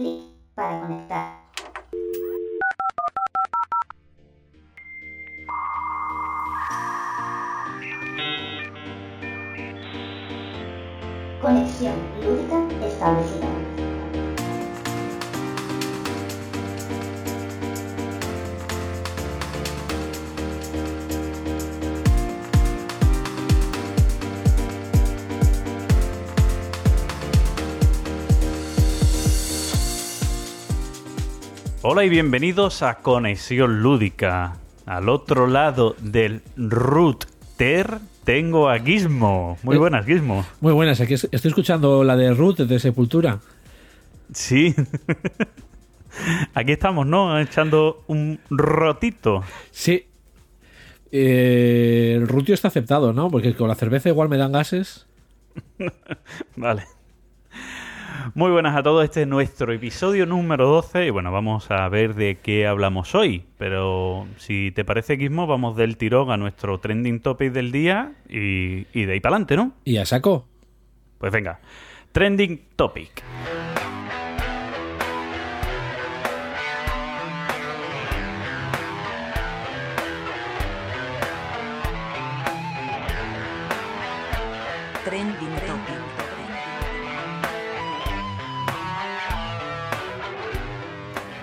clic para conectar. Conexión lúdica establecida. Hola y bienvenidos a Conexión Lúdica. Al otro lado del router tengo a Gizmo. Muy Eh, buenas, Gizmo. Muy buenas, aquí es- estoy escuchando la de Ruth de Sepultura. Sí. Aquí estamos, ¿no? Echando un rotito. Sí. Eh, el Rutio está aceptado, ¿no? Porque con la cerveza igual me dan gases. Vale. Muy buenas a todos, este es nuestro episodio número 12 y bueno, vamos a ver de qué hablamos hoy. Pero si te parece, Gizmo, vamos del tirón a nuestro trending topic del día y, y de ahí para adelante, ¿no? Y a saco. Pues venga, trending topic.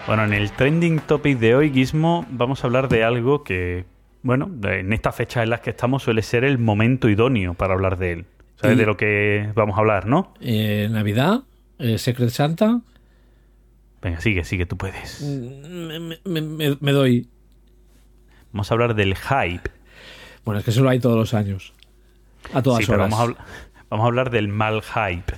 Bueno, en el trending topic de hoy, Gizmo, vamos a hablar de algo que, bueno, en estas fechas en las que estamos suele ser el momento idóneo para hablar de él. ¿Sabes Y- de lo que vamos a hablar, no? Eh, Navidad, eh, Secret Santa. Venga, sigue, sigue, tú puedes. Me, me- me- me doy. Vamos a hablar del hype. Bueno, es que eso lo hay todos los años. A todas Sí, pero horas. vamos a, habl- vamos a hablar del mal hype.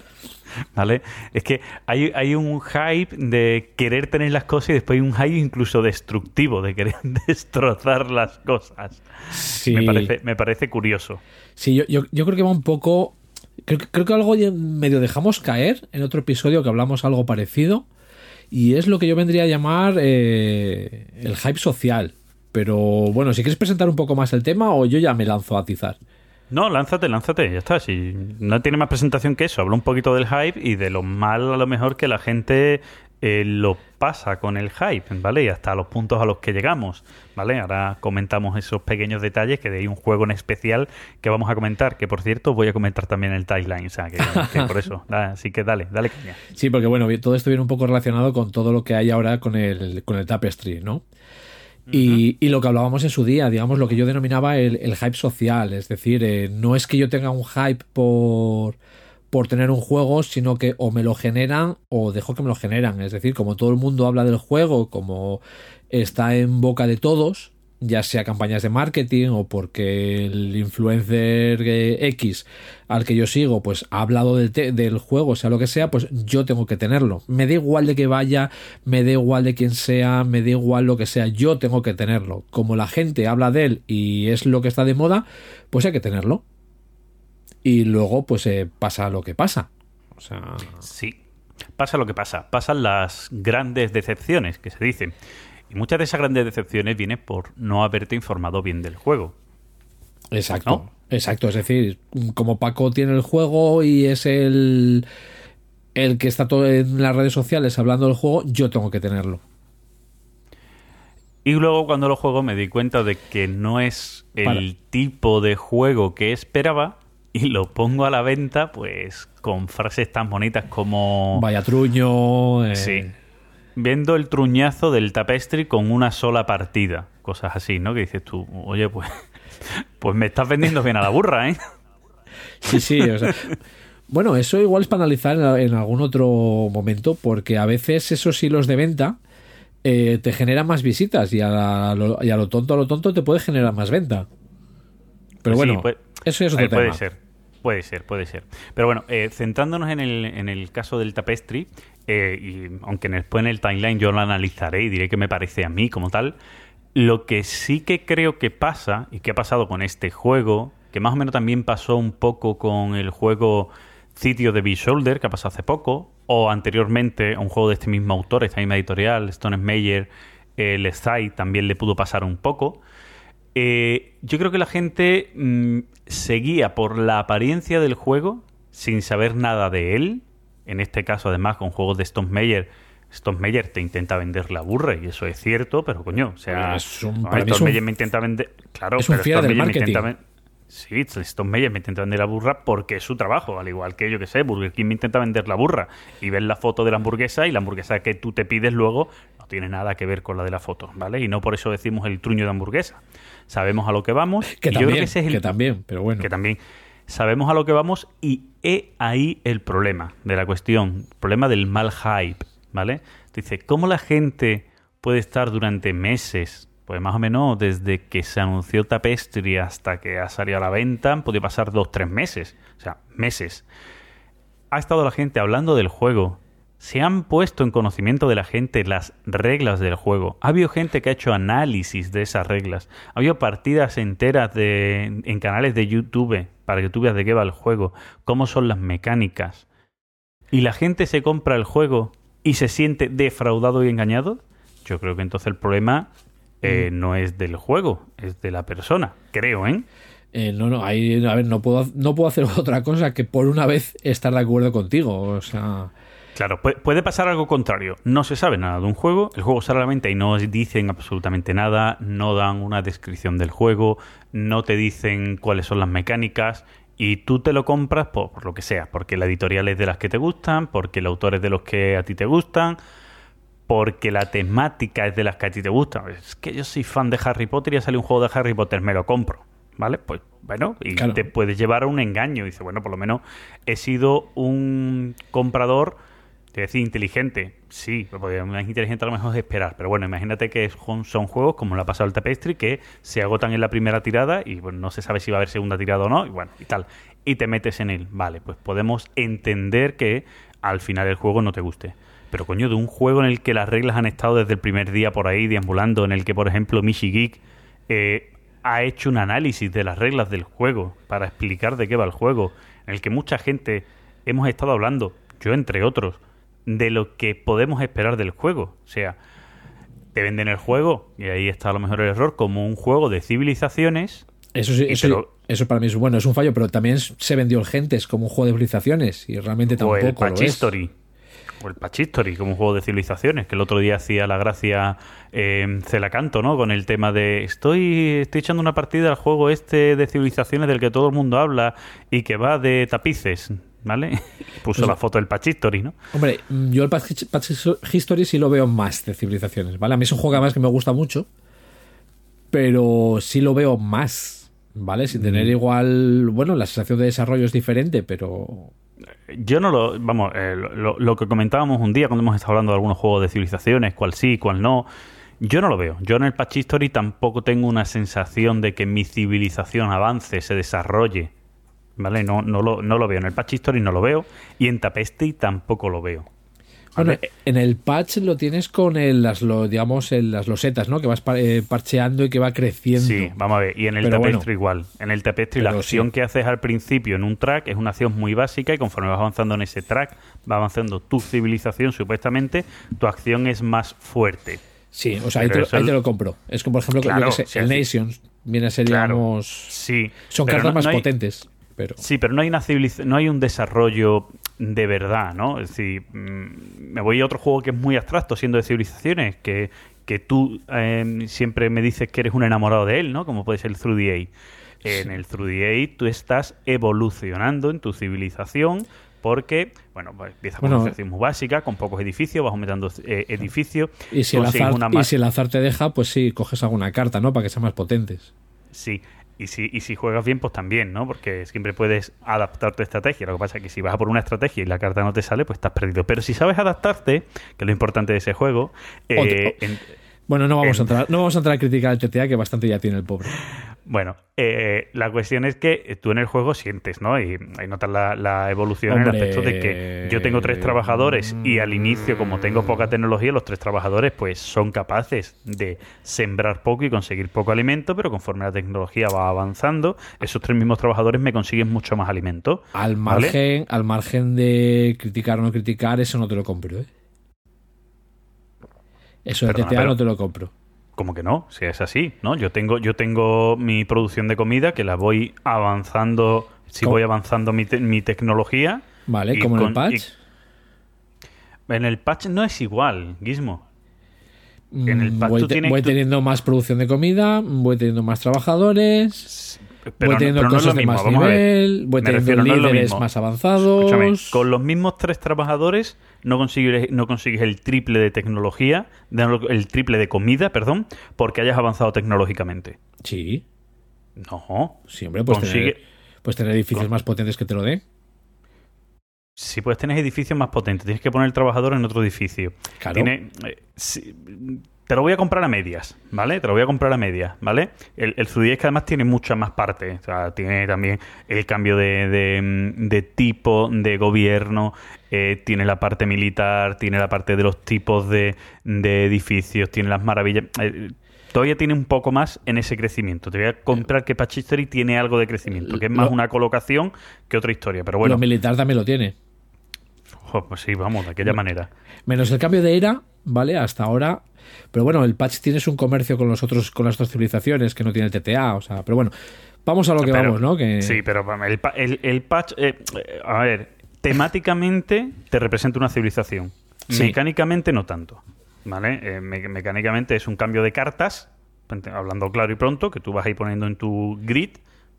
¿Vale? Es que hay, hay un hype de querer tener las cosas y después hay un hype incluso destructivo de querer destrozar las cosas. Sí. Me, parece, me parece curioso. Sí, yo, yo, yo creo que va un poco. Creo, que- creo que algo medio dejamos caer en otro episodio que hablamos algo parecido. Y es lo que yo vendría a llamar eh, el hype social. Pero bueno, si quieres presentar un poco más el tema o yo ya me lanzo a atizar. No, lánzate, lánzate, ya está. Si no tiene más presentación que eso, habla un poquito del hype y de lo mal a lo mejor que la gente eh, lo pasa con el hype, ¿vale? Y hasta los puntos a los que llegamos, ¿vale? Ahora comentamos esos pequeños detalles que de ahí un juego en especial que vamos a comentar, que por cierto voy a comentar también el timeline, o sea, que, por eso, así que dale, dale caña. Sí, porque bueno, todo esto viene un poco relacionado con todo lo que hay ahora con el, con el Tapestry, ¿no? Y, y lo que hablábamos en su día, digamos, lo que yo denominaba el, el hype social. Es decir, eh, no es que yo tenga un hype por, por tener un juego, sino que o me lo generan o dejo que me lo generan. Es decir, como todo el mundo habla del juego, como está en boca de todos, ya sea campañas de marketing o porque el influencer X al que yo sigo pues ha hablado te- del juego, sea lo que sea, pues yo tengo que tenerlo. Me da igual de que vaya, me da igual de quién sea, me da igual lo que sea, yo tengo que tenerlo. Como la gente habla de él y es lo que está de moda, pues hay que tenerlo. Y luego pues eh, pasa lo que pasa. O sea, Sí, pasa lo que pasa, pasan las grandes decepciones que se dicen. Y muchas de esas grandes decepciones vienen por no haberte informado bien del juego. Exacto. ¿No? Exacto. Es decir, como Paco tiene el juego y es el, el que está todo en las redes sociales hablando del juego, yo tengo que tenerlo. Y luego cuando lo juego me di cuenta de que no es el Para. tipo de juego que esperaba y lo pongo a la venta pues con frases tan bonitas como... Vaya truño. eh, Sí. Viendo el truñazo del tapestry con una sola partida. Cosas así, ¿no? Que dices tú, oye, pues... Pues me estás vendiendo bien a la burra, ¿eh? Sí, sí. o sea, bueno, eso igual es para analizar en, algún otro momento, porque a veces esos hilos de venta eh, te generan más visitas y a, lo, y a lo tonto, a lo tonto te puede generar más venta. Pero Pues sí, bueno, puede- eso es otro ver, puede tema. ser. Puede ser, puede ser. Pero bueno, eh, centrándonos en el, en el caso del tapestry, eh, y aunque después en el timeline yo lo analizaré y diré qué me parece a mí como tal, lo que sí que creo que pasa, y que ha pasado con este juego, que más o menos también pasó un poco con el juego Sitio de B-Shoulder, que ha pasado hace poco, o anteriormente a un juego de este mismo autor, esta misma editorial, Stone Meyer, el Side también le pudo pasar un poco. Eh, yo creo que la gente mm, seguía por la apariencia del juego sin saber nada de él. En este caso, además, con juegos de Stone Meyer, Estos Meyer te intenta vender la burra y eso es cierto, pero coño, o sea, Es un- no, un- me intenta vender, claro, es un pero del Meyer me intenta marketing. Sí, estos Meyer me intenta vender la burra porque es su trabajo, al igual que yo que sé, Burger King me intenta vender la burra y ves la foto de la hamburguesa y la hamburguesa que tú te pides luego no tiene nada que ver con la de la foto, ¿vale? Y no por eso decimos el truño de hamburguesa. Sabemos a lo que vamos. Que y yo creo también, ese es el- que también, pero bueno. que también sabemos a lo que vamos y he ahí el problema de la cuestión, el problema del mal hype, ¿vale? Dice, ¿cómo la gente puede estar durante meses, pues más o menos desde que se anunció Tapestry hasta que ha salido a la venta, han podido pasar dos, tres meses, o sea, meses. Ha estado la gente hablando del juego, se han puesto en conocimiento de la gente las reglas del juego. Ha habido gente que ha hecho análisis de esas reglas. Ha habido partidas enteras de, en canales de YouTube para que tú veas de qué va el juego, cómo son las mecánicas. Y la gente se compra el juego y se siente defraudado y engañado. Yo creo que entonces el problema eh, no es del juego, es de la persona. Creo, ¿eh? Eh, no, no, ahí, a ver, no puedo, no puedo hacer otra cosa que por una vez estar de acuerdo contigo. O sea, Claro, pu- puede pasar algo contrario. No se sabe nada de un juego, el juego sale a la venta y no dicen absolutamente nada, no dan una descripción del juego, no te dicen cuáles son las mecánicas y tú te lo compras por, por lo que sea, porque la editorial es de las que te gustan, porque el autor es de los que a ti te gustan, porque la temática es de las que a ti te gustan. Es que yo soy fan de Harry Potter y ya sale un juego de Harry Potter, me lo compro. ¿Vale? Pues bueno, y Claro. te puedes llevar a un engaño. Dice, bueno, por lo menos he sido un comprador, te decir, inteligente. Sí, porque más inteligente a lo mejor es esperar. Pero bueno, imagínate que son, juegos como le ha pasado al Tapestry que se agotan en la primera tirada y bueno, no se sabe si va a haber segunda tirada o no, y bueno, y tal. Y te metes en él. Vale, pues podemos entender que al final el juego no te guste. Pero coño, de un juego en el que las reglas han estado desde el primer día por ahí deambulando, en el que, por ejemplo, Michi Geek eh, ha hecho un análisis de las reglas del juego para explicar de qué va el juego, en el que mucha gente hemos estado hablando, yo entre otros, de lo que podemos esperar del juego. O sea, te venden el juego, y ahí está a lo mejor el error, como un juego de civilizaciones. eso, sí- eso, eso para mí es bueno, es un fallo, pero también se vendió el Gentes como un juego de civilizaciones y realmente o tampoco el lo es. Pachistory. O el Pachistory, como un juego de civilizaciones, que el otro día hacía la gracia eh, Celacanto, ¿no? Con el tema de estoy, estoy echando una partida al juego este de civilizaciones del que todo el mundo habla y que va de tapices, ¿vale? Puso Pues- la foto del Pachistory, ¿no? Hombre, mm, yo el Patch, Patch History sí lo veo más de civilizaciones, ¿vale? A mí es un juego además que me gusta mucho, pero sí lo veo más, ¿vale? Sin tener Mm. igual, bueno, la sensación de desarrollo es diferente, pero Yo no lo. Vamos, eh, lo, lo que comentábamos un día cuando hemos estado hablando de algunos juegos de civilizaciones, cuál sí, cuál no. Yo no lo veo. Yo en el Patch History tampoco tengo una sensación de que mi civilización avance, se desarrolle. ¿Vale? No, no, lo, no lo veo. En el Patch History no lo veo. Y en Tapestry tampoco lo veo. Bueno, en el patch lo tienes con el, las, lo, digamos, el- las losetas, ¿no? Que vas eh, parcheando y que va creciendo. Sí, vamos a ver. Y en el Pero Tapestry bueno. igual. En el Tapestry la acción sí. que haces al principio en un track es una acción muy básica y conforme vas avanzando en ese track, va avanzando tu civilización, supuestamente, tu acción es más fuerte. Sí, o sea, ahí te, ahí lo compro. Es como, por ejemplo, yo Claro, que sé, sí, el. Nations viene a ser, Claro. digamos... Sí. Son cartas no- más no hay- potentes, pero... Sí, pero no hay una no hay un desarrollo de verdad, ¿no? Es decir, mm, me voy a otro juego que es muy abstracto, siendo de civilizaciones, que, que tú eh, siempre me dices que eres un enamorado de él, ¿no? Como puede ser el Through the Age. En el Through the Age tú estás evolucionando en tu civilización porque, bueno, pues empieza con Bueno, una muy básica, con pocos edificios, vas aumentando eh, edificios. Y si, el azar, una y si el azar te deja, pues sí, coges alguna carta, ¿no? Para que sean más potentes. Sí, y si, y si juegas bien, pues también, ¿no? Porque siempre puedes adaptar tu estrategia. Lo que pasa es que si vas a por una estrategia y la carta no te sale, pues estás perdido. Pero si sabes adaptarte, que es lo importante de ese juego, eh, en- Bueno, no vamos, a En- entrar, no vamos a entrar a criticar al TTA, que bastante ya tiene el pobre. bueno, eh, la cuestión es que tú en el juego sientes, ¿no? Y ahí notas la, la evolución en el aspecto de que yo tengo tres trabajadores y al inicio, como tengo poca tecnología, los tres trabajadores pues son capaces de sembrar poco y conseguir poco alimento, pero conforme la tecnología va avanzando, esos tres mismos trabajadores me consiguen mucho más alimento. Al ¿vale? margen, al margen de criticar o no criticar, eso no te lo compro, ¿eh? Eso de TTA no te lo compro. Como que no, si es así, ¿no? Yo tengo, yo tengo mi producción de comida que la voy avanzando, si ¿Cómo? voy avanzando mi, te- mi tecnología. Vale, como en el patch. y- En el patch no es igual, Gizmo. En el Mm, patch voy, tú te- tienes- voy tú- teniendo más producción de comida, voy teniendo más trabajadores, Pero, voy no- teniendo pero no es cosas lo de mismo, más a ver. nivel, voy teniendo refiero, no es lo líderes mismo. más avanzados. Escúchame, con los mismos tres trabajadores no consigues, no consigues el triple de tecnología, de- el triple de comida, perdón, porque hayas avanzado tecnológicamente. Sí, No. siempre pues Consigue- tener, pues tener edificios Con- más potentes que te lo den. Si puedes tener edificios más potentes, tienes que poner el trabajador en otro edificio. Claro. Tiene, eh, si- te lo voy a comprar a medias, ¿vale? Te lo voy a comprar a medias, ¿vale? El, el 3DS que además tiene muchas más partes. O sea, tiene también el cambio de, de, mm, de tipo de gobierno, eh, tiene la parte militar, tiene la parte de los tipos de, de edificios, tiene las maravillas. eh, todavía tiene un poco más en ese crecimiento. Te voy a comprar que Patch History tiene algo de crecimiento, que es más una colocación que otra historia. Pero bueno, Lo militar también lo tiene. jo, pues sí, vamos, de aquella manera. Menos el cambio de era, ¿vale? Hasta ahora. Pero bueno, el patch tienes un comercio con los otros, con las otras civilizaciones que no tiene el TTA, o sea, pero bueno, vamos a lo que Pero- vamos, ¿no? Que Sí, pero el, el- el patch, eh, a ver, temáticamente te representa una civilización. Sí. Mecánicamente no tanto. ¿Vale? Eh, me- mecánicamente es un cambio de cartas, hablando claro y pronto, que tú vas a ir poniendo en tu grid,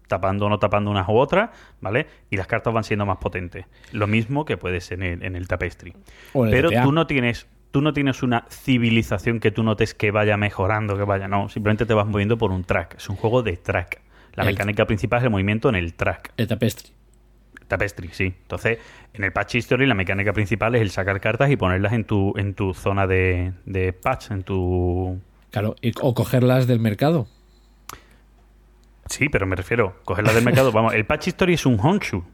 tapando o no tapando unas u otras, ¿vale? Y las cartas van siendo más potentes. Lo mismo que puedes en el, en el tapestry. Pero tú no tienes tú no tienes una civilización que tú notes que vaya mejorando, que vaya, no, simplemente te vas moviendo por un track, es un juego de track. La El- mecánica principal es el movimiento en el track. el tapestry. Tapestry, sí. Entonces, en el patch history la mecánica principal es el sacar cartas y ponerlas en tu en tu zona de, de patch, en tu Claro, y- o cogerlas del mercado. Sí, pero me refiero, cogerlas del mercado. Vamos, el patch history es un Honshu.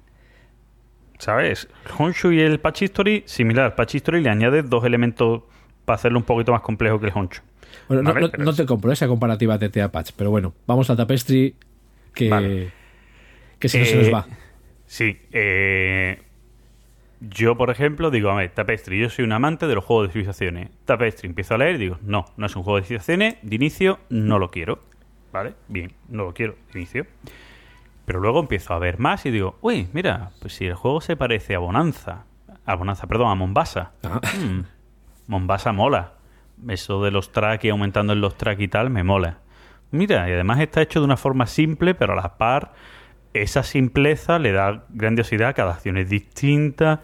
¿Sabes? Honshu y el patch history, similar. Patch history le añades dos elementos para hacerlo un poquito más complejo que el Honshu. Bueno, no, no- te compro esa comparativa TTA patch, pero bueno, vamos al tapestry que, Vale. que si no se nos Eh, va. Sí. eh, yo, por ejemplo, digo, a ver, Tapestry, yo soy un amante de los juegos de civilizaciones. Tapestry, empiezo a leer y digo, no, no es un juego de civilizaciones, de inicio no lo quiero. ¿Vale? Bien, no lo quiero, de inicio. Pero luego empiezo a ver más y digo, uy, mira, pues si el juego se parece a Bonanza, a Bonanza, perdón, a Mombasa. Ah, Mm, Mombasa mola. Eso de los track y aumentando en los track y tal, me mola. Mira, y además está hecho de una forma simple, pero a la par, esa simpleza le da grandiosidad, cada acción es distinta,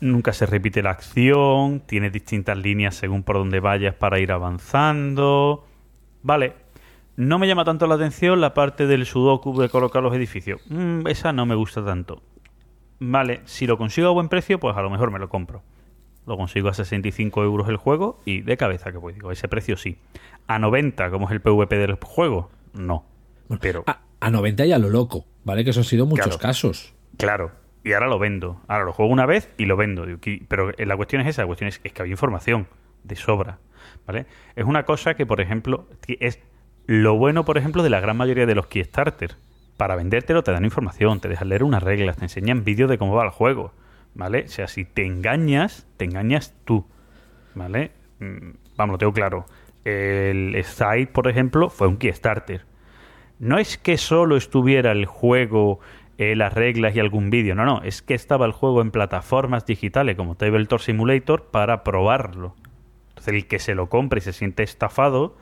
nunca se repite la acción, tiene distintas líneas según por donde vayas para ir avanzando. Vale. No me llama tanto la atención la parte del sudoku de colocar los edificios. Mm, esa no me gusta tanto. Vale, si lo consigo a buen precio, pues a lo mejor me lo compro. Lo consigo a 65 euros el juego y de cabeza que pues digo, ese precio sí. A 90, como es el PvP del juego, no. Pero, a, a 90 y a lo loco, ¿vale? Que eso han sido muchos Claro. casos. claro, y ahora lo vendo. Ahora lo juego una vez y lo vendo. Pero eh, la cuestión es esa, la cuestión es, es que había información de sobra. ¿Vale? Es una cosa que, por ejemplo, es lo bueno, por ejemplo, de la gran mayoría de los Kickstarter. Para vendértelo te dan información, te dejan leer unas reglas, te enseñan vídeos de cómo va el juego. ¿Vale? O sea, si te engañas, te engañas tú. ¿Vale? Mm, Vamos, lo tengo claro. El site, por ejemplo, fue un Kickstarter. No es que solo estuviera el juego, eh, las reglas y algún vídeo, no, no, es que estaba el juego en plataformas digitales como Tabletop Simulator para probarlo. Entonces el que se lo compre y se siente estafado,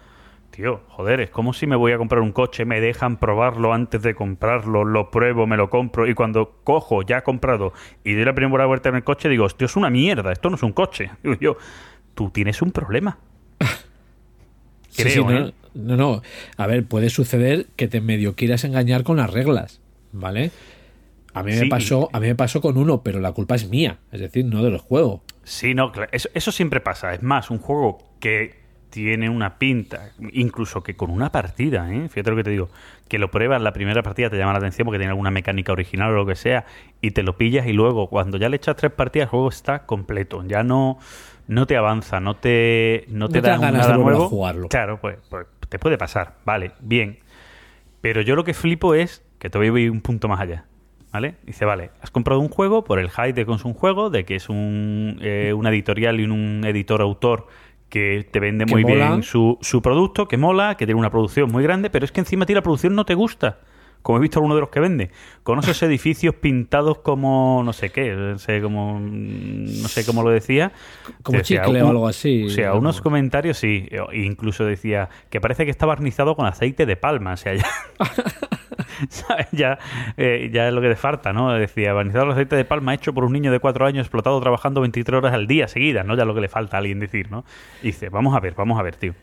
tío, joder, es como si me voy a comprar un coche, me dejan probarlo antes de comprarlo, lo pruebo, me lo compro y cuando cojo ya comprado y doy la primera vuelta en el coche digo, hostia, es una mierda, esto no es un coche. Digo yo, tú tienes un problema. Creo, sí, no, ¿eh? no, no. A ver, puede suceder que te medio quieras engañar con las reglas, ¿vale? A mí me Sí, pasó, a mí me pasó con uno, pero la culpa es mía, es decir, no del juego. Sí, no, claro, eso, eso siempre pasa. Es más, un juego que tiene una pinta, incluso que con una partida, ¿eh? fíjate lo que te digo, que lo pruebas la primera partida, te llama la atención porque tiene alguna mecánica original o lo que sea, y te lo pillas y luego cuando ya le echas tres partidas, el juego está completo, ya no, no te avanza, no te, no te No da ganas nada de volver a nuevo. jugarlo. Claro, pues, pues te puede pasar, vale, bien. Pero yo lo que flipo es que te voy a ir un punto más allá. ¿Vale? Dice, vale, has comprado un juego por el hype de que es un juego, de que es un, eh, una editorial y un editor-autor que te vende Que muy mola. bien su, su producto, que mola, que tiene una producción muy grande, pero es que encima a ti la producción no te gusta. Como he visto alguno de los que vende, con esos edificios pintados como no sé qué, no sé cómo, no sé cómo lo decía. Como Decía, chicle un- o algo así. O sea, unos comentarios sí, incluso decía que parece que está barnizado con aceite de palma, o sea, ya... Ya, eh, ya es lo que te falta, ¿no? Decía, barnizado con aceite de palma hecho por un niño de cuatro años explotado trabajando 23 horas al día seguidas, ¿no? Ya lo que le falta a alguien decir, ¿no? Y dice, vamos a ver, vamos a ver, tío.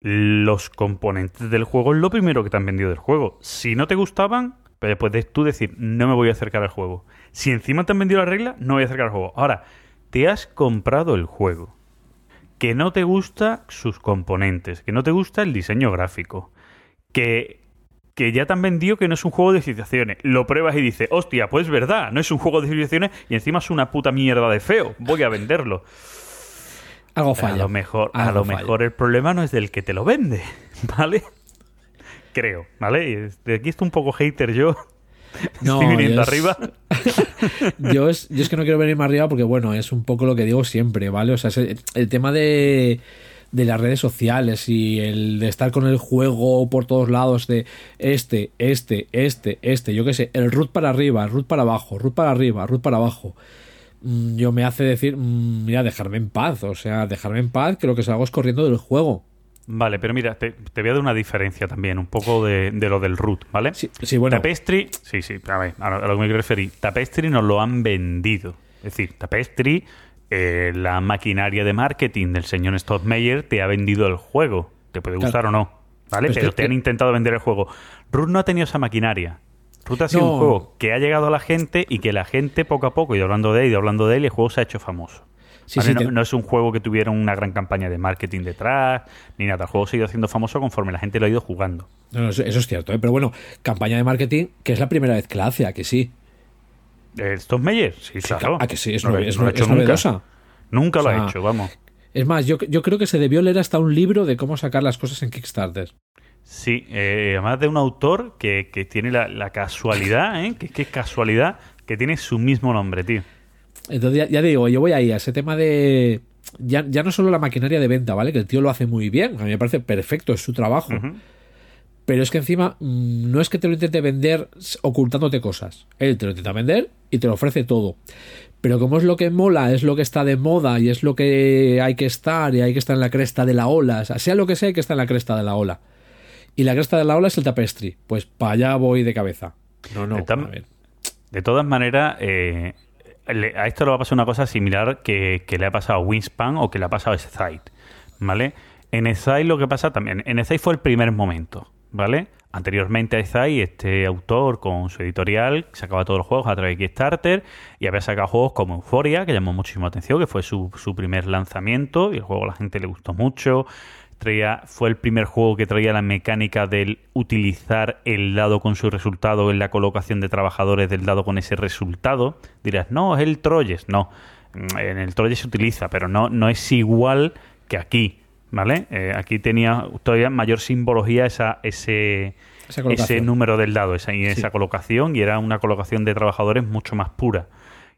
Los componentes del juego es lo primero que te han vendido del juego. Si no te gustaban, pues puedes tú decir, no me voy a acercar al juego. Si encima te han vendido la regla, no voy a acercar al juego. Ahora, te has comprado el juego. Que no te gusta sus componentes, que no te gusta el diseño gráfico, que, que ya te han vendido que no es un juego de civilizaciones. Lo pruebas y dices, hostia, pues es verdad, no es un juego de civilizaciones y encima es una puta mierda de feo. Voy a venderlo. Algo A lo mejor, a lo mejor el problema no es del que te lo vende, ¿vale? Creo, ¿vale? De aquí estoy un poco hater yo. No, estoy viniendo es- arriba. yo, es, yo es que no quiero venir más arriba porque, bueno, es un poco lo que digo siempre, ¿vale? O sea, es el, el tema de, de las redes sociales y el de estar con el juego por todos lados de este, este, este, este, yo qué sé, el root para arriba, root para abajo, root para arriba, root para abajo. Mm, Yo me hace decir, mm, mira, dejarme en paz, o sea, dejarme en paz, que lo que salgo es corriendo del juego. Vale, pero mira, te, te voy a dar una diferencia también, un poco de, de lo del root, ¿vale? Sí, sí, bueno. Tapestry, sí, sí, a ver, a lo, que me referir. Tapestry nos lo han vendido. Es decir, Tapestry, eh, la maquinaria de marketing del señor Stottmeyer, te ha vendido el juego. Te puede gustar Claro. o no, ¿vale? Pero es Pero que- te han intentado vender el juego. Root no ha tenido esa maquinaria. Root ha sido No. un juego que ha llegado a la gente y que la gente poco a poco, y hablando de él y hablando de él, el juego se ha hecho famoso. Sí, ¿vale? sí, no, te- no es un juego que tuviera una gran campaña de marketing detrás, ni nada. El juego se ha ido haciendo famoso conforme la gente lo ha ido jugando. No, no, eso, eso es cierto, ¿eh? pero bueno, campaña de marketing, que es la primera vez que la hace, ¿a que sí? ¿El Stottmeyer? Sí, claro. ¿A que sí? Es, No es lo hecho es nunca. novedosa. Nunca lo O sea, ha hecho, vamos. Es más, yo, yo creo que se debió leer hasta un libro de cómo sacar las cosas en Kickstarter. Sí, eh, además de un autor que, que tiene la, la casualidad, ¿eh? que, que es casualidad, que tiene su mismo nombre, tío. Entonces, ya, ya digo, yo voy ahí a ese tema de. Ya, ya no solo la maquinaria de venta, ¿vale? Que el tío lo hace muy bien. A mí me parece perfecto, es su trabajo. Pero es que encima mm, no es que te lo intente vender ocultándote cosas. Él te lo intenta vender y te lo ofrece todo. Pero como es lo que mola, es lo que está de moda y es lo que hay que estar y hay que estar en la cresta de la ola, o sea, sea lo que sea, hay que estar en la cresta de la ola. Y la cresta de la ola es el tapestry. Pues para allá voy de cabeza. No, no. De tam- a ver. De todas maneras, eh, a esto le va a pasar una cosa similar que, que le ha pasado a Wingspan o que le ha pasado a Scythe, ¿vale? En Scythe lo que pasa también, en Scythe fue el primer momento, ¿vale? Anteriormente a Scythe, este autor con su editorial sacaba todos los juegos a través de Kickstarter y había sacado juegos como Euphoria, que llamó muchísimo la atención, que fue su, su primer lanzamiento y el juego a la gente le gustó mucho. Traía, fue el primer juego que traía la mecánica del utilizar el dado con su resultado en la colocación de trabajadores del dado con ese resultado. Dirás, no, es el Troyes. No, en el Troyes se utiliza, pero no, no es igual que aquí. ¿Vale? Eh, aquí tenía todavía mayor simbología esa, ese, ese número del dado, esa, y Sí. esa colocación, y era una colocación de trabajadores mucho más pura.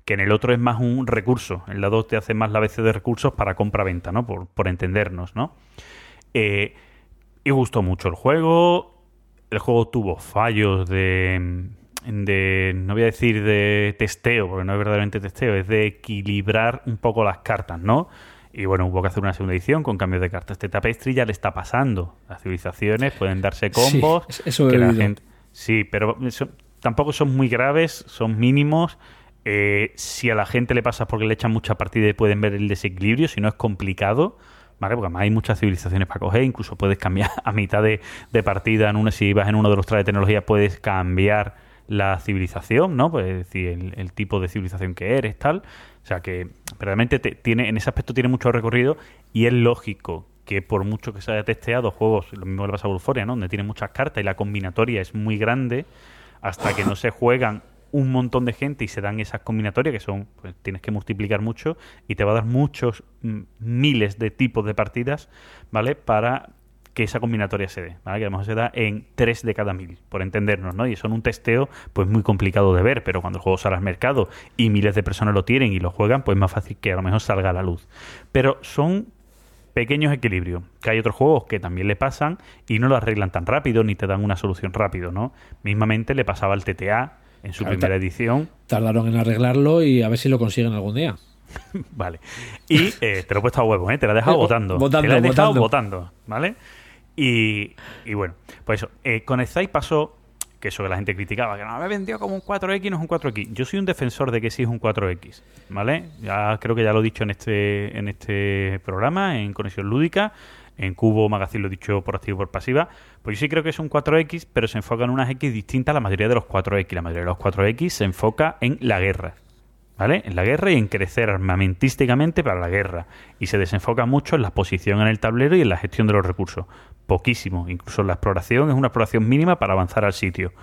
Que en el otro es más un recurso. El dado te hace más la vez de recursos para compra-venta, ¿no? Por, por entendernos, ¿no? Eh, y gustó mucho el juego. El juego tuvo fallos de, de. No voy a decir de testeo, porque no es verdaderamente testeo, es de equilibrar un poco las cartas, ¿no? Y bueno, hubo que hacer una segunda edición con cambios de cartas. Este tapestry ya le está pasando. Las civilizaciones pueden darse combos. Sí, eso que la gente- Sí, pero eso- tampoco son muy graves, son mínimos. Eh, si a la gente le pasa porque le echan mucha partida y pueden ver el desequilibrio, si no es complicado, ¿vale? Porque además hay muchas civilizaciones para coger, incluso puedes cambiar a mitad de, de partida en una, si vas en uno de los trajes de tecnología, puedes cambiar la civilización, ¿no? Pues es decir, el, tipo de civilización que eres, tal. O sea que realmente te- tiene, en ese aspecto tiene mucho recorrido y es lógico que por mucho que se haya testeado juegos, lo mismo le pasa a Euphoria, ¿no? Donde tiene muchas cartas y la combinatoria es muy grande, hasta que no se juegan un montón de gente y se dan esas combinatorias que son, pues tienes que multiplicar mucho y te va a dar muchos mm, miles de tipos de partidas, ¿vale? Para que esa combinatoria se dé, ¿vale? Que a lo mejor se da en 3 de cada mil, por entendernos, ¿no? Y eso en un testeo, pues muy complicado de ver, pero cuando el juego sale al mercado y miles de personas lo tienen y lo juegan, pues es más fácil que a lo mejor salga a la luz. Pero son pequeños equilibrios. Que hay otros juegos que también le pasan y no lo arreglan tan rápido ni te dan una solución rápido, ¿no? Mismamente le pasaba al TTA en su Claro, primera edición. Tardaron en arreglarlo y a ver si lo consiguen algún día. Vale. Y eh, te lo he puesto a huevo, ¿eh? Te la he dejado Eh, votando. votando, te la he dejado votando. votando, ¿vale? Y, y bueno, pues eso. Eh, con Sky pasó que eso que la gente criticaba, que no me vendió como un 4X, no es un 4X. Yo soy un defensor de que sí es un 4X, ¿vale? Ya creo que ya lo he dicho en este, en este programa, en Conexión Lúdica. En Cubo Magazine lo he dicho por activo y por pasiva. Pues yo sí creo que es un 4X, pero se enfoca en unas X distintas a la mayoría de los 4X. La mayoría de los 4X se enfoca en la guerra. ¿vale? En la guerra y en crecer armamentísticamente para la guerra. Y se desenfoca mucho en la posición en el tablero y en la gestión de los recursos. Poquísimo. Incluso la exploración es una exploración mínima para avanzar al sitio,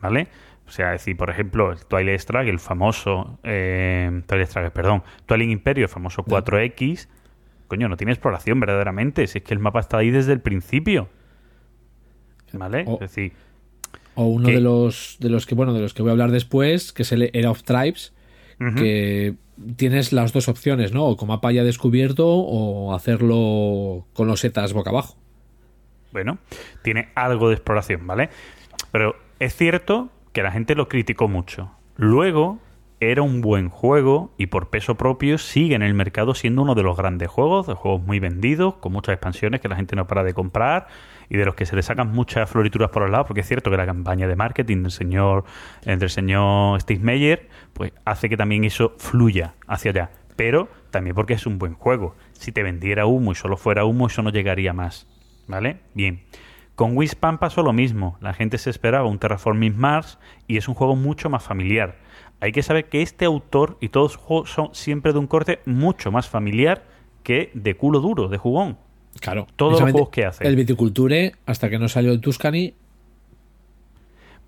¿vale? O sea, es decir, por ejemplo, el Twilight Strike, el famoso... Eh, Twilight perdón. Twilight Imperio, el famoso 4X... Coño, no tiene exploración verdaderamente. Si es que el mapa está ahí desde el principio. ¿Vale? O- Es decir, O uno de los de los que bueno de los que voy a hablar después, que es el Era of Tribes, que tienes las dos opciones, ¿no? O con mapa ya descubierto o hacerlo con los setas boca abajo. Bueno, tiene algo de exploración, ¿vale? Pero es cierto que la gente lo criticó mucho. Luego era un buen juego y por peso propio sigue en el mercado siendo uno de los grandes juegos, de juegos muy vendidos, con muchas expansiones que la gente no para de comprar y de los que se le sacan muchas florituras por los lados, porque es cierto que la campaña de marketing del señor, eh, del señor Steve Meyer, pues hace que también eso fluya hacia allá. Pero también porque es un buen juego. Si te vendiera humo y solo fuera humo, eso no llegaría más. ¿Vale? Bien. Con Wispan pasó lo mismo. La gente se esperaba un Terraforming Mars y es un juego mucho más familiar. Hay que saber que este autor y todos sus juegos son siempre de un corte mucho más familiar que de culo duro, de jugón. Claro. Todos los juegos que hace. El Viticulture, hasta que no salió el Tuscany,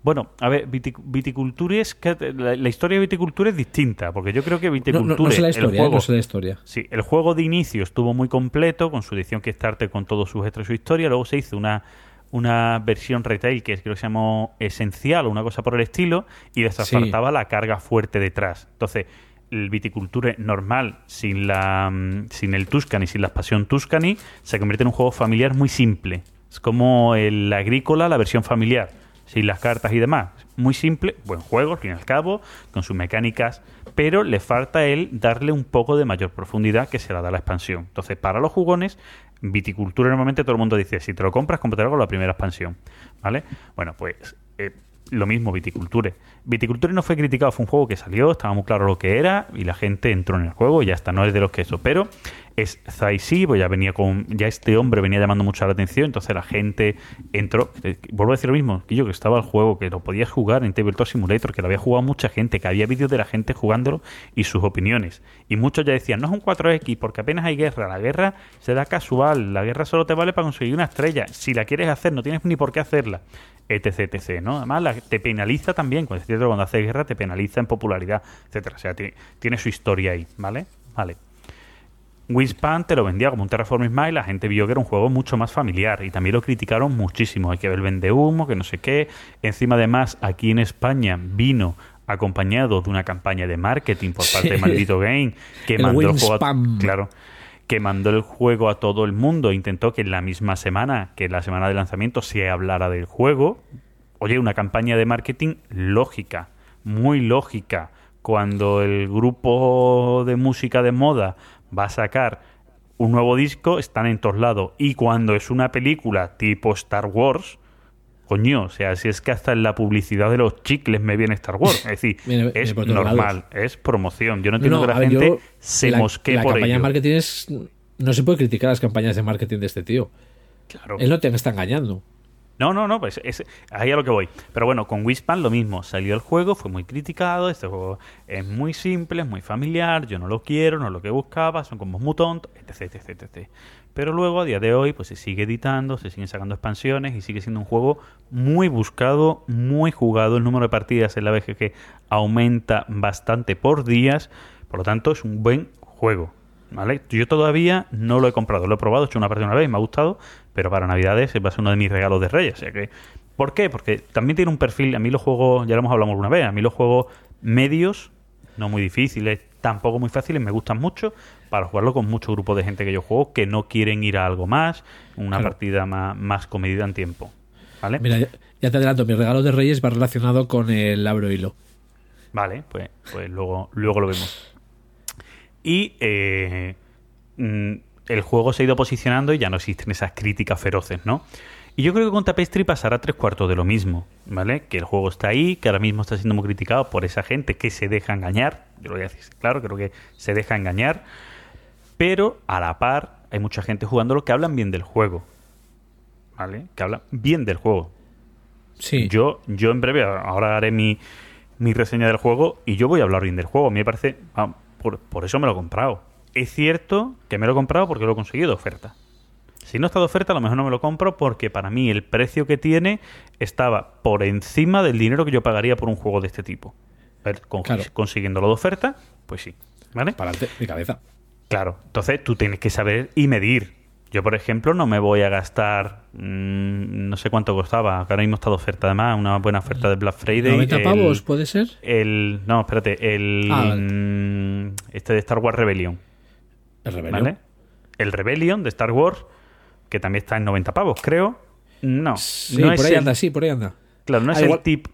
Bueno, a ver, Vitic- Viticulture es que la, la historia de Viticulture es distinta, porque yo creo que Viticulture, no, no sé la el historia, ¿eh? no sé la historia. Sí, el juego de inicio estuvo muy completo, con su edición Kickstarter, con todos sus extras y su historia. Luego se hizo una, una versión retail que creo que se llamó Esencial o una cosa por el estilo, y les Sí. faltaba la carga fuerte detrás. Entonces, el Viticulture normal, sin, la, mm, sin el Tuscany, sin la expansión Tuscany, se convierte en un juego familiar muy simple. Es como el Agrícola, la versión familiar, sin las cartas y demás. Muy simple, buen juego, al fin y al cabo, con sus mecánicas, pero le falta él darle un poco de mayor profundidad que se la da la expansión. Entonces, para los jugones, viticultura normalmente todo el mundo dice, si te lo compras, cómpratelo con la primera expansión. ¿Vale? Bueno, pues eh, lo mismo Viticulture. Viticulture no fue criticado, fue un juego que salió, estaba muy claro lo que era y la gente entró en el juego ya está, no es de los que eso, pero es Zaisi, pues ya venía con, ya este hombre venía llamando mucho la atención, entonces la gente entró, eh, vuelvo a decir lo mismo, que yo que estaba el juego, que lo podías jugar en Tabletop Simulator, que lo había jugado mucha gente, que había vídeos de la gente jugándolo y sus opiniones. Y muchos ya decían, no es un 4X porque apenas hay guerra, la guerra se da casual, la guerra solo te vale para conseguir una estrella, si la quieres hacer no tienes ni por qué hacerla, etc, etc, ¿no? Además la- te penaliza también, cuando, cuando haces guerra te penaliza en popularidad, etcétera, o sea, tiene, tiene su historia ahí, ¿vale? Vale. Wingspan te lo vendía como un Terraforming y la gente vio que era un juego mucho más familiar y también lo criticaron muchísimo. Hay que ver el vende humo, que no sé qué. Encima, además, aquí en España vino acompañado de una campaña de marketing por parte de. Maldito Game que El mandó el juego a- claro que mandó el juego a todo el mundo. Intentó que en la misma semana que la semana de lanzamiento se hablara del juego. Oye una campaña de marketing lógica muy lógica. Cuando el grupo de música de moda va a sacar un nuevo disco están en todos lados. Y cuando es una película tipo Star Wars Coño, o sea, si es que hasta en la publicidad de los chicles me viene Star Wars. Es decir, es normal, es promoción. Yo no entiendo no, que la ver, gente yo- se la, mosquee la por campaña de ello. marketing es. No se puede criticar las campañas de marketing de este tío. Claro. Él no te está engañando. No, no, no, pues es, ahí a lo que voy. Pero bueno, con Wispan lo mismo. Salió el juego, fue muy criticado. Este juego es muy simple, es muy familiar. Yo no lo quiero, no es lo que buscaba. Son como muy tontos, etc, etc, etc. Pero luego, a día de hoy, pues se sigue editando, se siguen sacando expansiones y sigue siendo un juego muy buscado, muy jugado. El número de partidas en la BGG aumenta bastante por días. Por lo tanto, es un buen juego. ¿Vale? Yo todavía no lo he comprado, lo he probado, he hecho una partida una vez, me ha gustado, pero para Navidades va a ser uno de mis regalos de Reyes. O sea que, ¿Por qué? Porque también tiene un perfil, a mí los juegos, ya lo hemos hablado alguna vez, a mí los juegos medios no muy difíciles, tampoco muy fáciles, me gustan mucho para jugarlo con mucho grupo de gente que yo juego que no quieren ir a algo más, una Claro. partida más, más comedida en tiempo. ¿Vale? Mira, ya, ya te adelanto, mi regalo de Reyes va relacionado con el Abro Hilo. Vale, pues, pues luego, luego lo vemos. Y eh, mm, el juego se ha ido posicionando y ya no existen esas críticas feroces, ¿no? Y yo creo que con Tapestry pasará tres cuartos de lo mismo, ¿vale? Que el juego está ahí, que ahora mismo está siendo muy criticado por esa gente que se deja engañar. Yo lo voy a decir, claro, creo que se deja engañar. Pero a la par hay mucha gente jugándolo que hablan bien del juego, ¿vale? Que hablan bien del juego. Sí. Yo, yo en breve, ahora haré mi, mi reseña del juego y yo voy a hablar bien del juego. A mí me parece. ah, por, por eso me lo he comprado. Es cierto que me lo he comprado porque lo he conseguido de oferta. Si no está de oferta, a lo mejor no me lo compro porque para mí el precio que tiene estaba por encima del dinero que yo pagaría por un juego de este tipo. A ver, con- Claro. Consiguiéndolo de oferta, pues sí. ¿Vale? Para mi cabeza. Claro, entonces tú tienes que saber y medir. Yo, por ejemplo, no me voy a gastar, mm, no sé cuánto costaba, ahora mismo está de oferta además, una buena oferta de Black Friday. 90 el- pavos, ¿puede ser? El, no, espérate, el Ah, vale. mm, este de Star Wars Rebellion, El Rebelión. ¿vale? El Rebellion de Star Wars, que también está en 90 pavos, creo. No, Sí, no por es ahí el, anda, sí, por ahí anda. claro, no es Ah, el tip.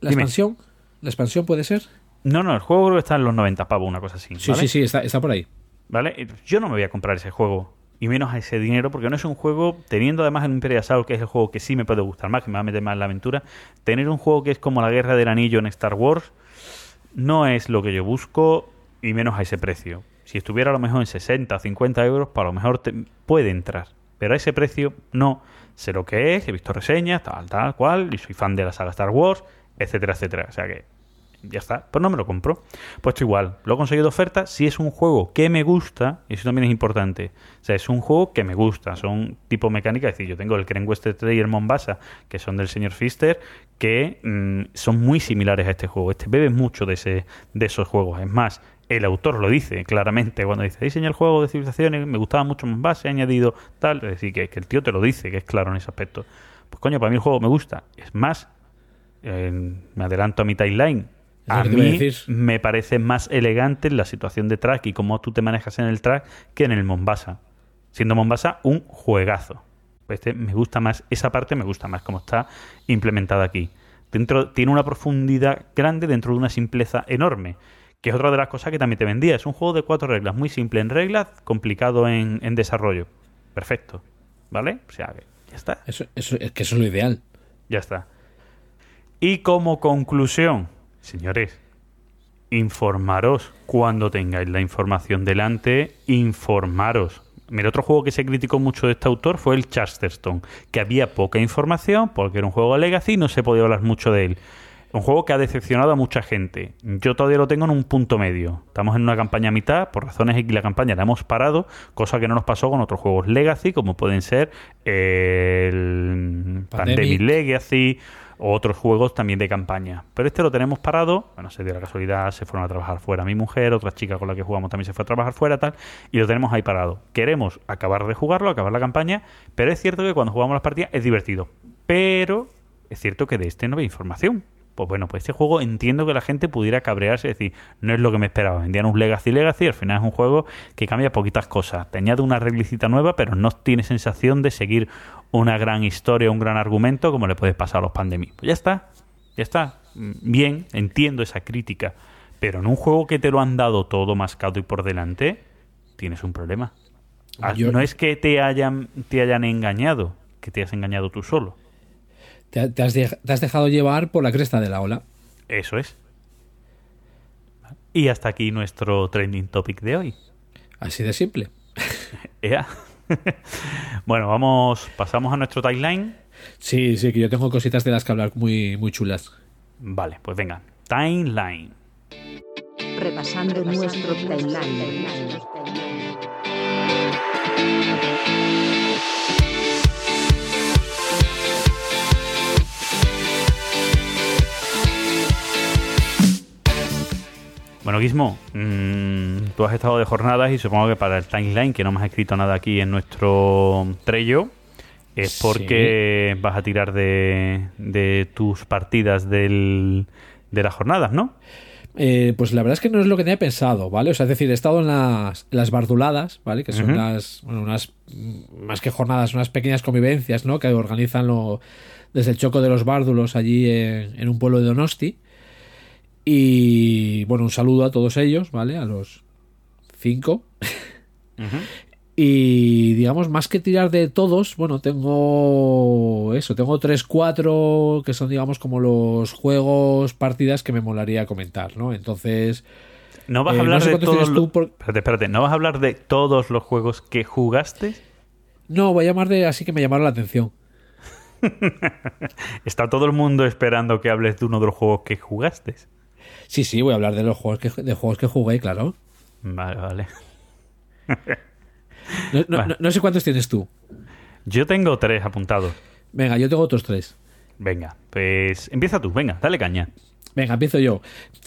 ¿La Dime. expansión? ¿La expansión puede ser? No, no, el juego creo que está en los 90 pavos, una cosa así. Sí, ¿vale? sí, sí, está, está por ahí. ¿Vale? Yo no me voy a comprar ese juego. Y menos a ese dinero, porque no es un juego, teniendo además el Imperial Assault, que es el juego que sí me puede gustar más, que me va a meter más en la aventura, tener un juego que es como la Guerra del Anillo en Star Wars, no es lo que yo busco, y menos a ese precio. Si estuviera a lo mejor en 60 o 50 euros, para lo mejor te- puede entrar. Pero a ese precio no sé lo que es, he visto reseñas, tal, tal, cual, y soy fan de la saga Star Wars, etcétera, etcétera. O sea que ya está, pues no me lo compro. Pues igual, lo he conseguido de oferta si es un juego que me gusta, y eso también es importante. O sea, es un juego que me gusta, son tipo mecánica, es decir, yo tengo el Kren West Trader Mombasa, que son del señor Fister, que mm, son muy similares a este juego. Este bebe mucho de, ese, de esos juegos. Es más, el autor lo dice claramente cuando dice, diseña el juego de civilizaciones, me gustaba mucho Mombasa, he añadido tal, es decir, que, que el tío te lo dice, que es claro en ese aspecto. Pues coño, para mí el juego me gusta. Es más, eh, me adelanto a mi timeline. A mí me parece más elegante la situación de track y cómo tú te manejas en el track que en el Mombasa. Siendo Mombasa un juegazo. Este me gusta más, esa parte me gusta más como está implementada aquí. Dentro, tiene una profundidad grande dentro de una simpleza enorme. Que es otra de las cosas que también te vendía. Es un juego de cuatro reglas, muy simple en reglas, complicado en, en desarrollo. Perfecto. ¿Vale? O sea, ya está. Eso, eso, es que eso es lo ideal. Ya está. Y como conclusión, señores, informaros cuando tengáis la información delante, informaros. Mira, otro juego que se criticó mucho de este autor fue el Charterstone, que había poca información porque era un juego Legacy y no se podía hablar mucho de él. Un juego que ha decepcionado a mucha gente. Yo todavía lo tengo en un punto medio. Estamos en una campaña a mitad, por razones X la campaña la hemos parado, cosa que no nos pasó con otros juegos Legacy, como pueden ser el Pandemic. Pandemic Legacy o otros juegos también de campaña. Pero este lo tenemos parado, bueno, se dio la casualidad, se fueron a trabajar fuera mi mujer, otra chica con la que jugamos también se fue a trabajar fuera, tal, y lo tenemos ahí parado. Queremos acabar de jugarlo, acabar la campaña, pero es cierto que cuando jugamos las partidas es divertido. Pero es cierto que de este no hay información. Pues bueno, pues este juego entiendo que la gente pudiera cabrearse y decir, no es lo que me esperaba. Vendían un Legacy Legacy, al final es un juego que cambia poquitas cosas. Te añade una reglicita nueva, pero no tiene sensación de seguir una gran historia, un gran argumento como le puede pasar a los Pandemic. Pues ya está, ya está. Mm, Bien, entiendo esa crítica. Pero en un juego que te lo han dado todo mascado y por delante, tienes un problema. Ah, Yo- No es que te hayan, te hayan engañado, que te has engañado tú solo. Te, te has de- te has dejado llevar por la cresta de la ola. Eso es. Y hasta aquí nuestro trending topic de hoy. Así de simple. Ea. bueno, vamos, pasamos a nuestro timeline. Sí, sí, que yo tengo cositas de las que hablar muy, muy chulas. Vale, pues venga, timeline. Repasando nuestro timeline. Bueno, Gizmo, mm, tú has estado de jornadas y supongo que para el timeline, que no me has escrito nada aquí en nuestro Trello, es Sí. porque vas a tirar de, de tus partidas del, de las jornadas, ¿no? Eh, pues la verdad es que no es lo que tenía pensado, ¿vale? O sea, es decir, he estado en las, en las barduladas, ¿vale? Que son Ujú. las, bueno, unas, más que jornadas, unas pequeñas convivencias, ¿no? Que organizan lo- desde el Choco de los Bárdulos allí en, en un pueblo de Donosti. Y, bueno, un saludo a todos ellos, ¿vale? A los cinco. Y digamos, más que tirar de todos, bueno, tengo eso, tengo tres, cuatro que son, digamos, como los juegos, partidas que me molaría comentar, ¿no? Entonces, No vas a Eh, hablar no sé de todos por- Espérate, espérate. ¿No vas a hablar de todos los juegos que jugaste? no, voy a llamar de así que me llamaron la atención. Está todo el mundo esperando que hables de uno de los juegos que jugaste. Sí, sí, voy a hablar de los juegos que, de juegos que jugué, claro. Vale, vale. No, no- Vale. no- no sé cuántos tienes tú. Yo tengo tres apuntados. Venga, yo tengo otros tres. Venga, pues empieza tú, venga, dale caña. Venga, empiezo yo.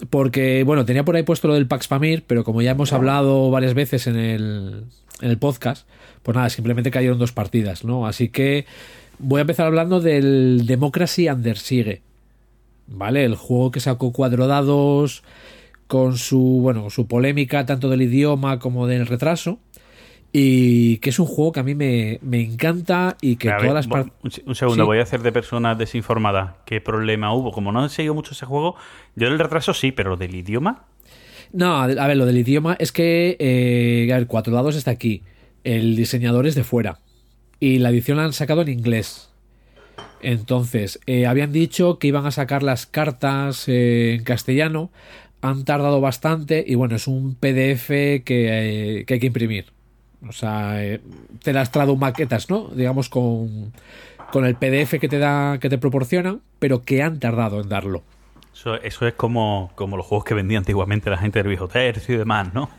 Porque, bueno, tenía por ahí puesto lo del Pax Pamir, pero como ya hemos hablado varias veces en el, en el podcast, pues nada, simplemente cayeron dos partidas, ¿no? Así que voy a empezar hablando del Democracy Under Siege. ¿Vale? El juego que sacó cuatro dados con su, bueno, su polémica tanto del idioma como del retraso. Y que es un juego que a mí me, me encanta y que A ver, todas las partes... un, se- un segundo, Sí. voy a hacer de personas desinformadas. ¿Qué problema hubo? Como no he seguido mucho ese juego, yo el retraso sí, pero del idioma. No, a ver, lo del idioma es que, eh, a ver, Cuatro Dados está aquí. El diseñador es de fuera. Y la edición la han sacado en inglés. Entonces, eh, habían dicho que iban a sacar las cartas eh, en castellano. Han tardado bastante y bueno, es un PDF que, eh, que hay que imprimir. O sea, te las tradu maquetas, ¿no? Digamos con, con el PDF que te da, que te proporcionan, pero que han tardado en darlo. Eso, eso es como, como los juegos que vendía antiguamente la gente del viejo tercio y demás, ¿no?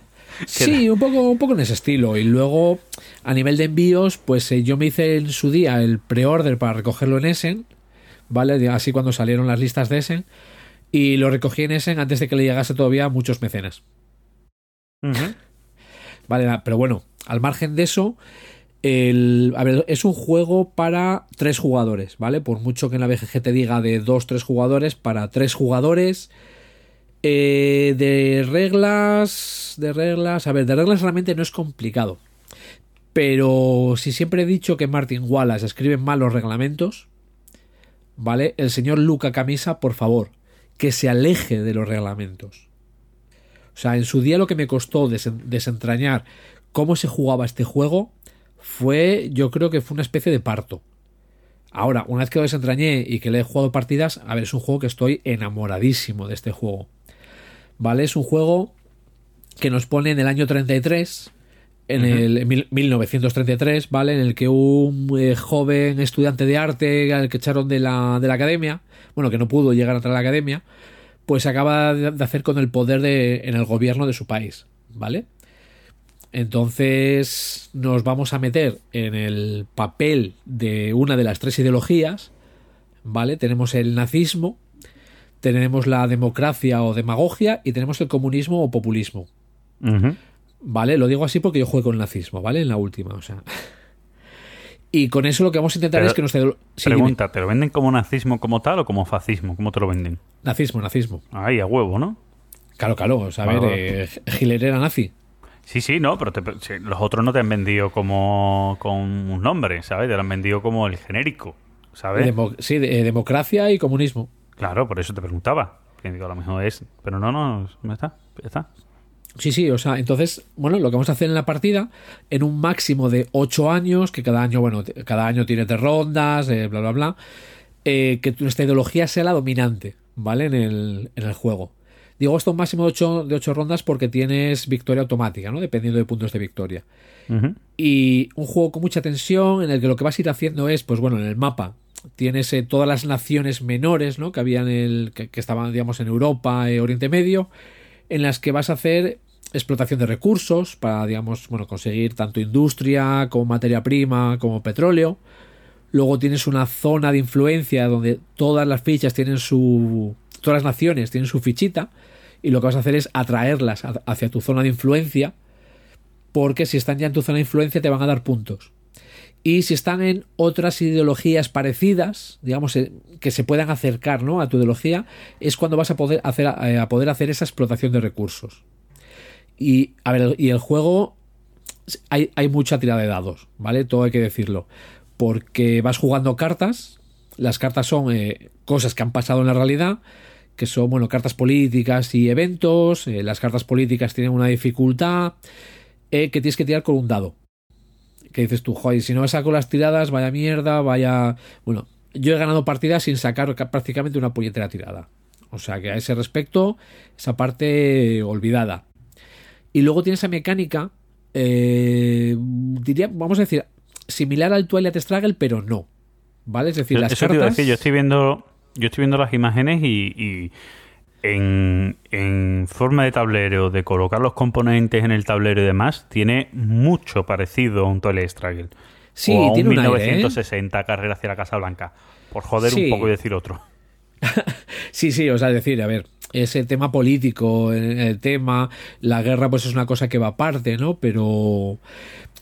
Sí, un poco, un poco en ese estilo. Y luego, a nivel de envíos, pues eh, yo me hice en su día el pre-order para recogerlo en Essen, ¿vale? Así cuando salieron las listas de Essen. Y lo recogí en Essen antes de que le llegase todavía a muchos mecenas. Vale, pero bueno, al margen de eso, el, a ver, es un juego para tres jugadores, ¿vale? Por mucho que en la BGG te diga de dos, tres jugadores, para tres jugadores. Eh, de reglas, de reglas, a ver, de reglas realmente no es complicado. Pero si siempre he dicho que Martin Wallace escribe mal los reglamentos, ¿vale? El señor Luca Camisa, por favor, que se aleje de los reglamentos. O sea, en su día lo que me costó desen- desentrañar cómo se jugaba este juego fue, yo creo que fue una especie de parto. Ahora, una vez que lo desentrañé y que le he jugado partidas, a ver, es un juego que estoy enamoradísimo de este juego. ¿Vale? Es un juego que nos pone en el año 33, en el en mil- 1933, ¿vale? En el que un eh, joven estudiante de arte al que echaron de la, de la academia, bueno, que no pudo llegar a entrar a la academia, pues acaba de hacer con el poder de, en el gobierno de su país, ¿vale? Entonces nos vamos a meter en el papel de una de las tres ideologías, ¿vale? Tenemos el nazismo, tenemos la democracia o demagogia y tenemos el comunismo o populismo. ¿vale? Lo digo así porque yo juego con el nazismo, ¿vale? En la última, o sea. Y con eso lo que vamos a intentar Pero, es que nuestra... Sí, dime. Pregunta, ¿te lo venden como nazismo como tal o como fascismo? ¿Cómo te lo venden? Nazismo, nazismo. Ahí, a huevo, ¿no? Claro, claro. O sea, a ver, eh, Hitler era nazi. Sí, sí, no, pero te- los otros no te han vendido como con un nombre, ¿sabes? Te lo han vendido como el genérico, ¿sabes? Demo- sí, de- eh, democracia y comunismo. Claro, por eso te preguntaba. Que digo, a lo mejor es... Pero no, no, no está, está. Sí, sí, o sea, entonces, bueno, lo que vamos a hacer en la partida, en un máximo de 8 años, que cada año, bueno, cada año tiene tres rondas, eh, bla, bla, bla, eh, que nuestra ideología sea la dominante, ¿vale? En el, en el juego. Digo esto un máximo de 8, de ocho rondas porque tienes victoria automática, ¿no? Dependiendo de puntos de victoria. Y un juego con mucha tensión en el que lo que vas a ir haciendo es, pues bueno, en el mapa tienes todas las naciones menores, ¿no? Que habían el, que, estaban, digamos, en Europa, eh, Oriente Medio, en las que vas a hacer explotación de recursos para, digamos, bueno, conseguir tanto industria como materia prima como petróleo. Luego tienes una zona de influencia donde todas las fichas tienen su. Todas las naciones tienen su fichita. Y lo que vas a hacer es atraerlas ha- hacia tu zona de influencia. Porque si están ya en tu zona de influencia te van a dar puntos. Y si están en otras ideologías parecidas, digamos, eh, que se puedan acercar ¿no? a tu ideología, es cuando vas a poder hacer, eh, a poder hacer esa explotación de recursos. Y, a ver, y el juego hay, hay mucha tirada de dados, ¿vale? Todo hay que decirlo. Porque vas jugando cartas, las cartas son eh, cosas que han pasado en la realidad, que son, bueno, cartas políticas y eventos, las cartas políticas tienen una dificultad que tienes que tirar con un dado que dices tú, joder, si no me saco las tiradas, vaya mierda, vaya... Bueno, yo he ganado partidas sin sacar prácticamente una puñetera tirada. O sea que a ese respecto, esa parte olvidada. Y luego tiene esa mecánica, eh, diría, vamos a decir, similar al Twilight Struggle, pero no. ¿Vale? Es decir, las cartas... yo estoy viendo, yo estoy viendo las imágenes y en, forma de tablero, de colocar los componentes en el tablero y demás, tiene mucho parecido a un Twilight Struggle. Sí, o a tiene un un aire, 1960 carrera hacia la Casa Blanca. Por joder Sí. un poco y decir otro. Sí, sí, o sea, decir, a ver, ese tema político, el, tema, la guerra, pues es una cosa que va aparte, ¿no? Pero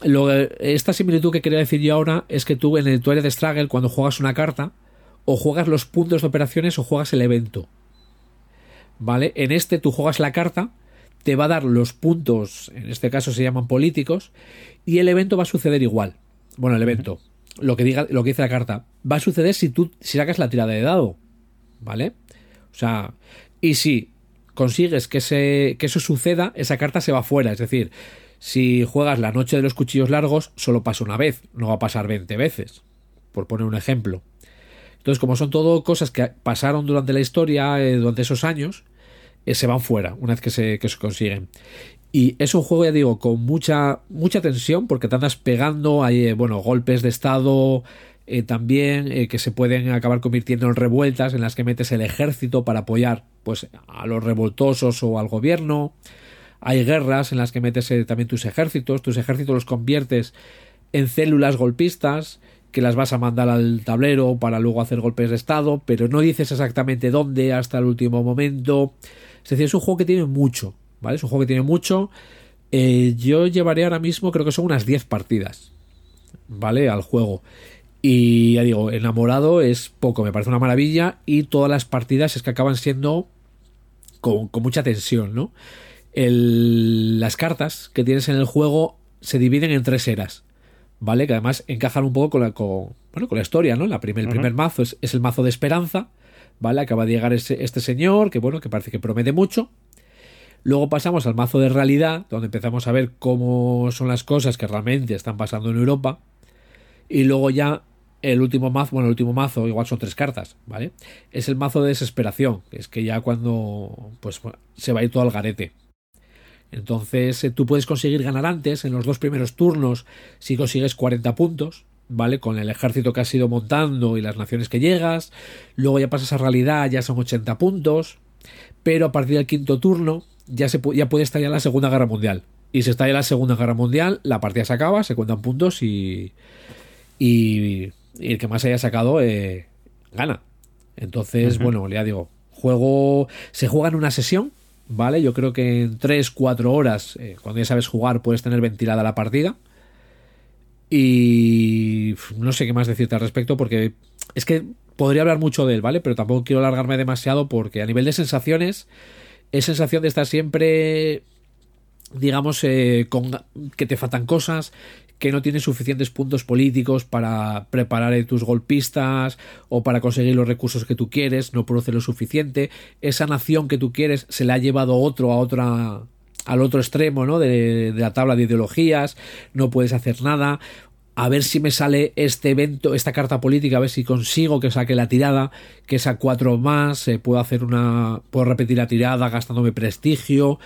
lo, esta similitud que quería decir yo ahora es que tú en el Twilight Struggle, cuando juegas una carta, o juegas los puntos de operaciones o juegas el evento. ¿Vale? En este tú juegas la carta, te va a dar los puntos, en este caso se llaman políticos, y el evento va a suceder igual. Bueno, el evento, lo que diga, lo que dice la carta, va a suceder si tú si sacas la tirada de dado. ¿Vale? O sea, y si consigues que, ese, que eso suceda, esa carta se va fuera. Es decir, si juegas la noche de los cuchillos largos, solo pasa una vez, no va a pasar 20 veces, por poner un ejemplo. Entonces, como son todo cosas que pasaron durante la historia, eh, durante esos años, eh, se van fuera una vez que se, consiguen. Y es un juego, ya digo, con mucha, mucha tensión, porque te andas pegando, hay, eh, bueno, golpes de estado también, que se pueden acabar convirtiendo en revueltas, en las que metes el ejército para apoyar, pues, a los revoltosos o al gobierno. Hay guerras en las que metes también tus ejércitos, tus ejércitos los conviertes en células golpistas, que las vas a mandar al tablero para luego hacer golpes de estado, pero no dices exactamente dónde hasta el último momento. Es decir, es un juego que tiene mucho, ¿vale? Es un juego que tiene mucho. Eh, yo llevaré ahora mismo, creo que son unas 10 partidas, ¿vale? Al juego. Y ya digo, enamorado es poco, me parece una maravilla. Y todas las partidas es que acaban siendo con, mucha tensión, ¿no? Las cartas que tienes en el juego se dividen en tres eras. ¿Vale? Que además encajan un poco con la, con, bueno, con la historia, ¿no? La primer, el primer mazo es, es el mazo de esperanza, ¿vale? Acaba de llegar ese- este señor, que bueno, que parece que promete mucho. Luego pasamos al mazo de realidad, donde empezamos a ver cómo son las cosas que realmente están pasando en Europa. Y luego ya el último mazo, bueno, el último mazo, igual son tres cartas, ¿vale? Es el mazo de desesperación, que es que ya cuando pues se va a ir todo al garete. Entonces eh, tú puedes conseguir ganar antes, en los dos primeros turnos, si consigues 40 puntos, ¿vale? Con el ejército que has ido montando y las naciones que llegas. Luego ya pasas a realidad, ya son 80 puntos. Pero a partir del quinto turno ya, se, ya puede estallar la Segunda Guerra Mundial. Y si estalla la Segunda Guerra Mundial, la partida se acaba, se cuentan puntos y, y, y el que más haya sacado eh, gana. Entonces, bueno, ya digo, juego se juega en una sesión, ¿vale? Yo creo que en 3-4 horas, eh, cuando ya sabes jugar, puedes tener ventilada la partida. Y no sé qué más decirte al respecto porque es que podría hablar mucho de él, ¿vale? Pero tampoco quiero alargarme demasiado porque a nivel de sensaciones es sensación de estar siempre digamos, eh, que te faltan cosas, que no tienes suficientes puntos políticos para preparar eh, tus golpistas o para conseguir los recursos que tú quieres, no produce lo suficiente, esa nación que tú quieres se la ha llevado otro a otra al otro extremo ¿no? de, de la tabla de ideologías, no puedes hacer nada, a ver si me sale este evento, esta carta política, a ver si consigo que saque la tirada, que es a cuatro más, eh, puedo hacer una, puedo repetir la tirada gastándome prestigio,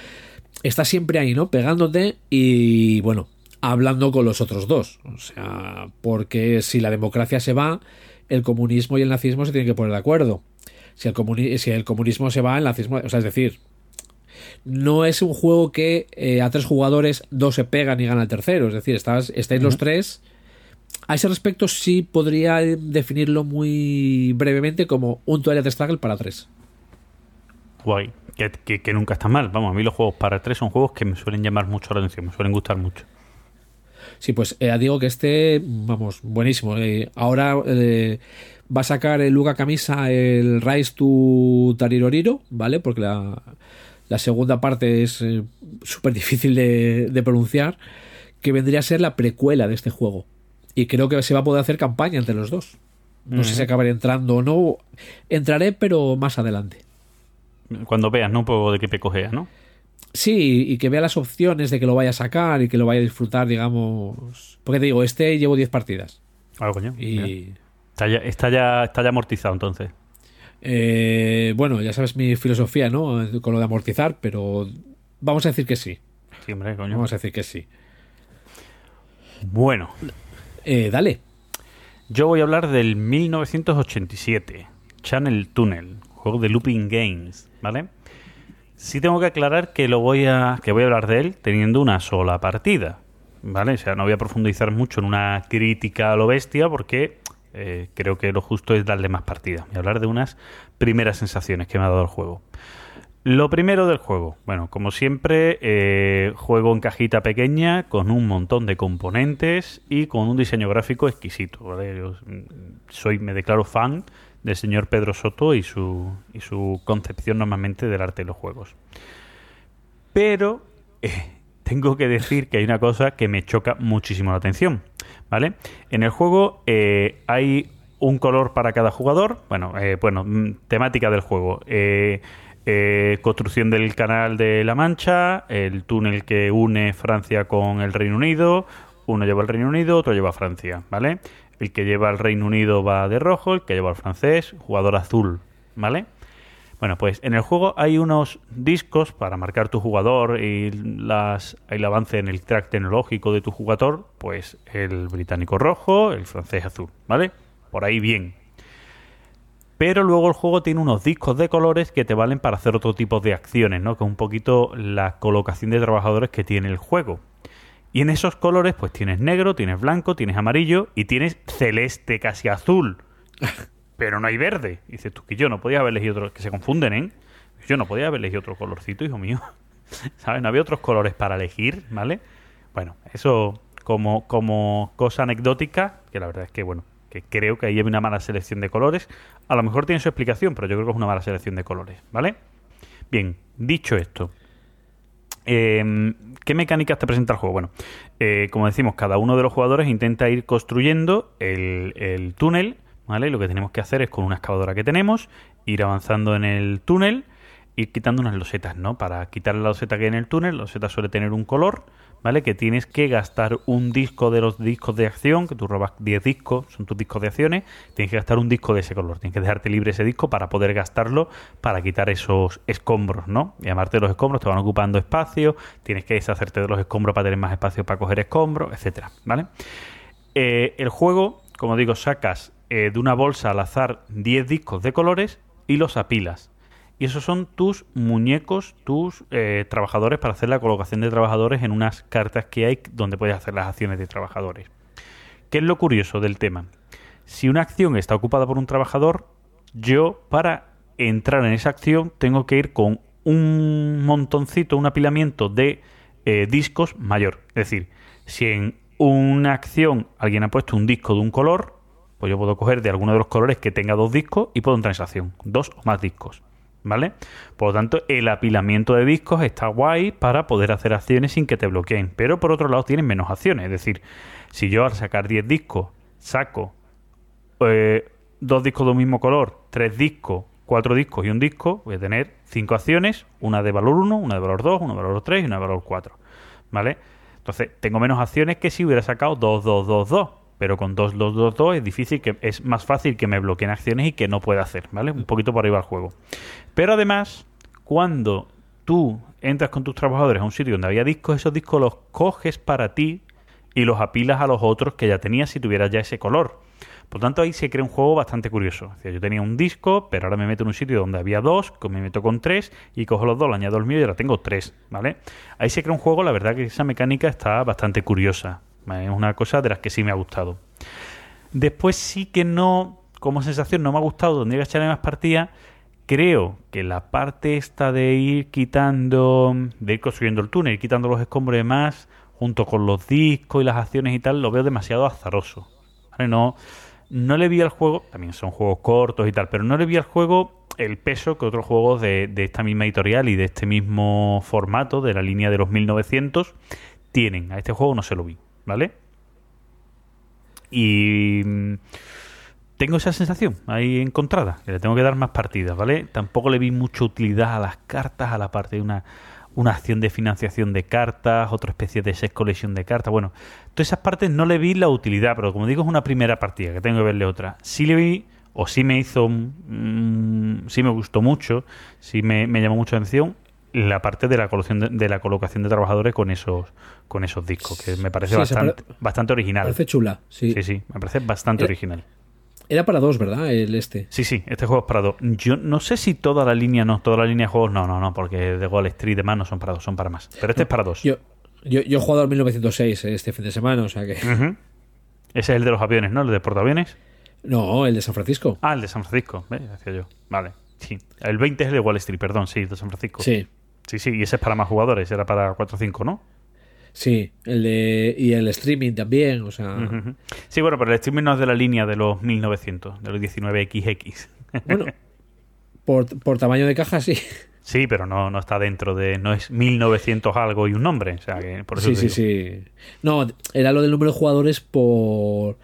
está siempre ahí, ¿no? Pegándote y, bueno, hablando con los otros dos. O sea, porque si la democracia se va, el comunismo y el nazismo se tienen que poner de acuerdo. Si el, comuni si el comunismo se va, el nazismo... O sea, es decir, no es un juego que eh, a tres jugadores dos se pegan y gana el tercero. Es decir, estás, estáis los tres... A ese respecto sí podría definirlo muy brevemente como un Twilight Struggle para tres. Guay. Que, que- que nunca está mal. Vamos, a mí los juegos para tres son juegos que me suelen llamar mucho la atención, me suelen gustar mucho. Sí, pues eh, digo que este, vamos, buenísimo. Eh, ahora eh, va a sacar el Luca Camisa el Rise to Tariroriro, ¿vale? Porque la, la segunda parte es eh, súper difícil de, de pronunciar, que vendría a ser la precuela de este juego. Y creo que se va a poder hacer campaña entre los dos. No sé si acabaré entrando o no. Entraré, pero más adelante. Cuando veas, ¿no? Un poco de qué pecojea, ¿no? Sí, y que vea las opciones de que lo vaya a sacar y que lo vaya a disfrutar, digamos. Porque te digo, este llevo 10 partidas. Ah, coño. Y. Está ya, está, ya, está ya amortizado entonces. eh, bueno, ya sabes mi filosofía, ¿no? Con lo de amortizar, pero vamos a decir que sí. Sí, hombre, coño. Vamos a decir que sí. Bueno, Eh, dale. yo voy a hablar del 1987, Channel Tunnel, juego de Looping Games, ¿vale? Sí tengo que aclarar que lo voy a que voy a hablar de él teniendo una sola partida, ¿vale? O sea, no voy a profundizar mucho en una crítica a lo bestia porque eh, creo que lo justo es darle más partidas. A hablar de unas primeras sensaciones que me ha dado el juego. Lo primero del juego, bueno, como siempre, eh, juego en cajita pequeña con un montón de componentes y con un diseño gráfico exquisito. ¿vale? Yo, mm, soy, me declaro fan del señor Pedro Soto y su, y su concepción normalmente del arte de los juegos. Pero eh, tengo que decir que hay una cosa que me choca muchísimo la atención, ¿vale? En el juego eh, hay un color para cada jugador, bueno, eh, bueno, mm, temática del juego. Construcción del canal de la Mancha, el túnel que une Francia con el Reino Unido, uno lleva al Reino Unido, otro lleva a Francia, ¿vale? El que lleva al Reino Unido va de rojo, el que lleva al francés, jugador azul, ¿vale? Bueno, pues en el juego hay unos discos para marcar tu jugador y las, el avance en el track tecnológico de tu jugador, pues el británico rojo, el francés azul, ¿vale? Por ahí bien. Pero luego el juego tiene unos discos de colores que te valen para hacer otro tipo de acciones, ¿no? Que es un poquito la colocación de trabajadores que tiene el juego. Y en esos colores, pues tienes negro, tienes blanco, tienes amarillo y tienes celeste, casi azul. Pero no hay verde. Y dices tú que yo no podía haber elegido otro, que se confunden, ¿eh? Yo no podía haber elegido otro colorcito, hijo mío. ¿Sabes? No había otros colores para elegir, ¿vale? Bueno, eso como, como cosa anecdótica, que la verdad es que, bueno, que creo que ahí hay una mala selección de colores. A lo mejor tiene su explicación, pero yo creo que es una mala selección de colores, ¿vale? Bien, dicho esto, eh, ¿Qué mecánicas te presenta el juego? Bueno, eh, como decimos, cada uno de los jugadores intenta ir construyendo el, el túnel, ¿vale? Lo que tenemos que hacer es con una excavadora que tenemos, ir avanzando en el túnel, ir quitando unas losetas, ¿no? Para quitar la loseta que hay en el túnel, la loseta suele tener un color, ¿vale? Que tienes que gastar un disco de los discos de acción, que tú robas 10 discos, son tus discos de acciones, tienes que gastar un disco de ese color, tienes que dejarte libre ese disco para poder gastarlo para quitar esos escombros, ¿no? Y los escombros te van ocupando espacio, tienes que deshacerte de los escombros para tener más espacio para coger escombros, etcétera, ¿vale? Eh, el juego, como digo, sacas eh, de una bolsa al azar 10 discos de colores y los apilas. Y esos son tus muñecos, tus eh, trabajadores para hacer la colocación de trabajadores en unas cartas que hay donde puedes hacer las acciones de trabajadores. ¿Qué es lo curioso del tema? Si una acción está ocupada por un trabajador, yo para entrar en esa acción tengo que ir con un montoncito, un apilamiento de eh, discos mayor. Es decir, si en una acción alguien ha puesto un disco de un color, pues yo puedo coger de alguno de los colores que tenga dos discos y puedo entrar en esa acción, dos o más discos. ¿Vale? Por lo tanto, el apilamiento de discos está guay para poder hacer acciones sin que te bloqueen. Pero por otro lado, tienen menos acciones. Es decir, si yo al sacar 10 discos saco eh, dos discos de un mismo color, tres discos, cuatro discos y un disco, voy a tener cinco acciones, una de valor 1, una de valor 2, una de valor 3 y una de valor 4. ¿Vale? Entonces, tengo menos acciones que si hubiera sacado 2, 2, 2, 2. Pero con 2, 2, 2, 2 es difícil que es más fácil que me bloqueen acciones y que no pueda hacer, ¿vale? Un poquito por va el juego. Pero además, cuando tú entras con tus trabajadores a un sitio donde había discos, esos discos los coges para ti y los apilas a los otros que ya tenías si tuvieras ya ese color. Por tanto, ahí se crea un juego bastante curioso. Yo tenía un disco, pero ahora me meto en un sitio donde había dos, me meto con tres, y cojo los dos, le añado el mío y ahora tengo tres, ¿vale? Ahí se crea un juego, la verdad que esa mecánica está bastante curiosa. Es una cosa de las que sí me ha gustado. Después sí que no, como sensación, no me ha gustado, tendría que echarle más partidas. Creo que la parte esta de ir quitando, de ir construyendo el túnel, ir quitando los escombros y demás, junto con los discos y las acciones y tal, lo veo demasiado azaroso. No, no le vi al juego, también son juegos cortos y tal, pero no le vi al juego el peso que otros juegos de, de esta misma editorial y de este mismo formato, de la línea de los 1900, tienen. A este juego no se lo vi, ¿vale? Y tengo esa sensación ahí encontrada, que le tengo que dar más partidas, ¿vale? Tampoco le vi mucha utilidad a las cartas, a la parte de una, una acción de financiación de cartas, otra especie de set collection de cartas. Bueno, todas esas partes no le vi la utilidad, pero como digo, es una primera partida, que tengo que verle otra. Sí le vi, o sí me hizo, mm, sí me gustó mucho, sí me, me llamó mucho la atención la parte de la colocación de, de la colocación de trabajadores con esos con esos discos que me parece Sí, bastante pare- bastante original Parece chula, sí. sí sí me parece bastante Eh, original Era para dos, ¿verdad? El este. sí sí este juego es para dos yo no sé si toda la línea no toda la línea de juegos no no no porque de Wall Street y demás no son para dos son para más pero este es para dos Yo, yo, yo he jugado al 1906 este fin de semana, o sea que. Ese es el de los aviones no el de portaaviones No, el de San Francisco. ah el de San Francisco ¿Ves? decía yo vale sí el 20 es el de Wall Street perdón sí el de San Francisco Sí, sí sí y ese es para más jugadores era para 4 o 5 ¿no? Sí. El de, y el streaming también, o sea. Sí, bueno, pero el streaming no es de la línea de los 1900, de los 19XX. Bueno, por, por tamaño de caja, sí. Sí, pero no, no está dentro de. No es 1900 algo y un nombre. O sea, que por eso Sí, sí, digo. sí. No, era lo del número de jugadores por.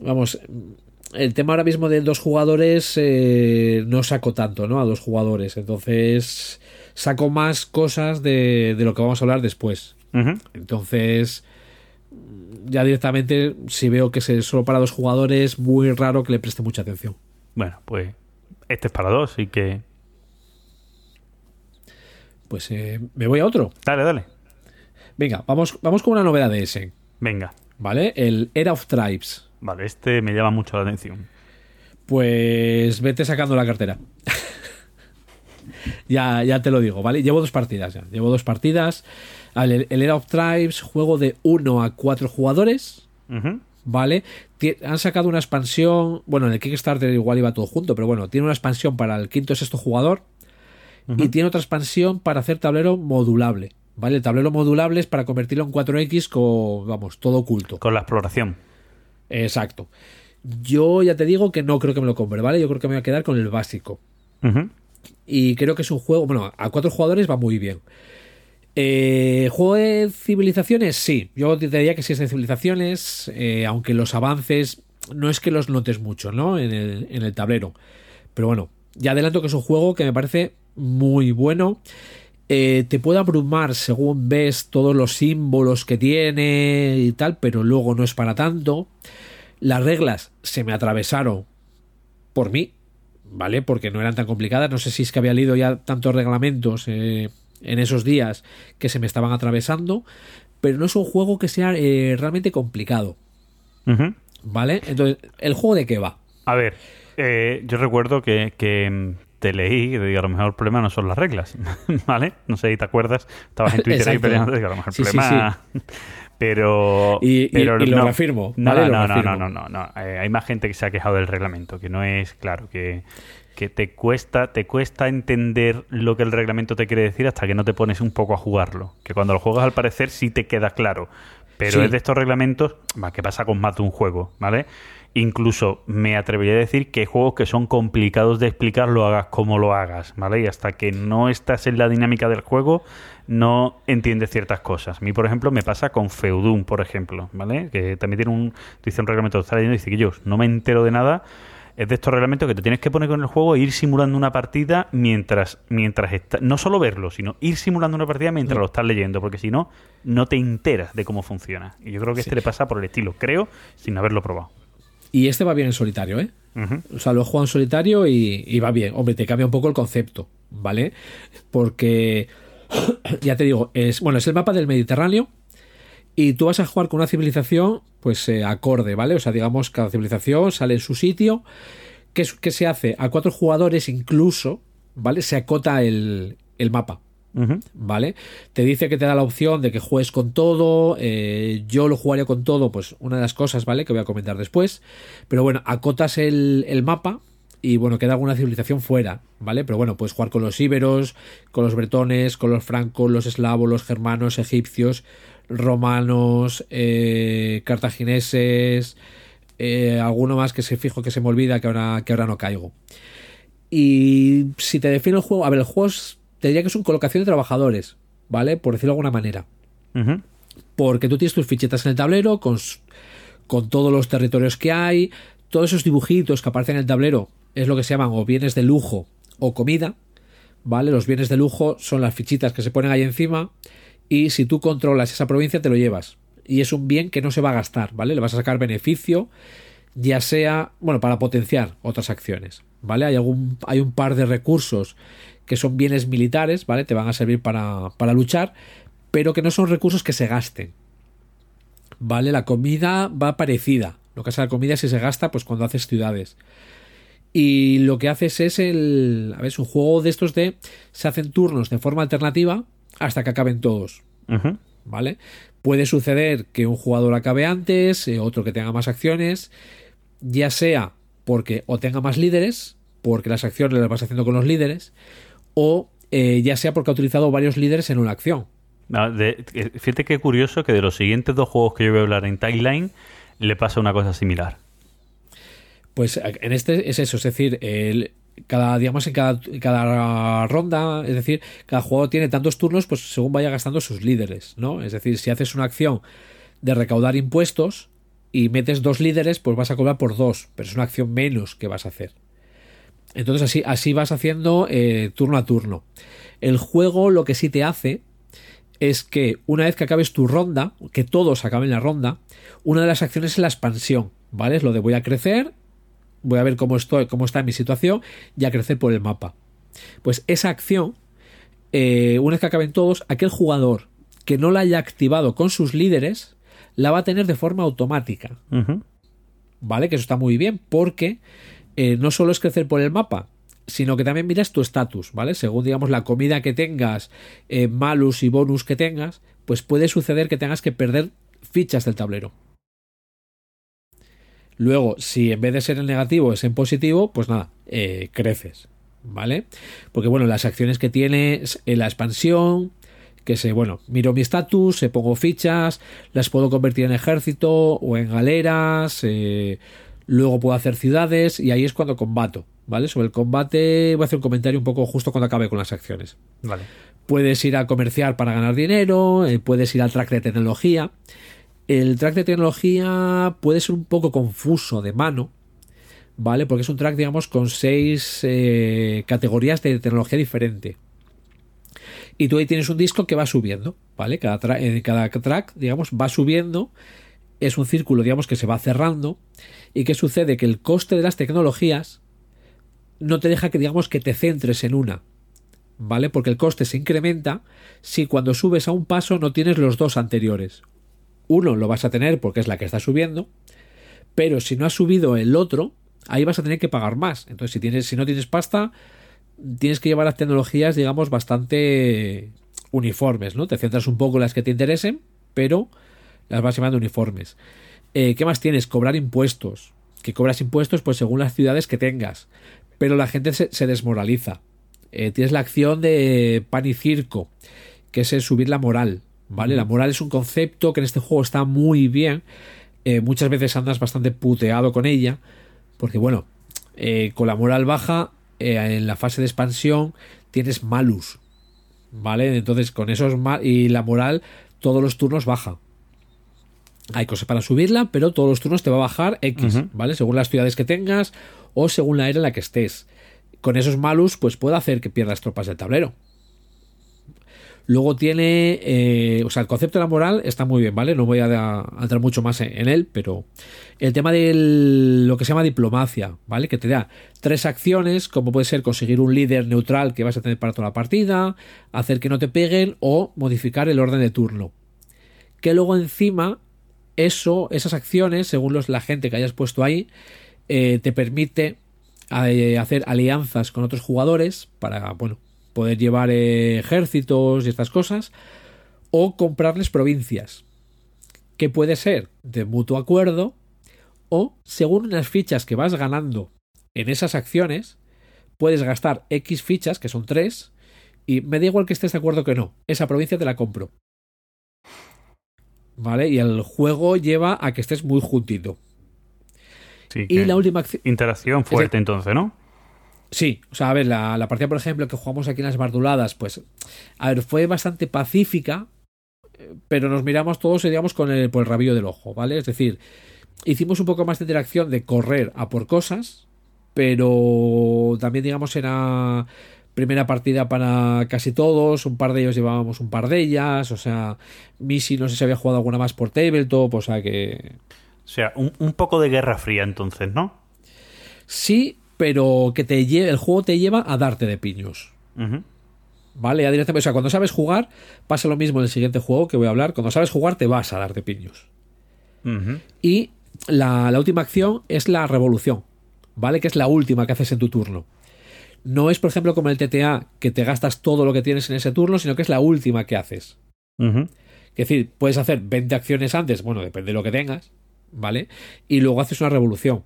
Vamos, el tema ahora mismo de dos jugadores eh, no saco tanto, ¿no? A dos jugadores. Entonces, saco más cosas de, de lo que vamos a hablar después. Entonces, ya directamente, si veo que es solo para dos jugadores, muy raro que le preste mucha atención. Bueno, pues este es para dos, y que. Pues eh, me voy a otro. Dale, dale. Venga, vamos, vamos con una novedad de ese. Venga. ¿Vale? El Era of Tribes. Vale, este me llama mucho la atención. Pues vete sacando la cartera. ya, ya te lo digo, ¿vale? Llevo dos partidas ya. Llevo dos partidas. Vale, el Era of Tribes, juego de 1 a 4 jugadores. ¿Vale? Han sacado una expansión. Bueno, en el Kickstarter igual iba todo junto, pero bueno, tiene una expansión para el quinto o sexto jugador. Y tiene otra expansión para hacer tablero modulable. ¿Vale? El tablero modulable es para convertirlo en 4X con, vamos, todo oculto. Con la exploración. Exacto. Yo ya te digo que no creo que me lo compre, ¿vale? Yo creo que me voy a quedar con el básico. Y creo que es un juego, bueno, a cuatro jugadores va muy bien. Eh, ¿Juego de civilizaciones? Sí, yo te diría que sí es de civilizaciones, eh, aunque los avances no es que los notes mucho, ¿no? En el, en el tablero. Pero bueno, ya adelanto que es un juego que me parece muy bueno. Eh, te puede abrumar según ves todos los símbolos que tiene y tal, pero luego no es para tanto. Las reglas se me atravesaron por mí, ¿vale? Porque no eran tan complicadas. No sé si es que había leído ya tantos reglamentos eh, en esos días que se me estaban atravesando, pero no es un juego que sea eh, realmente complicado, Ujú. ¿vale? Entonces, ¿el juego de qué va? A ver, eh, yo recuerdo que, que, te leí que te digo, a lo mejor el problema no son las reglas, ¿vale? No sé si te acuerdas, estabas en Twitter ahí peleando, digo, a lo mejor el Sí, sí, problema... Pero, Y- y- pero y lo no. reafirmo, No, ¿vale? no, Lo no, no, reafirmo. no, no, no. Eh, hay más gente que se ha quejado del reglamento, que no es claro, que, que te cuesta, te cuesta entender lo que el reglamento te quiere decir hasta que no te pones un poco a jugarlo. Que cuando lo juegas al parecer sí te queda claro. Pero Sí. es de estos reglamentos, que pasa con más de un juego, ¿vale? Incluso me atrevería a decir que hay juegos que son complicados de explicar, lo hagas como lo hagas, ¿vale? Y hasta que no estás en la dinámica del juego, no entiendes ciertas cosas. A mí, por ejemplo, me pasa con Feudum, por ejemplo, ¿vale? Que también tiene un, dice un reglamento, leyendo y dice que yo no me entero de nada. Es de estos reglamentos que te tienes que poner con el juego e ir simulando una partida mientras, mientras está, no solo verlo, sino ir simulando una partida mientras lo estás leyendo, porque si no, no te enteras de cómo funciona. Y yo creo que este le pasa por el estilo, creo, sin haberlo probado. Y este va bien en solitario, ¿eh? O sea, lo jugado en solitario y, y va bien. Hombre, te cambia un poco el concepto, ¿vale? Porque, ya te digo, es bueno, es el mapa del Mediterráneo y tú vas a jugar con una civilización, pues eh, acorde, ¿vale? O sea, digamos, cada civilización sale en su sitio. ¿Qué, es- qué se hace? A cuatro jugadores incluso, ¿vale? Se acota el, el mapa. ¿vale? Te dice que te da la opción de que juegues con todo. eh, yo lo jugaría con todo, pues una de las cosas, ¿vale? Que voy a comentar después. Pero bueno, acotas el, el mapa y bueno, queda alguna civilización fuera, ¿vale? Pero bueno, puedes jugar con los íberos, con los bretones, con los francos, los eslavos, los germanos, egipcios, romanos, eh, cartagineses, eh, alguno más que se fijo que se me olvida que ahora, que ahora no caigo. Y si te define el juego, a ver, el juego es, te diría que es una colocación de trabajadores, ¿vale? Por decirlo de alguna manera. Porque tú tienes tus fichetas en el tablero con, con todos los territorios que hay, todos esos dibujitos que aparecen en el tablero es lo que se llaman o bienes de lujo o comida, ¿vale? Los bienes de lujo son las fichitas que se ponen ahí encima y si tú controlas esa provincia te lo llevas. Y es un bien que no se va a gastar, ¿vale? Le vas a sacar beneficio, ya sea, bueno, para potenciar otras acciones, ¿vale? Hay, algún, hay un par de recursos que son bienes militares, ¿vale? Te van a servir para, para luchar, pero que no son recursos que se gasten, ¿vale? La comida va parecida. Lo que hace la comida si se gasta, pues cuando haces ciudades. Y lo que haces es el. A ver, es un juego de estos de. Se hacen turnos de forma alternativa hasta que acaben todos. ¿Vale? Puede suceder que un jugador acabe antes, eh, otro que tenga más acciones, ya sea porque o tenga más líderes, porque las acciones las vas haciendo con los líderes, o eh, ya sea porque ha utilizado varios líderes en una acción. Ah, de- fíjate qué curioso que de los siguientes dos juegos que yo voy a hablar en Timeline le pasa una cosa similar. Pues en este es eso, es decir, el- cada, digamos, en cada, cada ronda, es decir, cada jugador tiene tantos turnos, pues según vaya gastando sus líderes, ¿no? Es decir, si haces una acción de recaudar impuestos y metes dos líderes, pues vas a cobrar por dos, pero es una acción menos que vas a hacer. Entonces así, así vas haciendo eh, turno a turno. El juego lo que sí te hace es que una vez que acabes tu ronda, que todos acaben la ronda, una de las acciones es la expansión, ¿vale? Es lo de voy a crecer, voy a ver cómo estoy, cómo está mi situación y a crecer por el mapa. Pues esa acción, eh, una vez que acaben todos, aquel jugador que no la haya activado con sus líderes, la va a tener de forma automática. ¿Vale? Que eso está muy bien porque eh, no solo es crecer por el mapa, sino que también miras tu estatus, ¿vale? Según, digamos, la comida que tengas, eh, malus y bonus que tengas, pues puede suceder que tengas que perder fichas del tablero. Luego, si en vez de ser en negativo es en positivo, pues nada, eh, creces, ¿vale? Porque bueno, las acciones que tienes en la expansión, que se, bueno, miro mi estatus, se pongo fichas, las puedo convertir en ejército o en galeras, eh, luego puedo hacer ciudades y ahí es cuando combato, ¿vale? Sobre el combate voy a hacer un comentario un poco justo cuando acabe con las acciones. Vale. Puedes ir a comerciar para ganar dinero, eh, puedes ir al track de tecnología. El track de tecnología puede ser un poco confuso de mano, ¿vale? Porque es un track, digamos, con seis eh, categorías de tecnología diferente. Y tú ahí tienes un disco que va subiendo, ¿vale? Cada, eh, cada track, digamos, va subiendo. Es un círculo, digamos, que se va cerrando. ¿Y qué sucede? Que el coste de las tecnologías no te deja que, digamos, que te centres en una. ¿Vale? Porque el coste se incrementa si cuando subes a un paso no tienes los dos anteriores. Uno lo vas a tener porque es la que está subiendo, pero si no has subido el otro, ahí vas a tener que pagar más. Entonces, si tienes, si no tienes pasta, tienes que llevar las tecnologías, digamos, bastante uniformes, ¿no? Te centras un poco en las que te interesen, pero las vas llevando uniformes. Eh, ¿Qué más tienes? Cobrar impuestos. Que cobras impuestos, pues según las ciudades que tengas. Pero la gente se, se desmoraliza. Eh, tienes la acción de pan y circo, que es el subir la moral. ¿Vale? La moral es un concepto que en este juego está muy bien. Eh, muchas veces andas bastante puteado con ella. Porque, bueno, eh, con la moral baja, eh, en la fase de expansión tienes malus. ¿Vale? Entonces, con esos mal y la moral, todos los turnos baja. Hay cosas para subirla, pero todos los turnos te va a bajar X. ¿vale? Según las ciudades que tengas o según la era en la que estés. Con esos malus, pues puede hacer que pierdas tropas del tablero. Luego tiene, eh, o sea, el concepto de la moral está muy bien, ¿vale? No voy a, entrar mucho más en, en él, pero el tema de lo que se llama diplomacia, ¿vale? Que te da tres acciones, como puede ser conseguir un líder neutral que vas a tener para toda la partida, hacer que no te peguen o modificar el orden de turno. Que luego encima, eso, esas acciones, según los, la gente que hayas puesto ahí, eh, te permite eh, hacer alianzas con otros jugadores para, bueno, poder llevar eh, ejércitos y estas cosas, o comprarles provincias, que puede ser de mutuo acuerdo, o según unas fichas que vas ganando en esas acciones puedes gastar X fichas, que son tres, y me da igual que estés de acuerdo que no, esa provincia te la compro. ¿Vale? Y el juego lleva a que estés muy juntito. Sí, Y la última acción... Interacción fuerte, entonces, ¿no? Sí, o sea, a ver, la, la partida, por ejemplo, que jugamos aquí en las Barduladas, pues, a ver, fue bastante pacífica, eh, pero nos miramos todos, digamos, con el, por el rabillo del ojo, ¿vale? Es decir, hicimos un poco más de interacción de correr a por cosas, pero también, digamos, era primera partida para casi todos, un par de ellos llevábamos un par de ellas, o sea, Missy no sé si había jugado alguna más por tabletop, o sea que O sea, un, un poco de guerra fría, entonces, ¿no? sí, pero que te lleve, el juego te lleva a darte de piños. ¿Vale? Ya directamente, o sea, cuando sabes jugar, pasa lo mismo en el siguiente juego que voy a hablar. Cuando sabes jugar, te vas a dar de piños. Y la, la última acción es la revolución, ¿vale? Que es la última que haces en tu turno. No es, por ejemplo, como el TTA, que te gastas todo lo que tienes en ese turno, sino que es la última que haces. Es decir, puedes hacer 20 acciones antes, bueno, depende de lo que tengas, ¿vale? Y luego haces una revolución.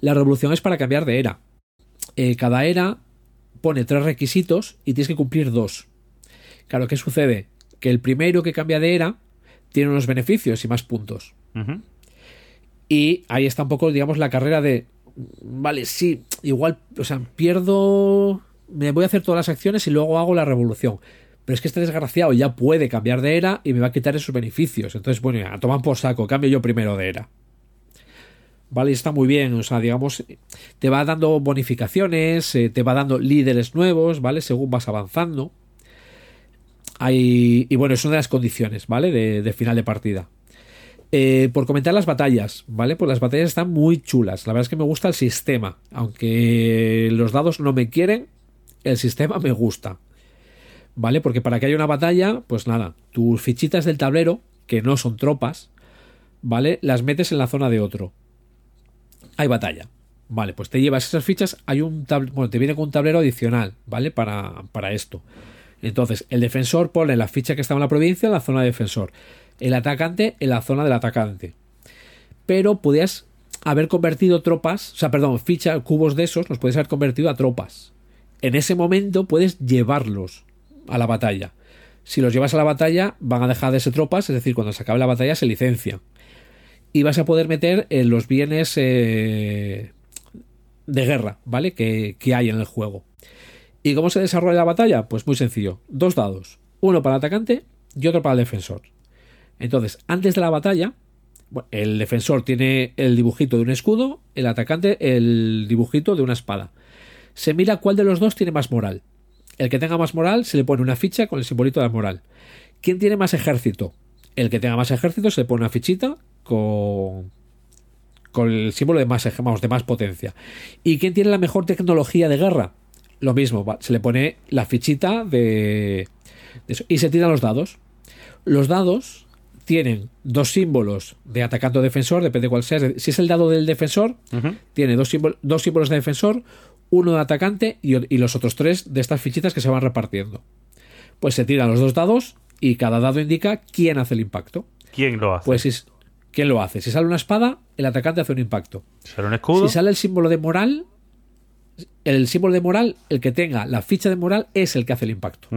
La revolución es para cambiar de era. Eh, cada era pone tres requisitos y tienes que cumplir dos. Claro, ¿qué sucede? Que el primero que cambia de era tiene unos beneficios y más puntos. Y ahí está un poco, digamos, la carrera de. Vale, sí, igual, o sea, pierdo. Me voy a hacer todas las acciones y luego hago la revolución. Pero es que este desgraciado ya puede cambiar de era y me va a quitar esos beneficios. Entonces, bueno, ya, toman por saco, cambio yo primero de era. Vale, y está muy bien, o sea, digamos, te va dando bonificaciones, eh, te va dando líderes nuevos, ¿vale? Según vas avanzando. Hay, y bueno, es una de las condiciones, ¿vale? De, final de partida. Eh, por comentar las batallas, ¿vale? Pues las batallas están muy chulas. La verdad es que me gusta el sistema. Aunque los dados no me quieren, el sistema me gusta. ¿Vale? Porque para que haya una batalla, pues nada, tus fichitas del tablero, que no son tropas, ¿vale? Las metes en la zona de otro. Hay batalla. Vale, pues te llevas esas fichas, hay un tab- bueno, te viene con un tablero adicional, ¿vale? Para, para esto. Entonces, el defensor pone la ficha que está en la provincia en la zona de defensor. El atacante en la zona del atacante. Pero podías haber convertido tropas, o sea, perdón, ficha, cubos de esos, los puedes haber convertido a tropas. En ese momento puedes llevarlos a la batalla. Si los llevas a la batalla, van a dejar de ser tropas, es decir, cuando se acabe la batalla se licencia. Y vas a poder meter en los bienes eh, de guerra, ¿vale? Que, que hay en el juego. ¿Y cómo se desarrolla la batalla? Pues muy sencillo. Dos dados. Uno para el atacante y otro para el defensor. Entonces, antes de la batalla, el defensor tiene el dibujito de un escudo, el atacante el dibujito de una espada. Se mira cuál de los dos tiene más moral. El que tenga más moral se le pone una ficha con el simbolito de moral. ¿Quién tiene más ejército? El que tenga más ejército se le pone una fichita con, con el símbolo de más, vamos, de más potencia. ¿Y quién tiene la mejor tecnología de guerra? Lo mismo, se le pone la fichita de, de eso. Y se tiran los dados. Los dados tienen dos símbolos de atacante o defensor, depende cuál sea. Si es el dado del defensor, tiene dos, símbol- dos símbolos de defensor, uno de atacante y, y los otros tres de estas fichitas que se van repartiendo. Pues se tiran los dos dados y cada dado indica quién hace el impacto. ¿Quién lo hace? Pues si es- ¿quién lo hace? Si sale una espada, el atacante hace un impacto. ¿Será un escudo? Si sale el símbolo de moral, el símbolo de moral, el que tenga la ficha de moral es el que hace el impacto.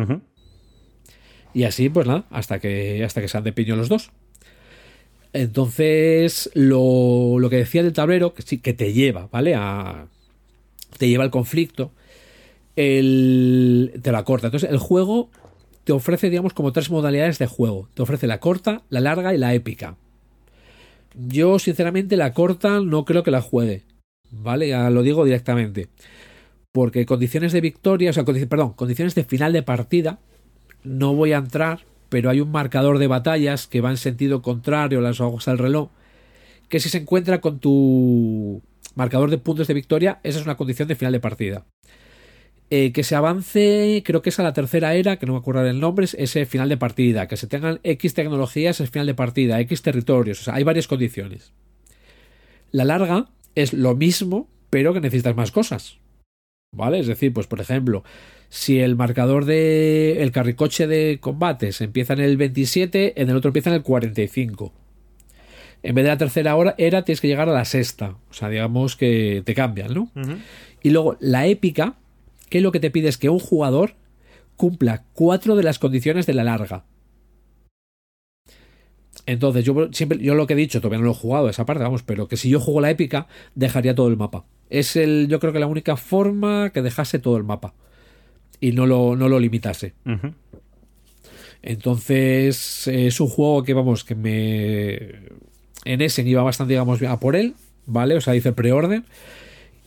Y así, pues nada, hasta que, hasta que sean de piño los dos. Entonces, lo, lo que decía del tablero, que sí, que te lleva, ¿vale? A, te lleva al conflicto, el, te la corta. Entonces, el juego te ofrece, digamos, como tres modalidades de juego. Te ofrece la corta, la larga y la épica. Yo, sinceramente, la corta no creo que la juegue. ¿Vale? Ya lo digo directamente. Porque condiciones de victoria, o sea, perdón, condiciones de final de partida, no voy a entrar, pero hay un marcador de batallas que va en sentido contrario las hojas al reloj, que si se encuentra con tu marcador de puntos de victoria, esa es una condición de final de partida. Eh, que se avance, creo que es a la tercera era, que no me acuerdo el nombre, es ese final de partida. Que se tengan X tecnologías es final de partida, X territorios, o sea, hay varias condiciones. La larga es lo mismo, pero que necesitas más cosas. ¿Vale? Es decir, pues por ejemplo, si el marcador de el carricoche de combates empieza en el 27, en el otro empieza en el 45. En vez de la tercera hora, era tienes que llegar a la sexta. O sea, digamos que te cambian, ¿no? Y luego la épica, que lo que te pide es que un jugador cumpla cuatro de las condiciones de la larga. Entonces, yo siempre, yo lo que he dicho, todavía no lo he jugado esa parte, vamos, pero que si yo juego la épica, dejaría todo el mapa. Es el, yo creo que la única forma que dejase todo el mapa. Y no lo, no lo limitase. Entonces, es un juego que, vamos, que me. En Essen iba bastante, digamos, a por él, ¿vale? O sea, hice preorden.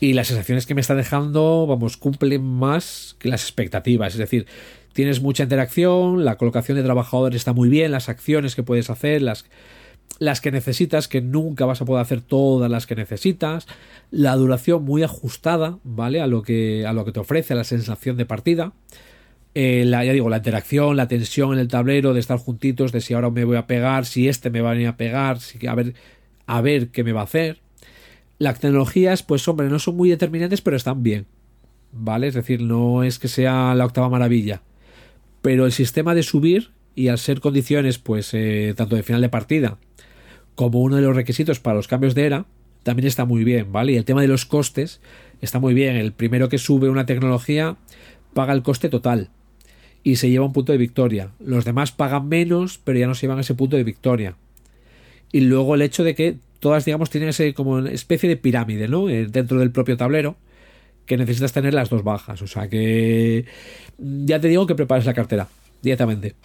Y las sensaciones que me está dejando, vamos, cumplen más que las expectativas. Es decir, tienes mucha interacción, la colocación de trabajadores está muy bien, las acciones que puedes hacer, las, las que necesitas, que nunca vas a poder hacer todas las que necesitas, la duración muy ajustada, ¿vale? A lo que, a lo que te ofrece la sensación de partida. Eh, la, ya digo, la interacción, la tensión en el tablero, de estar juntitos, de si ahora me voy a pegar, si este me va a venir a pegar, si, a, ver, a ver qué me va a hacer. Las tecnologías, pues hombre, no son muy determinantes, pero están bien. ¿Vale? Es decir, no es que sea la octava maravilla. Pero el sistema de subir, y al ser condiciones, pues, eh, tanto de final de partida, como uno de los requisitos para los cambios de era, también está muy bien, ¿vale? Y el tema de los costes está muy bien. El primero que sube una tecnología paga el coste total y se lleva un punto de victoria. Los demás pagan menos, pero ya no se llevan ese punto de victoria. Y luego el hecho de que todas, digamos, tienen ese como una especie de pirámide, ¿no? Eh, Dentro del propio tablero, que necesitas tener las dos bajas. O sea que mm, ya te digo que prepares la cartera directamente.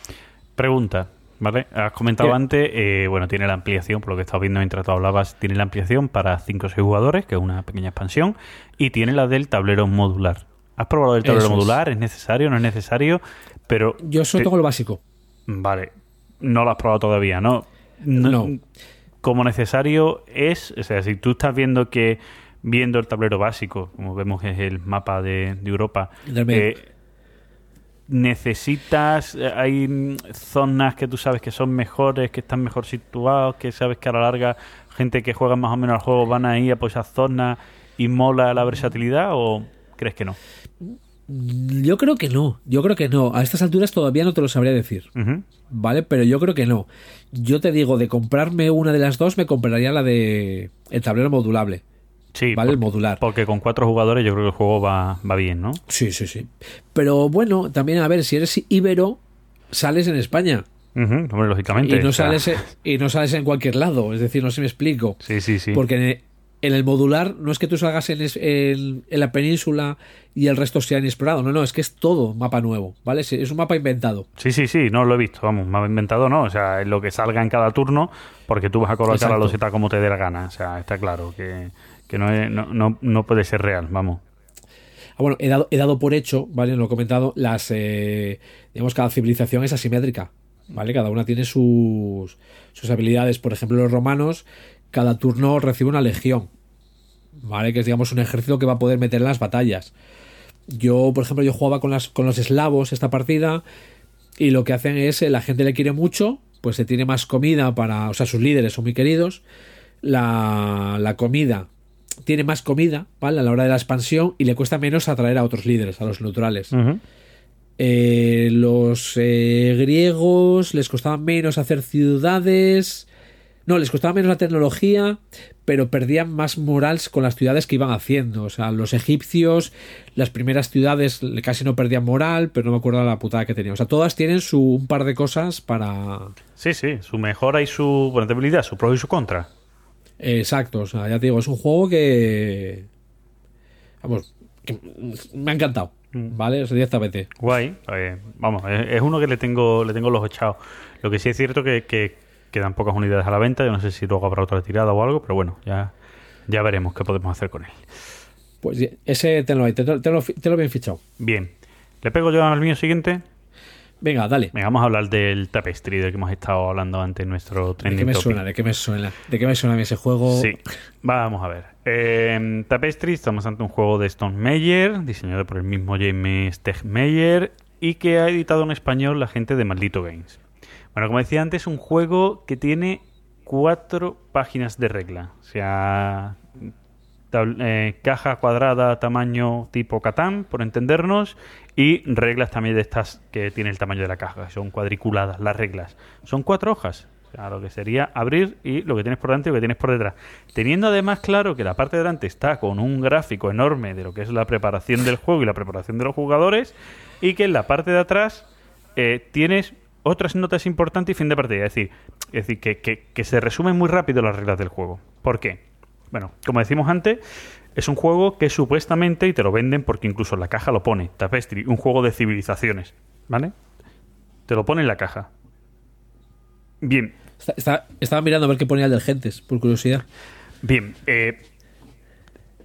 Pregunta, ¿vale? Has comentado antes, eh, bueno, tiene la ampliación, por lo que estaba viendo mientras tú hablabas, tiene la ampliación para 5 o 6 jugadores, que es una pequeña expansión, y tiene la del tablero modular. ¿Has probado el tablero Eso modular? ¿Es necesario? ¿No es necesario? Pero, Yo solo te- tengo lo básico. vale, no lo has probado todavía, ¿no? No. Como necesario es, o sea, si tú estás viendo que, viendo el tablero básico, como vemos que es el mapa de, de Europa, eh, necesitas, eh, hay zonas que tú sabes que son mejores, que están mejor situados, que sabes que a la larga gente que juega más o menos al juego van a ir a por esas zonas y mola la versatilidad o crees que no? Yo creo que no. Yo creo que no. A estas alturas todavía no te lo sabría decir. ¿Vale? Pero yo creo que no. Yo te digo, de comprarme una de las dos, me compraría la de el tablero modulable. Sí, ¿Vale? El modular. porque con cuatro jugadores yo creo que el juego va, va bien, ¿no? Sí, sí, sí. Pero bueno, también, a ver, si eres ibero, sales en España. Ujú, hombre, lógicamente. Y no, o sea, sales, en- y no sales en cualquier lado. Es decir, no sé si me explico. Sí, sí, sí. Porque en el, modular no es que tú salgas en, es- en- en la península y el resto sea inexplorado. No, no, es que es todo mapa nuevo. ¿Vale? Es- un mapa inventado. Sí, sí, sí, no lo he visto, vamos, me ha inventado, ¿no? O sea, es lo que salga en cada turno, porque tú vas a colocar la Exacto. loseta como te dé la gana. O sea, está claro que, que no, es- no, no, no puede ser real, vamos. Ah, bueno, he dado, he dado por hecho, ¿vale? Lo he comentado, las. eh, digamos, cada civilización es asimétrica, ¿vale? Cada una tiene sus, sus habilidades. Por ejemplo, los romanos, cada turno recibe una legión, ¿vale? Que es, digamos, un ejército que va a poder meter en las batallas. Yo, por ejemplo, yo jugaba con, las, con los eslavos esta partida y lo que hacen es, eh, la gente le quiere mucho, pues se tiene más comida para. O sea, sus líderes son muy queridos. La, la comida tiene más comida, ¿vale? A la hora de la expansión y le cuesta menos atraer a otros líderes, a los neutrales. Eh, los eh, griegos les costaba menos hacer ciudades. No, les costaba menos la tecnología, pero perdían más moral con las ciudades que iban haciendo. O sea, los egipcios, las primeras ciudades casi no perdían moral, pero no me acuerdo la putada que tenían. O sea, todas tienen su un par de cosas para. Sí, sí, su mejora y su bueno, debilidad, su pro y su contra. Exacto, o sea, ya te digo, es un juego que. Vamos, que me ha encantado, ¿vale? O sea, directamente. Guay. eh, vamos, es, es uno que le tengo, le tengo los echados. Lo que sí es cierto que, que quedan pocas unidades a la venta. Yo no sé si luego habrá otra tirada o algo, pero bueno, ya, ya veremos qué podemos hacer con él. Pues ese tenlo ahí, te, te lo, te lo bien fichado. Bien. ¿Le pego yo al mío siguiente? Venga, dale. Venga, vamos a hablar del tapestry del que hemos estado hablando antes en nuestro ¿De trending qué me topic. suena? ¿De qué me suena? ¿De qué me suena a mí ese juego? Sí, vamos a ver. Eh, Tapestry, estamos ante un juego de Stone Meyer, diseñado por el mismo James Tegmeyer y que ha editado en español la gente de Maldito Games. Bueno, como decía antes, un juego que tiene cuatro páginas de regla. O sea, eh, caja cuadrada, tamaño tipo Catán, por entendernos, y reglas también de estas que tiene el tamaño de la caja, son cuadriculadas las reglas. Son cuatro hojas, O sea, lo que sería abrir y lo que tienes por delante y lo que tienes por detrás. Teniendo además claro que la parte de delante está con un gráfico enorme de lo que es la preparación del juego y la preparación de los jugadores y que en la parte de atrás eh, tienes otras notas importantes y fin de partida. Es decir, es decir que, que- que se resumen muy rápido las reglas del juego. ¿Por qué? Bueno, como decimos antes, es un juego que supuestamente, y te lo venden porque incluso en la caja lo pone, Tapestry, un juego de civilizaciones. ¿Vale? Te lo pone en la caja. Bien, Está- está- estaba mirando a ver qué ponía el del Gentes, por curiosidad. Bien, eh,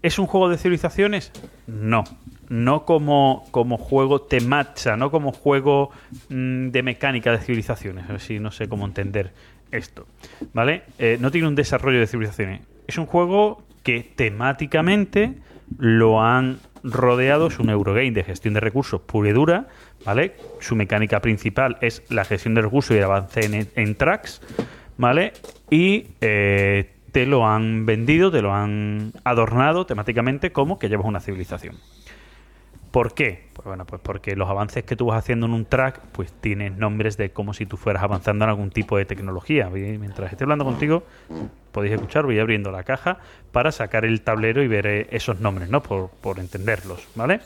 ¿es un juego de civilizaciones? No. No como, como juego temacha, no como juego mm, de mecánica de civilizaciones. A ver si no sé cómo entender esto. ¿Vale? Eh, no tiene un desarrollo de civilizaciones. Es un juego que temáticamente lo han rodeado, es un Eurogame de gestión de recursos pura y dura, ¿vale? Su mecánica principal es la gestión de recursos y el avance en, tracks, ¿vale? Y eh, te lo han vendido, te lo han adornado temáticamente como que llevas una civilización. ¿Por qué? Pues bueno, pues porque los avances que tú vas haciendo en un track, pues tienen nombres de como si tú fueras avanzando en algún tipo de tecnología. Mientras esté hablando contigo, podéis escuchar, voy abriendo la caja para sacar el tablero y ver eh, esos nombres, ¿no? Por, por entenderlos, ¿vale?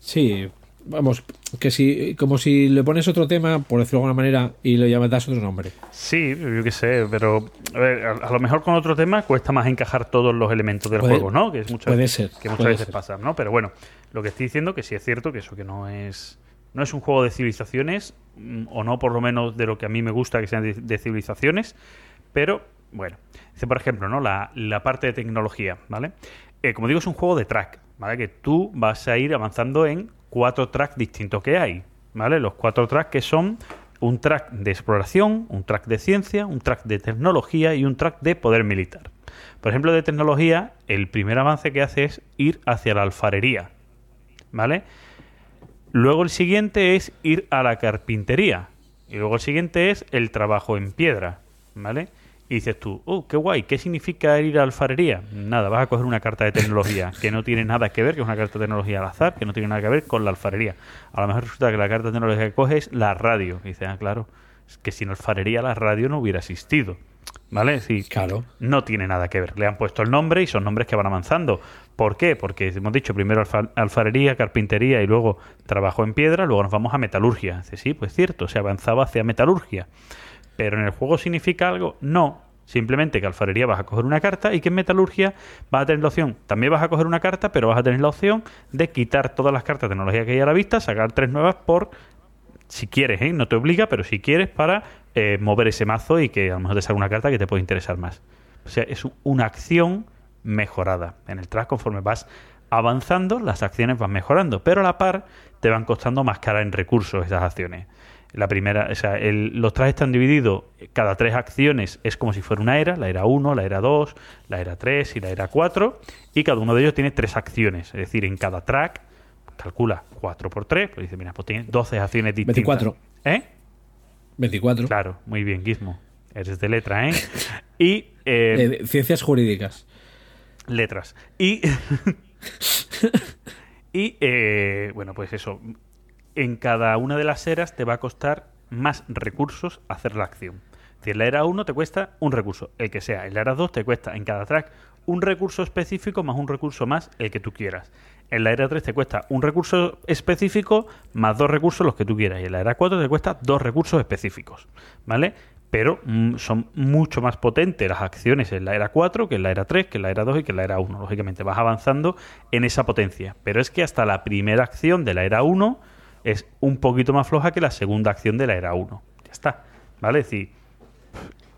Sí, vamos, que si, como si le pones otro tema, por decirlo de alguna manera, y le llamas, das otro nombre. Sí, yo qué sé, pero a, ver, a, a lo mejor con otro tema cuesta más encajar todos los elementos del Puede- juego, ¿no? Que es muchas, puede ser, que muchas puede veces ser. pasa, ¿no? Pero bueno, lo que estoy diciendo que sí es cierto que eso que no es no es un juego de civilizaciones mm, o no por lo menos de lo que a mí me gusta que sean de, de civilizaciones, pero bueno, dice por ejemplo, ¿no? La, la parte de tecnología, ¿vale? Eh, como digo, es un juego de track, ¿vale? Que tú vas a ir avanzando en cuatro tracks distintos que hay, ¿vale? Los cuatro tracks que son un track de exploración, un track de ciencia, un track de tecnología y un track de poder militar. Por ejemplo, de tecnología, el primer avance que hace es ir hacia la alfarería, ¿vale? Luego el siguiente es ir a la carpintería. Y luego el siguiente es el trabajo en piedra, ¿vale? Y dices tú, oh, qué guay, ¿qué significa ir a la alfarería? Nada, vas a coger una carta de tecnología que no tiene nada que ver, que es una carta de tecnología al azar, que no tiene nada que ver con la alfarería. A lo mejor resulta que la carta de tecnología que coges es la radio. Y dices, ah, claro, es que sin alfarería la radio no hubiera existido, ¿vale? Decir, Claro. no tiene nada que ver. Le han puesto el nombre y son nombres que van avanzando. ¿Por qué? Porque hemos dicho primero alfa- alfarería, carpintería y luego trabajo en piedra, luego nos vamos a metalurgia. Dice, sí, pues cierto, se avanzaba hacia metalurgia. Pero en el juego significa algo, no. Simplemente que alfarería vas a coger una carta y que en metalurgia vas a tener la opción. También vas a coger una carta, pero vas a tener la opción de quitar todas las cartas de tecnología que hay a la vista, sacar tres nuevas por si quieres, ¿eh? no te obliga, pero si quieres para eh, mover ese mazo y que a lo mejor te salga una carta que te puede interesar más. O sea, es una acción mejorada. En el track, conforme vas avanzando, las acciones van mejorando, pero a la par te van costando más cara en recursos esas acciones. La primera, o sea, el- los tracks están divididos, cada tres acciones es como si fuera una era, la era 1, la era 2, la era 3 y la era 4, y cada uno de ellos tiene tres acciones, es decir, en cada track calcula 4 por 3, pues dice, mira, pues tiene 12 acciones distintas. 24. ¿Eh? 24. Claro, muy bien, Gizmo. Eres de letra, ¿eh? Y eh, Eh, ciencias jurídicas. letras. Y. y, eh, bueno, pues eso. En cada una de las eras te va a costar más recursos hacer la acción. Es decir, la era 1 te cuesta un recurso, el que sea. En la era 2 te cuesta en cada track un recurso específico más un recurso más el que tú quieras. En la era 3 te cuesta un recurso específico más dos recursos los que tú quieras. Y en la era 4 te cuesta dos recursos específicos. ¿Vale? Pero mm, son mucho más potentes las acciones en la era 4 que en la era 3, que en la era 2 y que en la era 1. Lógicamente vas avanzando en esa potencia. Pero es que hasta la primera acción de la era 1 es un poquito más floja que la segunda acción de la era 1. Ya está. ¿Vale? Es decir,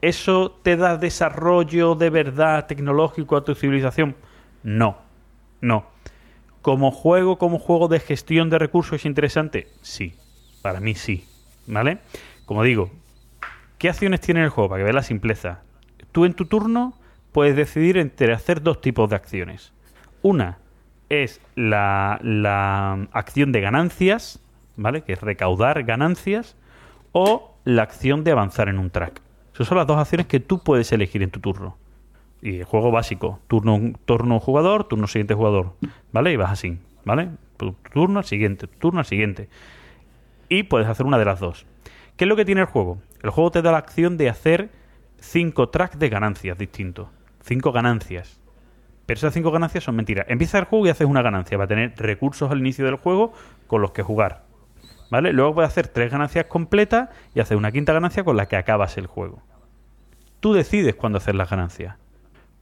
¿eso te da desarrollo de verdad tecnológico a tu civilización? No. No. Como juego, como juego de gestión de recursos es interesante, sí. Para mí sí. ¿Vale? Como digo, ¿qué acciones tiene el juego? Para que veas la simpleza. Tú en tu turno puedes decidir entre hacer dos tipos de acciones. Una es la, la acción de ganancias, ¿vale? Que es recaudar ganancias, o la acción de avanzar en un track. Esas son las dos acciones que tú puedes elegir en tu turno. Y el juego básico, turno, turno jugador, turno siguiente jugador, ¿vale? Y vas así, ¿vale? Tu turno al siguiente, tu turno al siguiente. Y puedes hacer una de las dos. ¿Qué es lo que tiene el juego? El juego te da la acción de hacer cinco tracks de ganancias distintos. Cinco ganancias. Pero esas cinco ganancias son mentiras. Empieza el juego y haces una ganancia. Va a tener recursos al inicio del juego con los que jugar. ¿Vale? Luego puedes hacer tres ganancias completas y hacer una quinta ganancia con la que acabas el juego. Tú decides cuándo hacer las ganancias.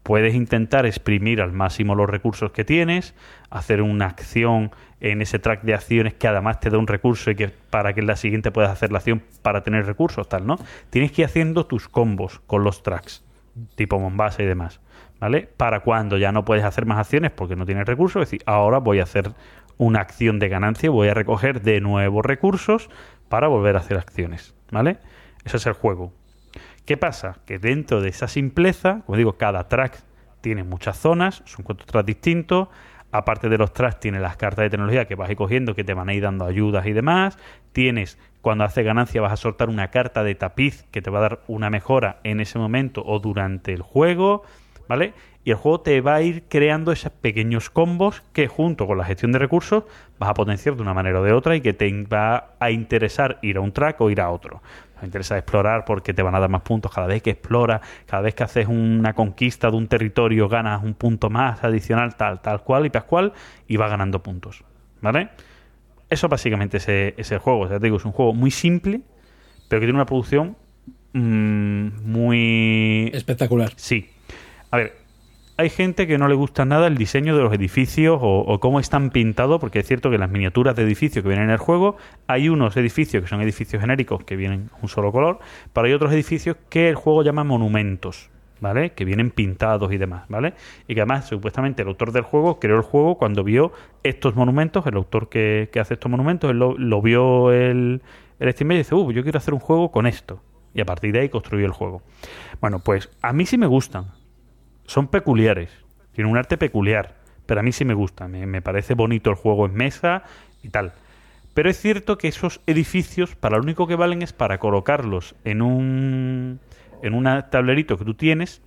Puedes intentar exprimir al máximo los recursos que tienes, hacer una acción en ese track de acciones que además te da un recurso y que para que en la siguiente puedas hacer la acción para tener recursos, tal, ¿no? Tienes que ir haciendo tus combos con los tracks, tipo Mombasa y demás, ¿vale? Para cuando ya no puedes hacer más acciones porque no tienes recursos, es decir, ahora voy a hacer una acción de ganancia, voy a recoger de nuevo recursos para volver a hacer acciones, ¿vale? Ese es el juego. ¿Qué pasa? Que dentro de esa simpleza, como digo, cada track tiene muchas zonas, son cuatro tracks distintos. Aparte de los tracks, tiene las cartas de tecnología que vas a ir cogiendo, que te van a ir dando ayudas y demás. Tienes, cuando haces ganancia, vas a soltar una carta de tapiz que te va a dar una mejora en ese momento o durante el juego, ¿vale? Y el juego te va a ir creando esos pequeños combos que, junto con la gestión de recursos, vas a potenciar de una manera o de otra y que te va a interesar ir a un track o ir a otro. Me interesa explorar porque te van a dar más puntos cada vez que exploras, cada vez que haces una conquista de un territorio ganas un punto más adicional, tal, tal cual y pascual, y vas ganando puntos. ¿Vale? Eso básicamente es, es el juego. O sea, te digo, es un juego muy simple, pero que tiene una producción mm, muy... Espectacular. Sí. A ver, hay gente que no le gusta nada el diseño de los edificios o, cómo están pintados, porque es cierto que las miniaturas de edificios que vienen en el juego, hay unos edificios que son edificios genéricos que vienen un solo color, pero hay otros edificios que el juego llama monumentos. ¿Vale? Que vienen pintados y demás, ¿vale? Y que además, supuestamente, el autor del juego creó el juego cuando vio estos monumentos, el autor que, hace estos monumentos, él lo, lo vio el, el Steam y dice, uh, yo quiero hacer un juego con esto. Y a partir de ahí construyó el juego. Bueno, pues a mí sí me gustan son peculiares, tienen un arte peculiar, pero a mí sí me gusta, me, me, parece bonito el juego en mesa y tal. Pero es cierto que esos edificios, para lo único que valen es para colocarlos en un, en un tablerito que tú tienes,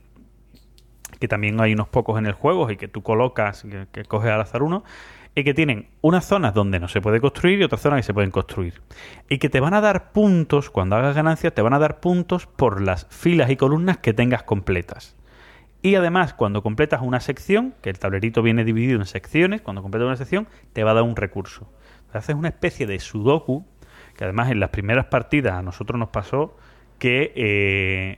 que también hay unos pocos en el juego y que tú colocas, que, que coges al azar uno, y que tienen unas zonas donde no se puede construir y otras zonas que se pueden construir. Y que te van a dar puntos, cuando hagas ganancias, te van a dar puntos por las filas y columnas que tengas completas. Y además, cuando completas una sección, que el tablerito viene dividido en secciones, cuando completas una sección, te va a dar un recurso. Haces una especie de sudoku, que además en las primeras partidas a nosotros nos pasó que eh,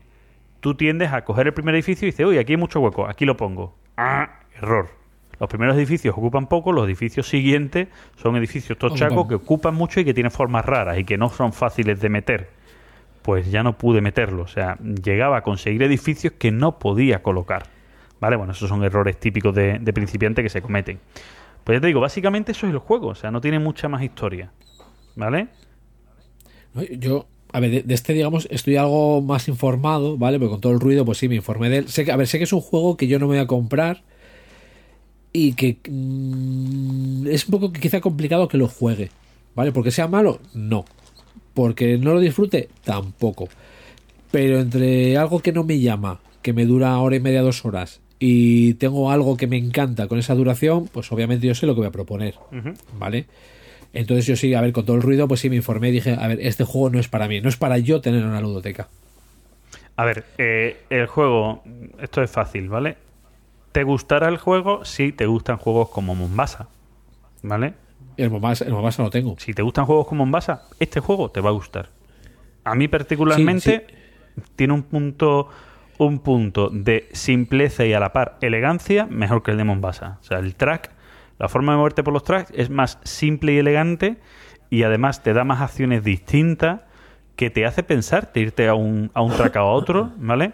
tú tiendes a coger el primer edificio y dices, uy, aquí hay mucho hueco, aquí lo pongo. Ah, error. Los primeros edificios ocupan poco, los edificios siguientes son edificios tochacos que ocupan mucho y que tienen formas raras y que no son fáciles de meter pues ya no pude meterlo. O sea, llegaba a conseguir edificios que no podía colocar. ¿Vale? Bueno, esos son errores típicos de, principiante que se cometen. Pues ya te digo, básicamente eso es el juego. O sea, no tiene mucha más historia. ¿Vale? Yo, a ver, de, este, digamos, estoy algo más informado, ¿vale? Porque con todo el ruido, pues sí, me informé de él. Sé que, a ver, sé que es un juego que yo no me voy a comprar y que mmm, es un poco quizá complicado que lo juegue, ¿vale? Porque sea malo, no porque no lo disfrute, tampoco. Pero entre algo que no me llama, que me dura hora y media, dos horas, y tengo algo que me encanta con esa duración, pues obviamente yo sé lo que voy a proponer, uh -huh. ¿vale? Entonces yo sí, a ver, con todo el ruido, pues sí me informé y dije, a ver, este juego no es para mí, no es para yo tener una ludoteca. A ver, eh, el juego, esto es fácil, ¿vale? ¿Te gustará el juego si te gustan juegos como Mombasa? ¿Vale? El Mombasa, el Mombasa no tengo. Si te gustan juegos como Mombasa, este juego te va a gustar. A mí particularmente sí, sí. tiene un punto un punto de simpleza y a la par elegancia mejor que el de Mombasa. O sea, el track, la forma de moverte por los tracks es más simple y elegante y además te da más acciones distintas que te hace pensar de irte a un, a un track o a otro, ¿vale?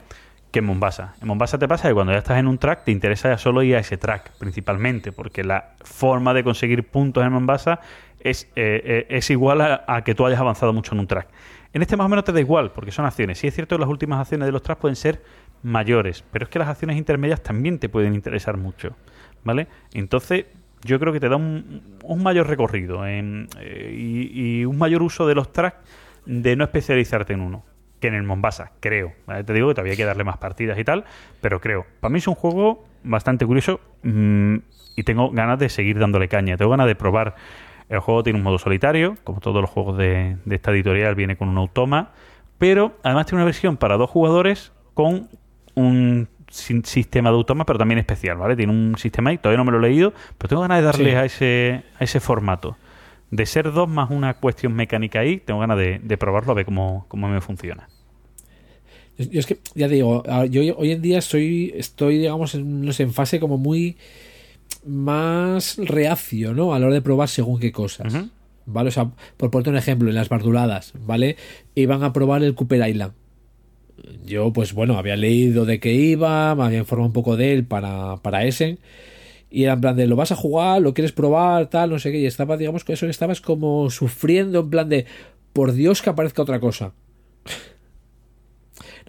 Que en Mombasa. En Mombasa te pasa que cuando ya estás en un track te interesa ya solo ir a ese track principalmente, porque la forma de conseguir puntos en Mombasa es, eh, es igual a, que tú hayas avanzado mucho en un track. En este más o menos te da igual, porque son acciones. Sí es cierto que las últimas acciones de los tracks pueden ser mayores, pero es que las acciones intermedias también te pueden interesar mucho, ¿vale? Entonces yo creo que te da un, mayor recorrido eh, y, y un mayor uso de los tracks de no especializarte en uno que en el Mombasa, creo. ¿vale? Te digo que todavía hay que darle más partidas y tal, pero creo. Para mí es un juego bastante curioso mmm, y tengo ganas de seguir dándole caña. Tengo ganas de probar. El juego tiene un modo solitario, como todos los juegos de, de esta editorial, viene con un automa, pero además tiene una versión para dos jugadores con un sistema de automa, pero también especial, ¿vale? Tiene un sistema ahí, todavía no me lo he leído, pero tengo ganas de darle Sí. a, ese, a ese formato. De ser dos más una cuestión mecánica ahí, tengo ganas de, de probarlo a ver cómo, cómo me funciona. Yo yo es que, ya te digo, yo hoy en día soy, estoy, digamos, en, no sé, en fase como muy más reacio, ¿no? A la hora de probar según qué cosas. ¿Vale? O sea, por ponerte un ejemplo, en las barduladas, ¿vale? Iban a probar el Cooper Island. Yo, pues bueno, había leído de qué iba, me había informado un poco de él para, para Essen. Y era en plan de, ¿lo vas a jugar? ¿Lo quieres probar? Tal, no sé qué. Y estaba, digamos, con eso que estabas como sufriendo, en plan de, por Dios que aparezca otra cosa.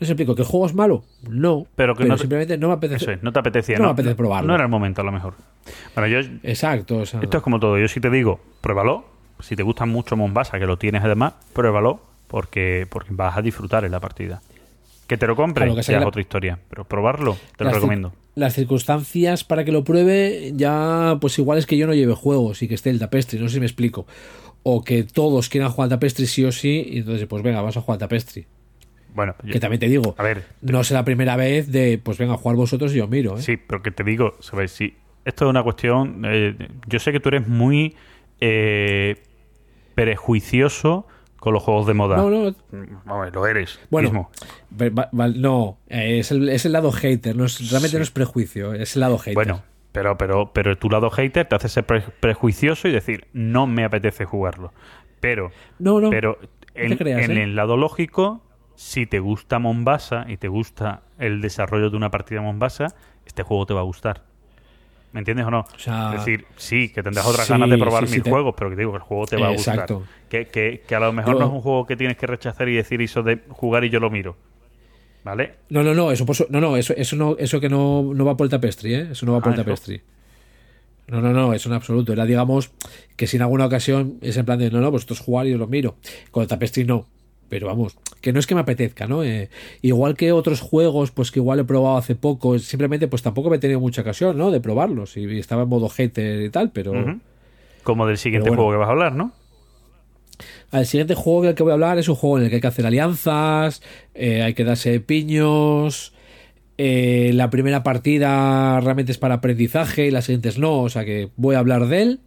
No se explico, ¿que el juego es malo? No. Pero que no te- simplemente no me apetece. Es, no te apetecía. No me apetece probarlo. No era el momento, a lo mejor. Bueno, yo, Exacto. o sea, esto es como todo. Yo si te digo, pruébalo. Si te gusta mucho Mombasa, que lo tienes además, pruébalo, porque, porque vas a disfrutar en la partida. Que te lo compres, Claro, que ya es la- otra historia. Pero probarlo, te lo las recomiendo. Las circunstancias para que lo pruebe, ya, pues igual es que yo no lleve juegos y que esté el tapestri, no sé si me explico. O que todos quieran jugar al tapestri sí o sí, y entonces, pues venga, vas a jugar al tapestri. Bueno, yo- Que también te digo, a ver, no será la primera vez de, pues venga, a jugar vosotros y yo miro, ¿eh? Sí, pero que te digo, ¿sabes? Si esto es una cuestión. eh, yo sé que tú eres muy eh, prejuicioso con los juegos de moda. No, no, Vamos, lo eres. Bueno, mismo. ve- va- va- no, es el, es el lado hater, no es, realmente Sí. no es prejuicio, es el lado hater. Bueno, pero, pero, pero tu lado hater te hace ser pre- prejuicioso y decir, no me apetece jugarlo. Pero, no, no, pero te en, creas, en ¿eh? el lado lógico, si te gusta Mombasa y te gusta el desarrollo de una partida Mombasa, este juego te va a gustar. ¿Me entiendes o no? O sea, es decir, sí, que tendrás otras sí, ganas de probar sí, te- juegos, pero que te digo que el juego te va a gustar. Exacto. Que, que, que a lo mejor no es un juego que tienes que rechazar y decir eso de jugar y yo lo miro. ¿Vale? No, no, no, eso, por no, no, eso, eso no, eso que no, no va por el tapestri, ¿eh? Eso no va por Ah, el eso. tapestri. No, no, no, eso en absoluto. Era, digamos, que si en alguna ocasión es en plan de, no, no, vosotros jugar y yo lo miro. Con el tapestri no. Pero vamos, que no es que me apetezca, ¿no? Eh, igual que otros juegos, pues que igual he probado hace poco, simplemente pues tampoco me he tenido mucha ocasión, ¿no? De probarlos. Y estaba en modo hater y tal, pero... Como del siguiente bueno. juego que vas a hablar, ¿no? El siguiente juego del que voy a hablar es un juego en el que hay que hacer alianzas, eh, hay que darse piños. eh, la primera partida realmente es para aprendizaje y las siguientes no, o sea que voy a hablar de él.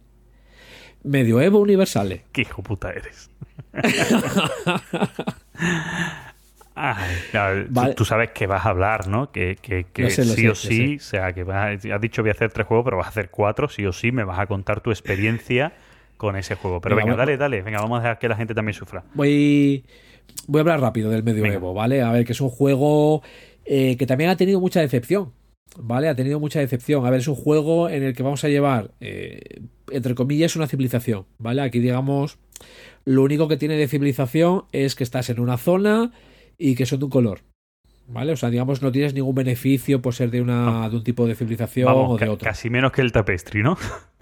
Medioevo Universale. Qué hijo puta eres. Ay, no, tú- Vale. tú, sabes que vas a hablar, ¿no? Que, que, que Lo sé, lo sí sé, o sí, o sea, que vas a- has dicho voy a hacer tres juegos, pero vas a hacer cuatro, sí o sí, me vas a contar tu experiencia con ese juego. Pero Venga, dale, dale, venga, vamos a dejar que la gente también sufra. Voy, voy a hablar rápido del medioevo, ¿vale? A ver, que es un juego eh, que también ha tenido mucha decepción, ¿vale? Ha tenido mucha decepción. A ver, es un juego en el que vamos a llevar, eh, entre comillas, una civilización, ¿vale? Aquí, digamos, lo único que tiene de civilización es que estás en una zona y que son de un color. ¿Vale? O sea, digamos, no tienes ningún beneficio por ser de, una, de un tipo de civilización Vamos, o de otro. casi menos que el tapestry, ¿no?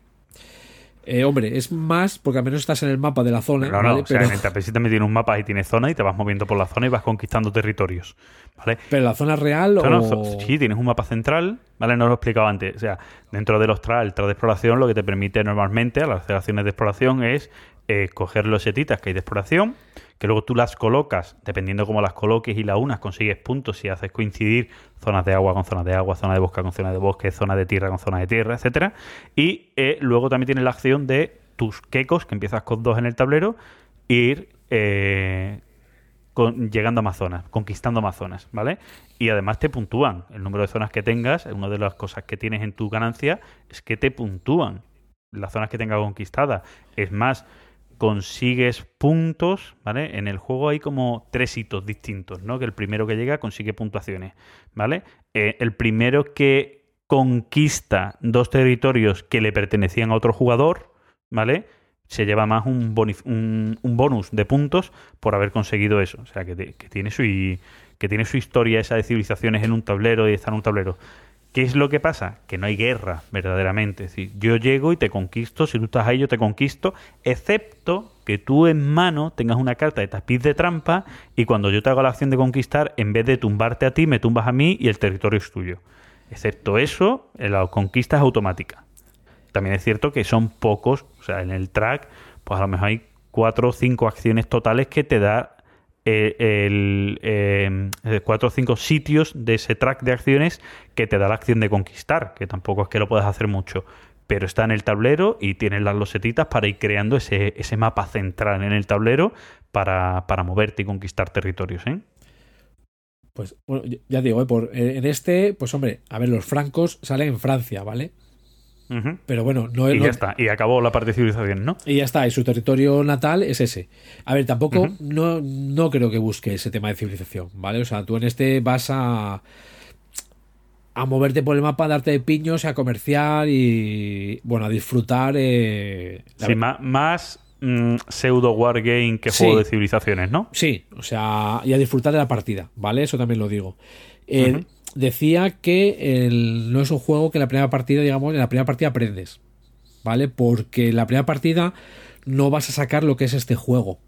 Eh, hombre, es más porque al menos estás en el mapa de la zona. No, no, ¿vale? o sea, pero, en el también tiene un mapa y tiene zona y te vas moviendo por la zona y vas conquistando territorios, ¿vale? pero la zona real No, no, o... zo- sí, tienes un mapa central, ¿vale? No lo he explicado antes. O sea, dentro de los trials, tras de exploración, lo que te permite normalmente a las acciones de exploración es eh, coger los setitas que hay de exploración, que luego tú las colocas, dependiendo cómo las coloques y las unas, consigues puntos si haces coincidir zonas de agua con zonas de agua, zona de bosque con zona de bosque, zona de tierra con zona de tierra, etcétera. Y eh, luego también tienes la acción de tus quecos, que empiezas con dos en el tablero, ir eh, con- llegando a más zonas, conquistando más zonas, ¿vale? Y además te puntúan. El número de zonas que tengas, una de las cosas que tienes en tu ganancia es que te puntúan las zonas que tengas conquistadas. Es más, consigues puntos, ¿vale? En el juego hay como tres hitos distintos, ¿no? Que el primero que llega consigue puntuaciones, ¿vale? Eh, el primero que conquista dos territorios que le pertenecían a otro jugador, ¿vale? Se lleva más un, un, bonus de puntos por haber conseguido eso. O sea, que tiene su, que tiene su historia esa de civilizaciones en un tablero y está en un tablero. ¿Qué es lo que pasa? Que no hay guerra, verdaderamente. Es decir, yo llego y te conquisto, si tú estás ahí yo te conquisto, excepto que tú en mano tengas una carta de tapiz de trampa y cuando yo te hago la acción de conquistar, en vez de tumbarte a ti, me tumbas a mí y el territorio es tuyo. Excepto eso, eh, la conquista es automática. También es cierto que son pocos, o sea, en el track, pues a lo mejor hay cuatro o cinco acciones totales que te da eh, el, eh, cuatro o cinco sitios de ese track de acciones que te da la acción de conquistar, que tampoco es que lo puedas hacer mucho. Pero está en el tablero y tienes las losetitas para ir creando ese, ese mapa central en el tablero para, para moverte y conquistar territorios, ¿eh? Pues bueno, ya digo, ¿eh? por, en este, pues hombre, a ver, los francos salen en Francia, ¿vale? Pero bueno, no es Y ya está, y acabó la parte de civilización, ¿no? Y ya está, y su territorio natal es ese. A ver, tampoco, no, no creo que busque ese tema de civilización, ¿vale? O sea, tú en este vas a a moverte por el mapa, a darte de piños, a comerciar y, bueno, a disfrutar. Eh, Sí, ma- más mm, pseudo wargame que Sí. juego de civilizaciones, ¿no? Sí, o sea, y a disfrutar de la partida, ¿vale? Eso también lo digo. Eh. Decía que el- no es un juego que la primera partida, digamos, en la primera partida aprendes, ¿vale? Porque en la primera partida no vas a sacar lo que es este juego.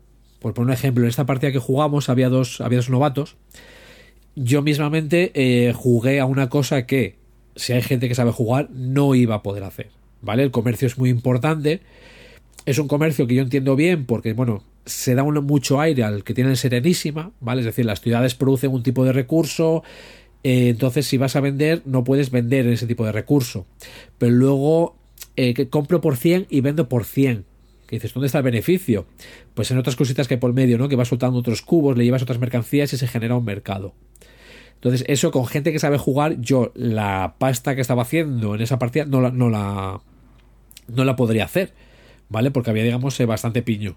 Por poner un ejemplo, en esta partida que jugamos había dos, había dos novatos. Yo mismamente eh, jugué a una cosa que, si hay gente que sabe jugar, no iba a poder hacer, ¿vale? El comercio es muy importante. Es un comercio que yo entiendo bien porque, bueno, se da un- mucho aire al que tienen Serenísima, ¿vale? Es decir, las ciudades producen un tipo de recurso, eh, entonces si vas a vender, no puedes vender ese tipo de recurso. Pero luego eh, que compro por 100 y vendo por 100. Que dices, ¿dónde está el beneficio? Pues en otras cositas que hay por medio, ¿no? Que vas soltando otros cubos, le llevas otras mercancías y se genera un mercado. Entonces, eso con gente que sabe jugar, yo la pasta que estaba haciendo en esa partida no la, no la, no la podría hacer, ¿vale? Porque había, digamos, eh, bastante piño.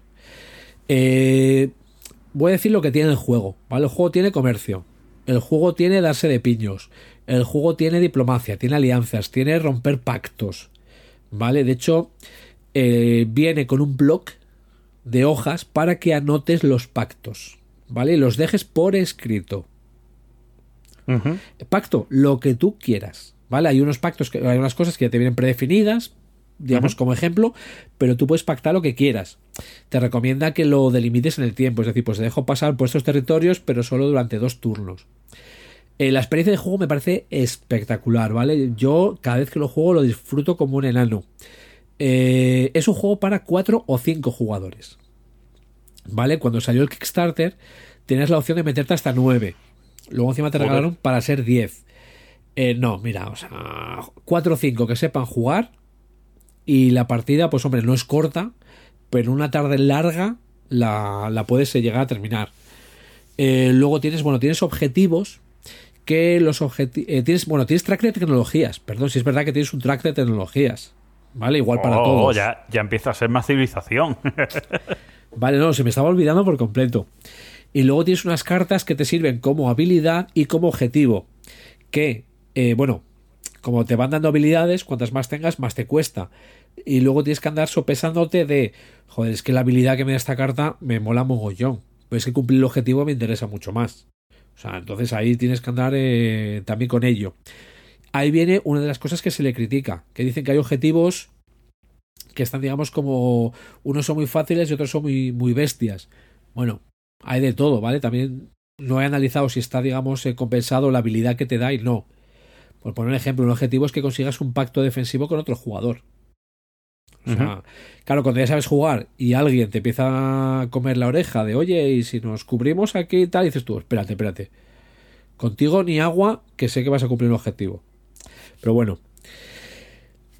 Voy a decir lo que tiene el juego, ¿vale? El juego tiene comercio, el juego tiene darse de piños, el juego tiene diplomacia, tiene alianzas, tiene romper pactos, ¿vale? De hecho, eh, viene con un bloc de hojas para que anotes los pactos, ¿vale? Y los dejes por escrito. Pacto, lo que tú quieras, ¿vale? Hay unos pactos, que hay unas cosas que ya te vienen predefinidas, digamos como ejemplo, pero tú puedes pactar lo que quieras. Te recomienda que lo delimites en el tiempo, es decir, pues te dejo pasar por estos territorios, pero solo durante dos turnos. Eh, la experiencia de juego me parece espectacular, ¿vale? Yo cada vez que lo juego lo disfruto como un enano. Eh, es un juego para cuatro o cinco jugadores. ¿Vale? Cuando salió el Kickstarter, tenías la opción de meterte hasta nueve. Luego encima te regalaron para ser 10. Eh, no, mira, o sea, 4 o 5 que sepan jugar. Y la partida, pues hombre, no es corta, pero en una tarde larga la, la puedes eh, llegar a terminar. Eh, luego tienes, bueno, tienes objetivos que los objetivos... tienes, bueno, tienes track de tecnologías. Perdón, si es verdad que tienes un track de tecnologías. ¿Vale? Igual para Oh, todos. Ya, ya empieza a ser más civilización. Vale, no, se me estaba olvidando por completo. Y luego tienes unas cartas que te sirven como habilidad y como objetivo. Que, eh, bueno, como te van dando habilidades, cuantas más tengas, más te cuesta. Y luego tienes que andar sopesándote de, joder, es que la habilidad que me da esta carta me mola mogollón. Pero es que cumplir el objetivo me interesa mucho más. O sea, entonces ahí tienes que andar eh, también con ello. Ahí viene una de las cosas que se le critica, que dicen que hay objetivos que están, digamos, como unos son muy fáciles y otros son muy, muy bestias. Bueno, hay de todo, ¿vale? También no he analizado si está, digamos, eh, compensado la habilidad que te da y no. Por poner un ejemplo, un objetivo es que consigas un pacto defensivo con otro jugador. O sea, claro, cuando ya sabes jugar y alguien te empieza a comer la oreja de, oye, y si nos cubrimos aquí y tal, dices tú, espérate, espérate. Contigo ni agua, que sé que vas a cumplir un objetivo. Pero bueno,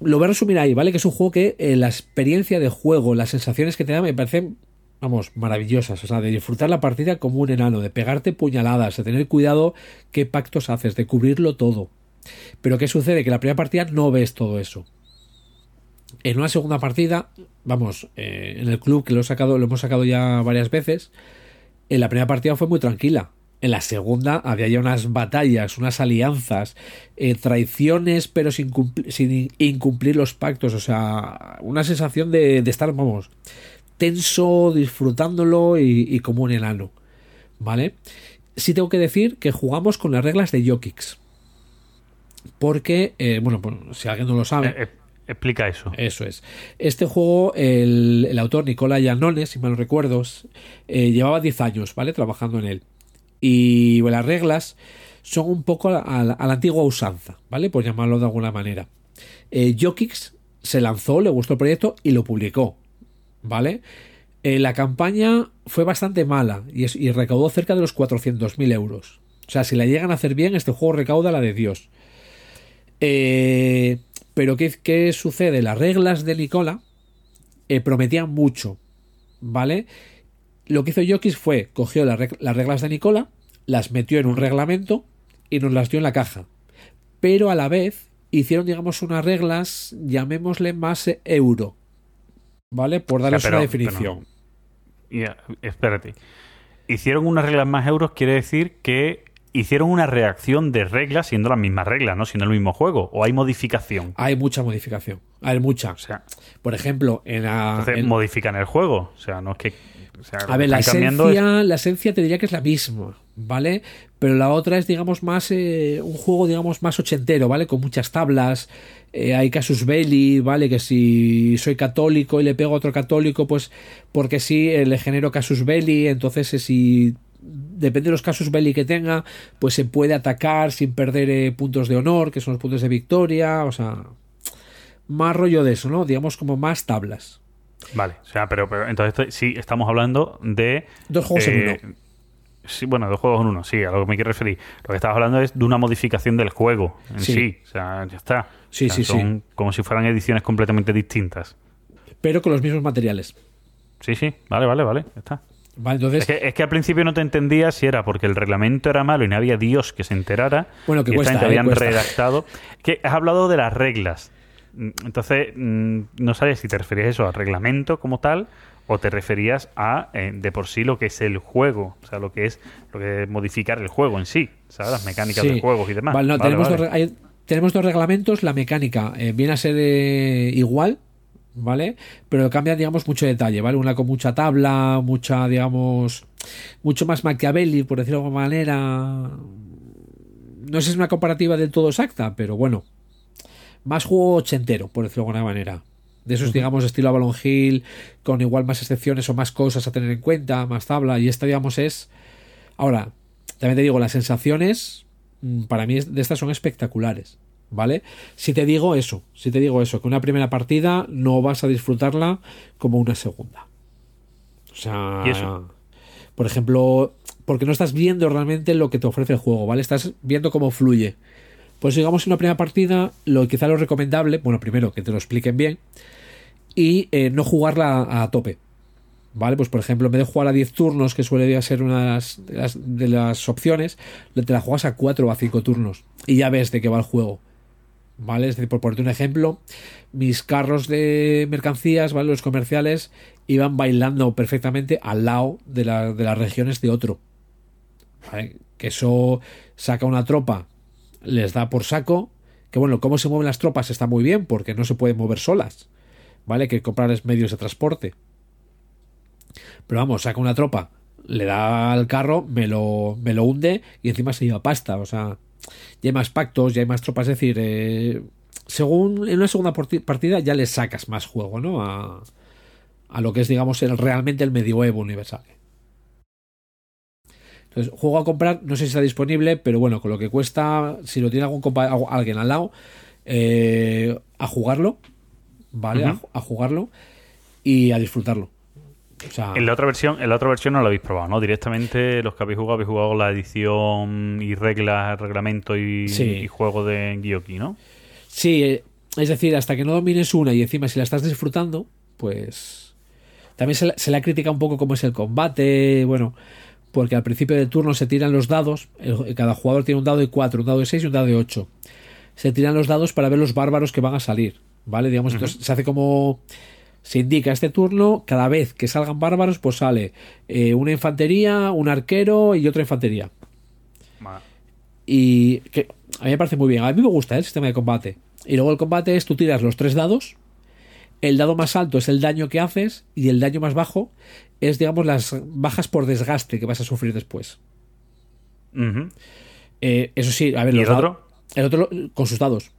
lo voy a resumir ahí, ¿vale? Que es un juego que eh, la experiencia de juego, las sensaciones que te da me parecen, vamos, maravillosas. O sea, de disfrutar la partida como un enano, de pegarte puñaladas, de tener cuidado qué pactos haces, de cubrirlo todo. Pero ¿qué sucede? Que la primera partida no ves todo eso. En una segunda partida, vamos, eh, en el club que lo, hemos sacado ya varias veces, en la primera partida fue muy tranquila. En la segunda había ya unas batallas, unas alianzas, eh, traiciones, pero sin, sin incumplir los pactos. O sea, una sensación de, de estar, vamos, tenso, disfrutándolo y, y como un enano. ¿Vale? Sí tengo que decir que jugamos con las reglas de Jokix. Porque, eh, bueno, pues, si alguien no lo sabe. Eh, eh, explica eso. Eso es. Este juego, el, el autor Nicola Llanones, si mal no recuerdo, llevaba 10 años, ¿vale? Trabajando en él. Y bueno, las reglas son un poco a, a la- a la antigua usanza, ¿vale? Por llamarlo de alguna manera. Eh, Jokix se lanzó, le gustó el proyecto y lo publicó, ¿vale? Eh, la campaña fue bastante mala y, es- y recaudó cerca de los 400.000 euros. O sea, si la llegan a hacer bien, este juego recauda la de Dios. Eh, pero ¿qué, qué sucede? Las reglas de Nicola eh, prometían mucho, ¿vale? Lo que hizo Jokis fue, cogió las reg- las reglas de Nicola, las metió en un reglamento y nos las dio en la caja. Pero a la vez hicieron, digamos, unas reglas, llamémosle más eh, euro, ¿vale? Por O sea, darles pero- una definición. pero- espérate. Hicieron unas reglas más euros, quiere decir que hicieron una reacción de reglas siendo las mismas reglas, ¿no? Siendo el mismo juego. ¿O hay modificación? Hay mucha modificación. Hay mucha. O sea, Por ejemplo, en la. entonces en- modifican el juego. O sea, no es que. o sea, a ver, la es- esencia, la esencia te diría que es la misma, ¿vale? Pero la otra es, digamos, más eh, un juego, digamos, más ochentero, ¿vale? Con muchas tablas. eh, hay casus belli, ¿vale? Que si soy católico y le pego a otro católico, pues porque sí, eh, le genero casus belli. Entonces, si depende de los casus belli que tenga, pues se puede atacar sin perder eh, puntos de honor, que son los puntos de victoria. O sea, más rollo de eso, ¿no? Digamos, como más tablas. Vale, o sea, pero, pero entonces sí estamos hablando de. Dos juegos en eh, uno. Sí, bueno, dos juegos en uno, sí, a lo que me quiero referir. Lo que estamos hablando es de una modificación del juego en sí. Sí. O sea, ya está. Sí, O sea, sí, sí. son Como si fueran ediciones completamente distintas. Pero con los mismos materiales. Sí, sí, vale, vale, vale, ya está. Vale, entonces. Es que, es que al principio no te entendía si era porque el reglamento era malo y no había Dios que se enterara. Bueno, que y esta cuesta, eh, habían cuesta. redactado. Que has hablado de las reglas. Entonces, mm, no sabes si te referías eso al reglamento como tal o te referías a eh, de por sí lo que es el juego, o sea, lo que es lo que es modificar el juego en sí, ¿sabes? Las mecánicas Sí. de juegos y demás. Vale, no, Vale, tenemos, vale. Dos, re- hay- tenemos dos reglamentos. La mecánica eh, viene a ser eh, igual, ¿vale? Pero cambia, digamos, mucho detalle, ¿vale? Una con mucha tabla, mucha, digamos, mucho más Machiavelli, por decirlo de alguna manera. No sé si es una comparativa del todo exacta, pero bueno. Más juego ochentero, por decirlo de alguna manera. De esos, digamos, estilo Avalon Hill, con igual más excepciones o más cosas a tener en cuenta, más tabla. Y esta, digamos, es. Ahora, también te digo, las sensaciones mm, para mí de estas son espectaculares, ¿vale? Si te digo eso, si te digo eso, que una primera partida no vas a disfrutarla como una segunda. O sea, ¿Y eso? por ejemplo, porque no estás viendo realmente lo que te ofrece el juego, ¿vale? Estás viendo cómo fluye. Pues digamos en una primera partida, lo quizá lo recomendable, bueno, primero que te lo expliquen bien y eh, no jugarla a, a tope. ¿Vale? Pues por ejemplo, en vez de jugar a 10 turnos, que suele ser una de las, de las, de las opciones, te la juegas a 4 o a 5 turnos. Y ya ves de qué va el juego. ¿Vale? Es decir, por ponerte un ejemplo, mis carros de mercancías, ¿vale? Los comerciales, iban bailando perfectamente al lado de, de las regiones de otro. Que eso saca una tropa, les da por saco. Que bueno, cómo se mueven las tropas está muy bien, porque no se pueden mover solas. ¿Vale? Que comprarles medios de transporte. Pero vamos, saca una tropa, le da al carro, me lo, me lo hunde y encima se lleva pasta. O sea, ya hay más pactos, ya hay más tropas. Es decir, eh, según en una segunda partida ya le sacas más juego, ¿no? A, a lo que es, digamos, el, realmente el medioevo universal. Entonces, juego a comprar, no sé si está disponible, pero bueno, con lo que cuesta, si lo tiene algún compa- algu- alguien al lado, eh, a jugarlo, ¿vale? A, jugarlo y a disfrutarlo. O sea, En la otra versión, en la otra versión no lo habéis probado, ¿no? Directamente los que habéis jugado habéis jugado la edición y reglas, reglamento y, Sí. y juego de Gyoki, ¿no? Sí, eh, es decir, hasta que no domines una y encima si la estás disfrutando, pues también se, la- se le criticado un poco cómo es el combate, bueno, porque al principio del turno se tiran los dados, el- cada jugador tiene un dado de 4, un dado de 6 y un dado de 8. Se tiran los dados para ver los bárbaros que van a salir, ¿vale? Digamos, entonces se hace como se indica este turno, cada vez que salgan bárbaros, pues sale eh, una infantería, un arquero y otra infantería. Y que a mí me parece muy bien. A mí me gusta ¿eh? el sistema de combate. Y luego el combate es tú tiras los tres dados. El dado más alto es el daño que haces y el daño más bajo es, digamos, las bajas por desgaste que vas a sufrir después. Eh, eso sí, a ver, ¿Y los el otro? El otro con sus dados.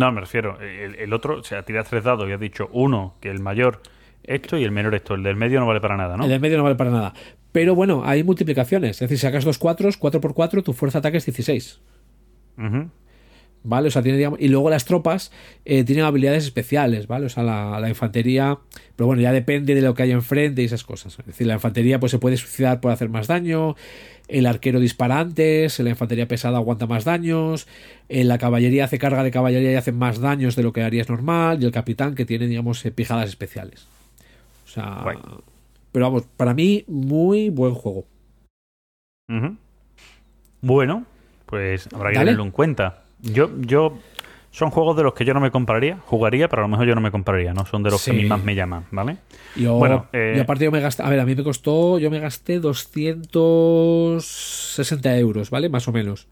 No, me refiero. El, el otro, o sea, tiras tres dados y has dicho uno, que el mayor esto y el menor esto. El del medio no vale para nada, ¿no? El del medio no vale para nada. Pero bueno, hay multiplicaciones. Es decir, si sacas dos cuatros, 4 por 4, tu fuerza de ataque es 16. Ujú. ¿vale? O sea, tiene, digamos, y luego las tropas eh, tienen habilidades especiales, ¿vale? O sea, la, la, infantería, pero bueno, ya depende de lo que hay enfrente y esas cosas. Es decir, la infantería pues se puede suicidar por hacer más daño, el arquero dispara antes, la infantería pesada aguanta más daños, la caballería hace carga de caballería y hace más daños de lo que harías normal, y el capitán que tiene, digamos, eh, pijadas especiales. O sea, pero vamos, para mí, muy buen juego. Uh -huh. Bueno, pues habrá que Dale. tenerlo en cuenta. Yo, yo son juegos de los que yo no me compraría, jugaría, pero a lo mejor yo no me compraría, no son de los sí. que a mí más me llaman, ¿vale? Yo, bueno, eh... yo aparte yo me gasté, a ver, a mí me costó, yo me gasté 260 euros, ¿vale? Más o menos.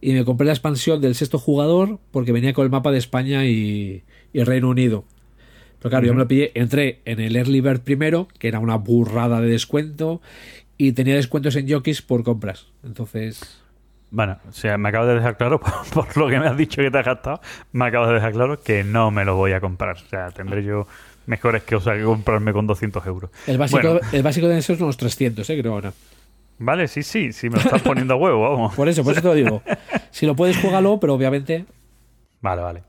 Y me compré la expansión del sexto jugador porque venía con el mapa de España y, y el Reino Unido. Pero claro, uh -huh. yo me lo pillé, entré en el Early Bird primero, que era una burrada de descuento, y tenía descuentos en jockeys por compras. Entonces... Bueno, o sea, me acabo de dejar claro, por, por, lo que me has dicho que te has gastado, me acabo de dejar claro que no me lo voy a comprar. O sea, tendré yo mejores que, o sea, que comprarme con 200 euros. El básico, bueno, el básico de esos son unos 300, ¿eh? creo ahora. Vale, sí, sí, sí, me lo estás poniendo a huevo, vamos. Por eso, por eso te lo digo. Si lo puedes, jugarlo, pero obviamente... Vale, vale.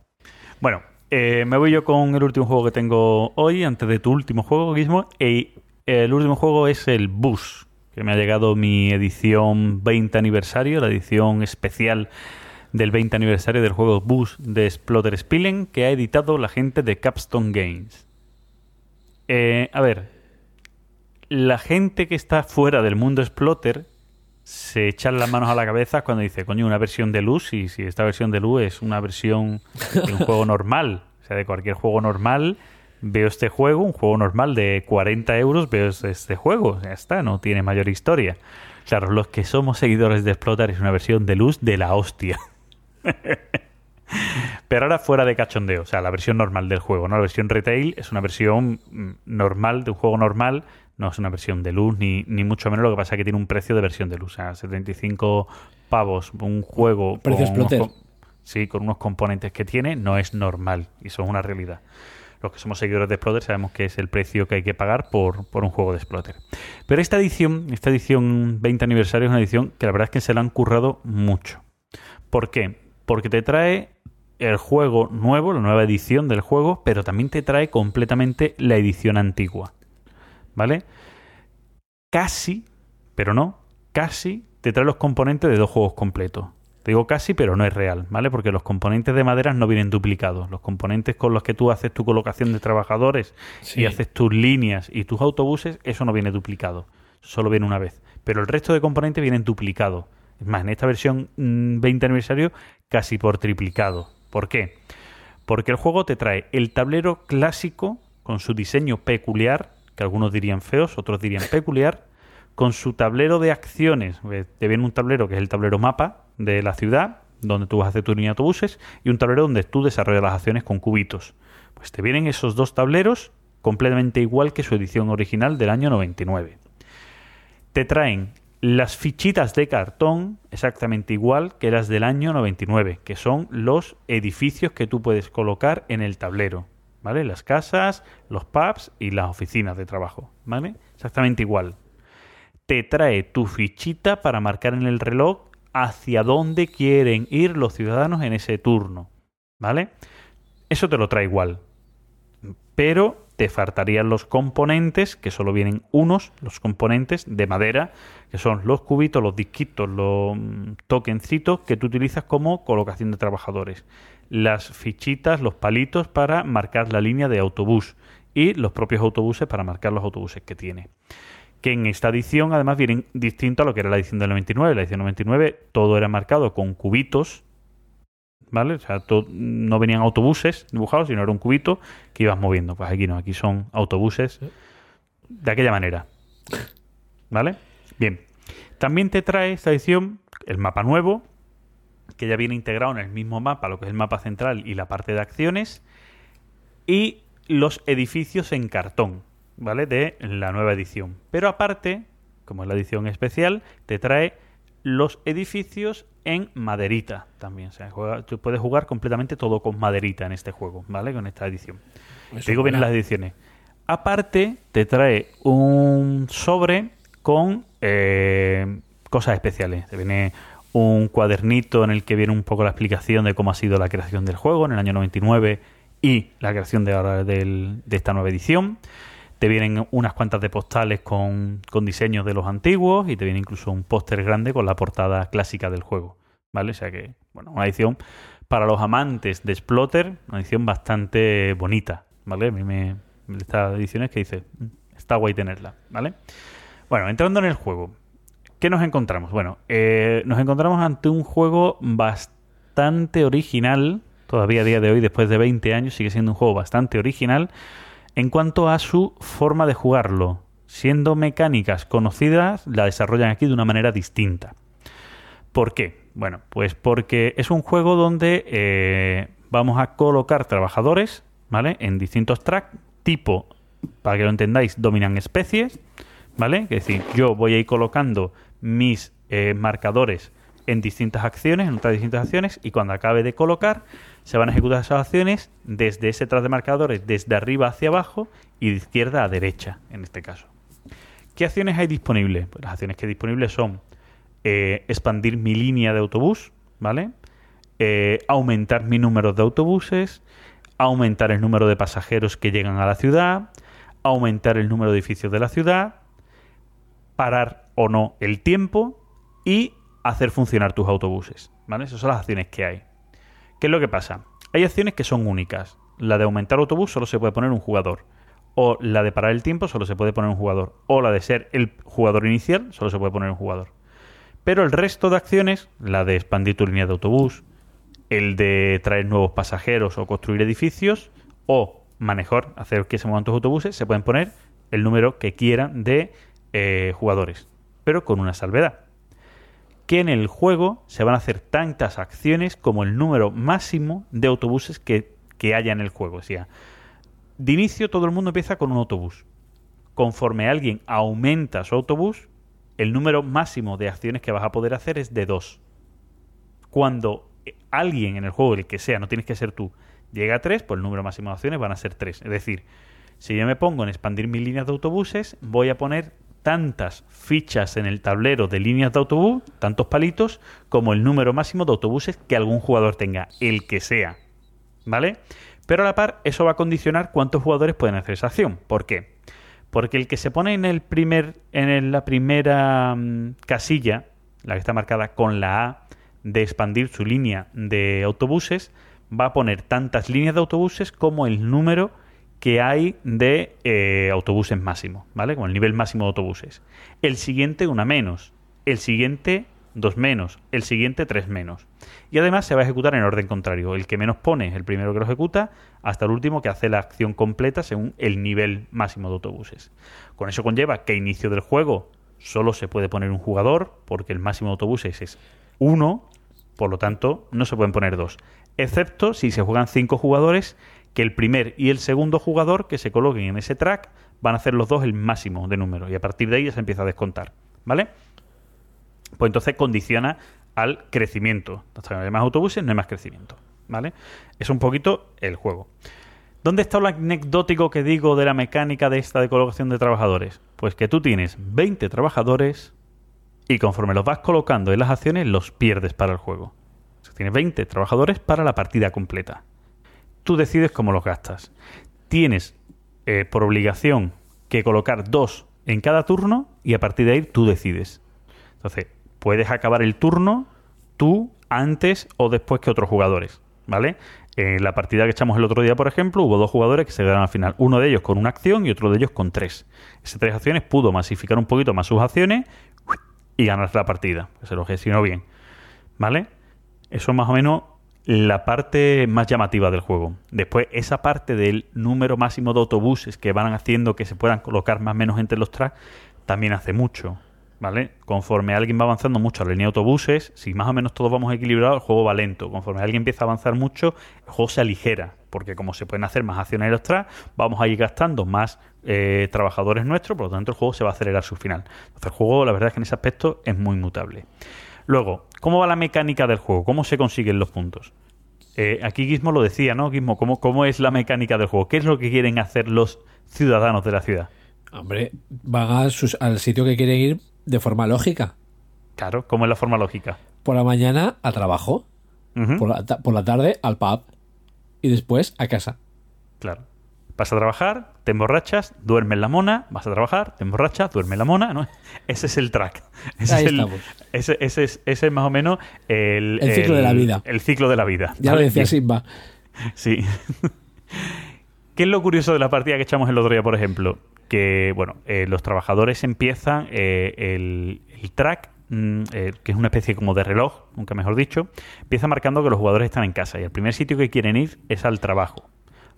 Bueno, eh, me voy yo con el último juego que tengo hoy, antes de tu último juego, Guismo. Y el último juego es el Bus, que me ha llegado mi edición 20 aniversario, la edición especial del 20 aniversario del juego Bus de Splotter Spillen, que ha editado la gente de Capstone Games. Eh, a ver, la gente que está fuera del mundo Splotter se echan las manos a la cabeza cuando dice, coño, una versión de luz, y si esta versión de luz es una versión de un juego normal, o sea, de cualquier juego normal, veo este juego, un juego normal de 40 euros, veo este juego, ya está, no tiene mayor historia. Claro, los que somos seguidores de Explotar es una versión de luz de la hostia. Pero ahora fuera de cachondeo, o sea, la versión normal del juego, ¿no? La versión retail es una versión normal de un juego normal, no es una versión de luz, ni, ni mucho menos, lo que pasa es que tiene un precio de versión de luz, o sea, 75 pavos, un juego... Precio con unos, sí, con unos componentes que tiene, no es normal, y eso es una realidad los que somos seguidores de Exploter sabemos que es el precio que hay que pagar por, por un juego de Exploter. Pero esta edición, esta edición 20 aniversario es una edición que la verdad es que se la han currado mucho. ¿Por qué? Porque te trae el juego nuevo, la nueva edición del juego, pero también te trae completamente la edición antigua. ¿Vale? Casi, pero no, casi te trae los componentes de dos juegos completos. Te digo casi, pero no es real, ¿vale? Porque los componentes de madera no vienen duplicados. Los componentes con los que tú haces tu colocación de trabajadores sí. y haces tus líneas y tus autobuses, eso no viene duplicado. Solo viene una vez. Pero el resto de componentes vienen duplicados. Es más, en esta versión 20 aniversario, casi por triplicado. ¿Por qué? Porque el juego te trae el tablero clásico con su diseño peculiar, que algunos dirían feos, otros dirían peculiar, con su tablero de acciones. Te viene un tablero que es el tablero mapa de la ciudad, donde tú vas a hacer tu línea de autobuses, y un tablero donde tú desarrollas las acciones con cubitos. Pues te vienen esos dos tableros completamente igual que su edición original del año 99. Te traen las fichitas de cartón exactamente igual que las del año 99, que son los edificios que tú puedes colocar en el tablero, ¿vale? Las casas, los pubs y las oficinas de trabajo, ¿vale? Exactamente igual. Te trae tu fichita para marcar en el reloj hacia dónde quieren ir los ciudadanos en ese turno, ¿vale? Eso te lo trae igual. Pero te faltarían los componentes, que solo vienen unos, los componentes de madera, que son los cubitos, los disquitos, los tokencitos que tú utilizas como colocación de trabajadores. Las fichitas, los palitos para marcar la línea de autobús y los propios autobuses para marcar los autobuses que tiene que en esta edición además vienen distinto a lo que era la edición del 99. La edición 99 todo era marcado con cubitos, ¿vale? O sea, todo, no venían autobuses dibujados, sino era un cubito que ibas moviendo. Pues aquí no, aquí son autobuses de aquella manera, ¿vale? Bien. También te trae esta edición el mapa nuevo, que ya viene integrado en el mismo mapa, lo que es el mapa central y la parte de acciones, y los edificios en cartón, ¿vale? De la nueva edición. Pero aparte, como es la edición especial, te trae los edificios en maderita también. O sea, juega, tú puedes jugar completamente todo con maderita en este juego, ¿vale? Con esta edición. Eso te digo bien las ediciones. Aparte, te trae un sobre con eh, cosas especiales. Te viene un cuadernito en el que viene un poco la explicación de cómo ha sido la creación del juego en el año 99 y la creación de, ahora del- de esta nueva edición. Te vienen unas cuantas de postales con, con diseños de los antiguos y te viene incluso un póster grande con la portada clásica del juego. ¿Vale? O sea que, bueno, una edición para los amantes de Splotter, una edición bastante bonita. ¿Vale? A mí me. Esta edición es que dice, "Mm, está guay tenerla. ¿Vale? Bueno, entrando en el juego. ¿Qué nos encontramos? Bueno, eh, nos encontramos ante un juego bastante original. Todavía a día de hoy, después de 20 años, sigue siendo un juego bastante original en cuanto a su forma de jugarlo. Siendo mecánicas conocidas, la desarrollan aquí de una manera distinta. ¿Por qué? Bueno, pues porque es un juego donde eh, vamos a colocar trabajadores, ¿vale? En distintos tracks, tipo, para que lo entendáis, dominan especies, ¿vale? Es decir, yo voy a ir colocando mis eh, marcadores en distintas acciones, en otras distintas acciones, y cuando acabe de colocar, se van a ejecutar esas acciones desde ese track de marcadores, desde arriba hacia abajo y de izquierda a derecha, en este caso. ¿Qué acciones hay disponibles? Pues las acciones que hay disponibles son eh, expandir mi línea de autobús, ¿vale? Eh, aumentar mi número de autobuses, aumentar el número de pasajeros que llegan a la ciudad, aumentar el número de edificios de la ciudad, parar o no el tiempo y hacer funcionar tus autobuses, ¿vale? Esas son las acciones que hay. ¿Qué es lo que pasa? Hay acciones que son únicas. La de aumentar autobús solo se puede poner un jugador. O la de parar el tiempo solo se puede poner un jugador. O la de ser el jugador inicial solo se puede poner un jugador. Pero el resto de acciones, la de expandir tu línea de autobús, el de traer nuevos pasajeros o construir edificios, o mejor, hacer que se muevan tus autobuses, se pueden poner el número que quieran de eh, jugadores. Pero con una salvedad. Que en el juego se van a hacer tantas acciones como el número máximo de autobuses que, que haya en el juego. O sea, de inicio todo el mundo empieza con un autobús. Conforme alguien aumenta su autobús, el número máximo de acciones que vas a poder hacer es de dos. Cuando alguien en el juego, el que sea, no tienes que ser tú, llega a tres, pues el número máximo de acciones van a ser tres. Es decir, si yo me pongo en expandir mis líneas de autobuses, voy a poner tantas fichas en el tablero de líneas de autobús, tantos palitos, como el número máximo de autobuses que algún jugador tenga, el que sea. ¿Vale? Pero a la par, eso va a condicionar cuántos jugadores pueden hacer esa acción. ¿Por qué? Porque el que se pone en el primer, en la primera mm, casilla, la que está marcada con la A, de expandir su línea de autobuses, va a poner tantas líneas de autobuses como el número que hay de eh, autobuses máximo, ¿vale? Como el nivel máximo de autobuses. El siguiente, una menos. El siguiente, dos menos. El siguiente, tres menos. Y además se va a ejecutar en orden contrario. El que menos pone es el primero que lo ejecuta, hasta el último que hace la acción completa según el nivel máximo de autobuses. Con eso conlleva que inicio del juego solo se puede poner un jugador, porque el máximo de autobuses es uno, por lo tanto no se pueden poner dos. Excepto si se juegan cinco jugadores, que el primer y el segundo jugador que se coloquen en ese track van a hacer los dos el máximo de número. Y a partir de ahí ya se empieza a descontar. ¿Vale? pues entonces condiciona al crecimiento. Hasta no hay más autobuses, no hay más crecimiento. ¿Vale? Es un poquito el juego. ¿Dónde está lo anecdótico que digo de la mecánica de esta de colocación de trabajadores? Pues que tú tienes 20 trabajadores y conforme los vas colocando en las acciones, los pierdes para el juego. O sea, tienes 20 trabajadores para la partida completa. Tú decides cómo los gastas. Tienes eh, por obligación que colocar dos en cada turno y a partir de ahí tú decides. Entonces, puedes acabar el turno tú antes o después que otros jugadores, ¿vale? En la partida que echamos el otro día, por ejemplo, hubo dos jugadores que se quedaron al final. Uno de ellos con una acción y otro de ellos con tres. Esas tres acciones pudo masificar un poquito más sus acciones y ganar la partida. Se lo gestionó bien, ¿vale? Eso es más o menos la parte más llamativa del juego. Después, esa parte del número máximo de autobuses que van haciendo que se puedan colocar más o menos entre los tracks, también hace mucho. ¿Vale? Conforme alguien va avanzando mucho a la línea de autobuses, si más o menos todos vamos equilibrados, el juego va lento. Conforme alguien empieza a avanzar mucho, el juego se aligera. Porque como se pueden hacer más acciones en los tracks, vamos a ir gastando más eh, trabajadores nuestros, por lo tanto el juego se va a acelerar su final. Entonces el juego, la verdad es que en ese aspecto es muy mutable. Luego, ¿cómo va la mecánica del juego? ¿Cómo se consiguen los puntos? Eh, aquí Gizmo lo decía, ¿no? Gizmo, ¿cómo, ¿cómo es la mecánica del juego? ¿Qué es lo que quieren hacer los ciudadanos de la ciudad? Hombre, van a sus- al sitio que quieren ir de forma lógica. Claro, ¿cómo es la forma lógica? por la mañana a trabajo, la, por la tarde al pub y después a casa. Claro. Vas a trabajar, te emborrachas, duermes la mona, vas a trabajar, te emborrachas, duermes la mona, ¿no? Ese es el track. Ese Ahí es el- estamos. ese, ese es, ese es más o menos el, El ciclo de la vida. El ciclo de la vida. Ya lo decía. Simba. Sí. ¿Qué es lo curioso de la partida que echamos el otro día, por ejemplo? Que, bueno, eh, los trabajadores empiezan eh, el, el track, mm, eh, que es una especie como de reloj, nunca mejor dicho, empieza marcando que los jugadores están en casa y el primer sitio que quieren ir es al trabajo.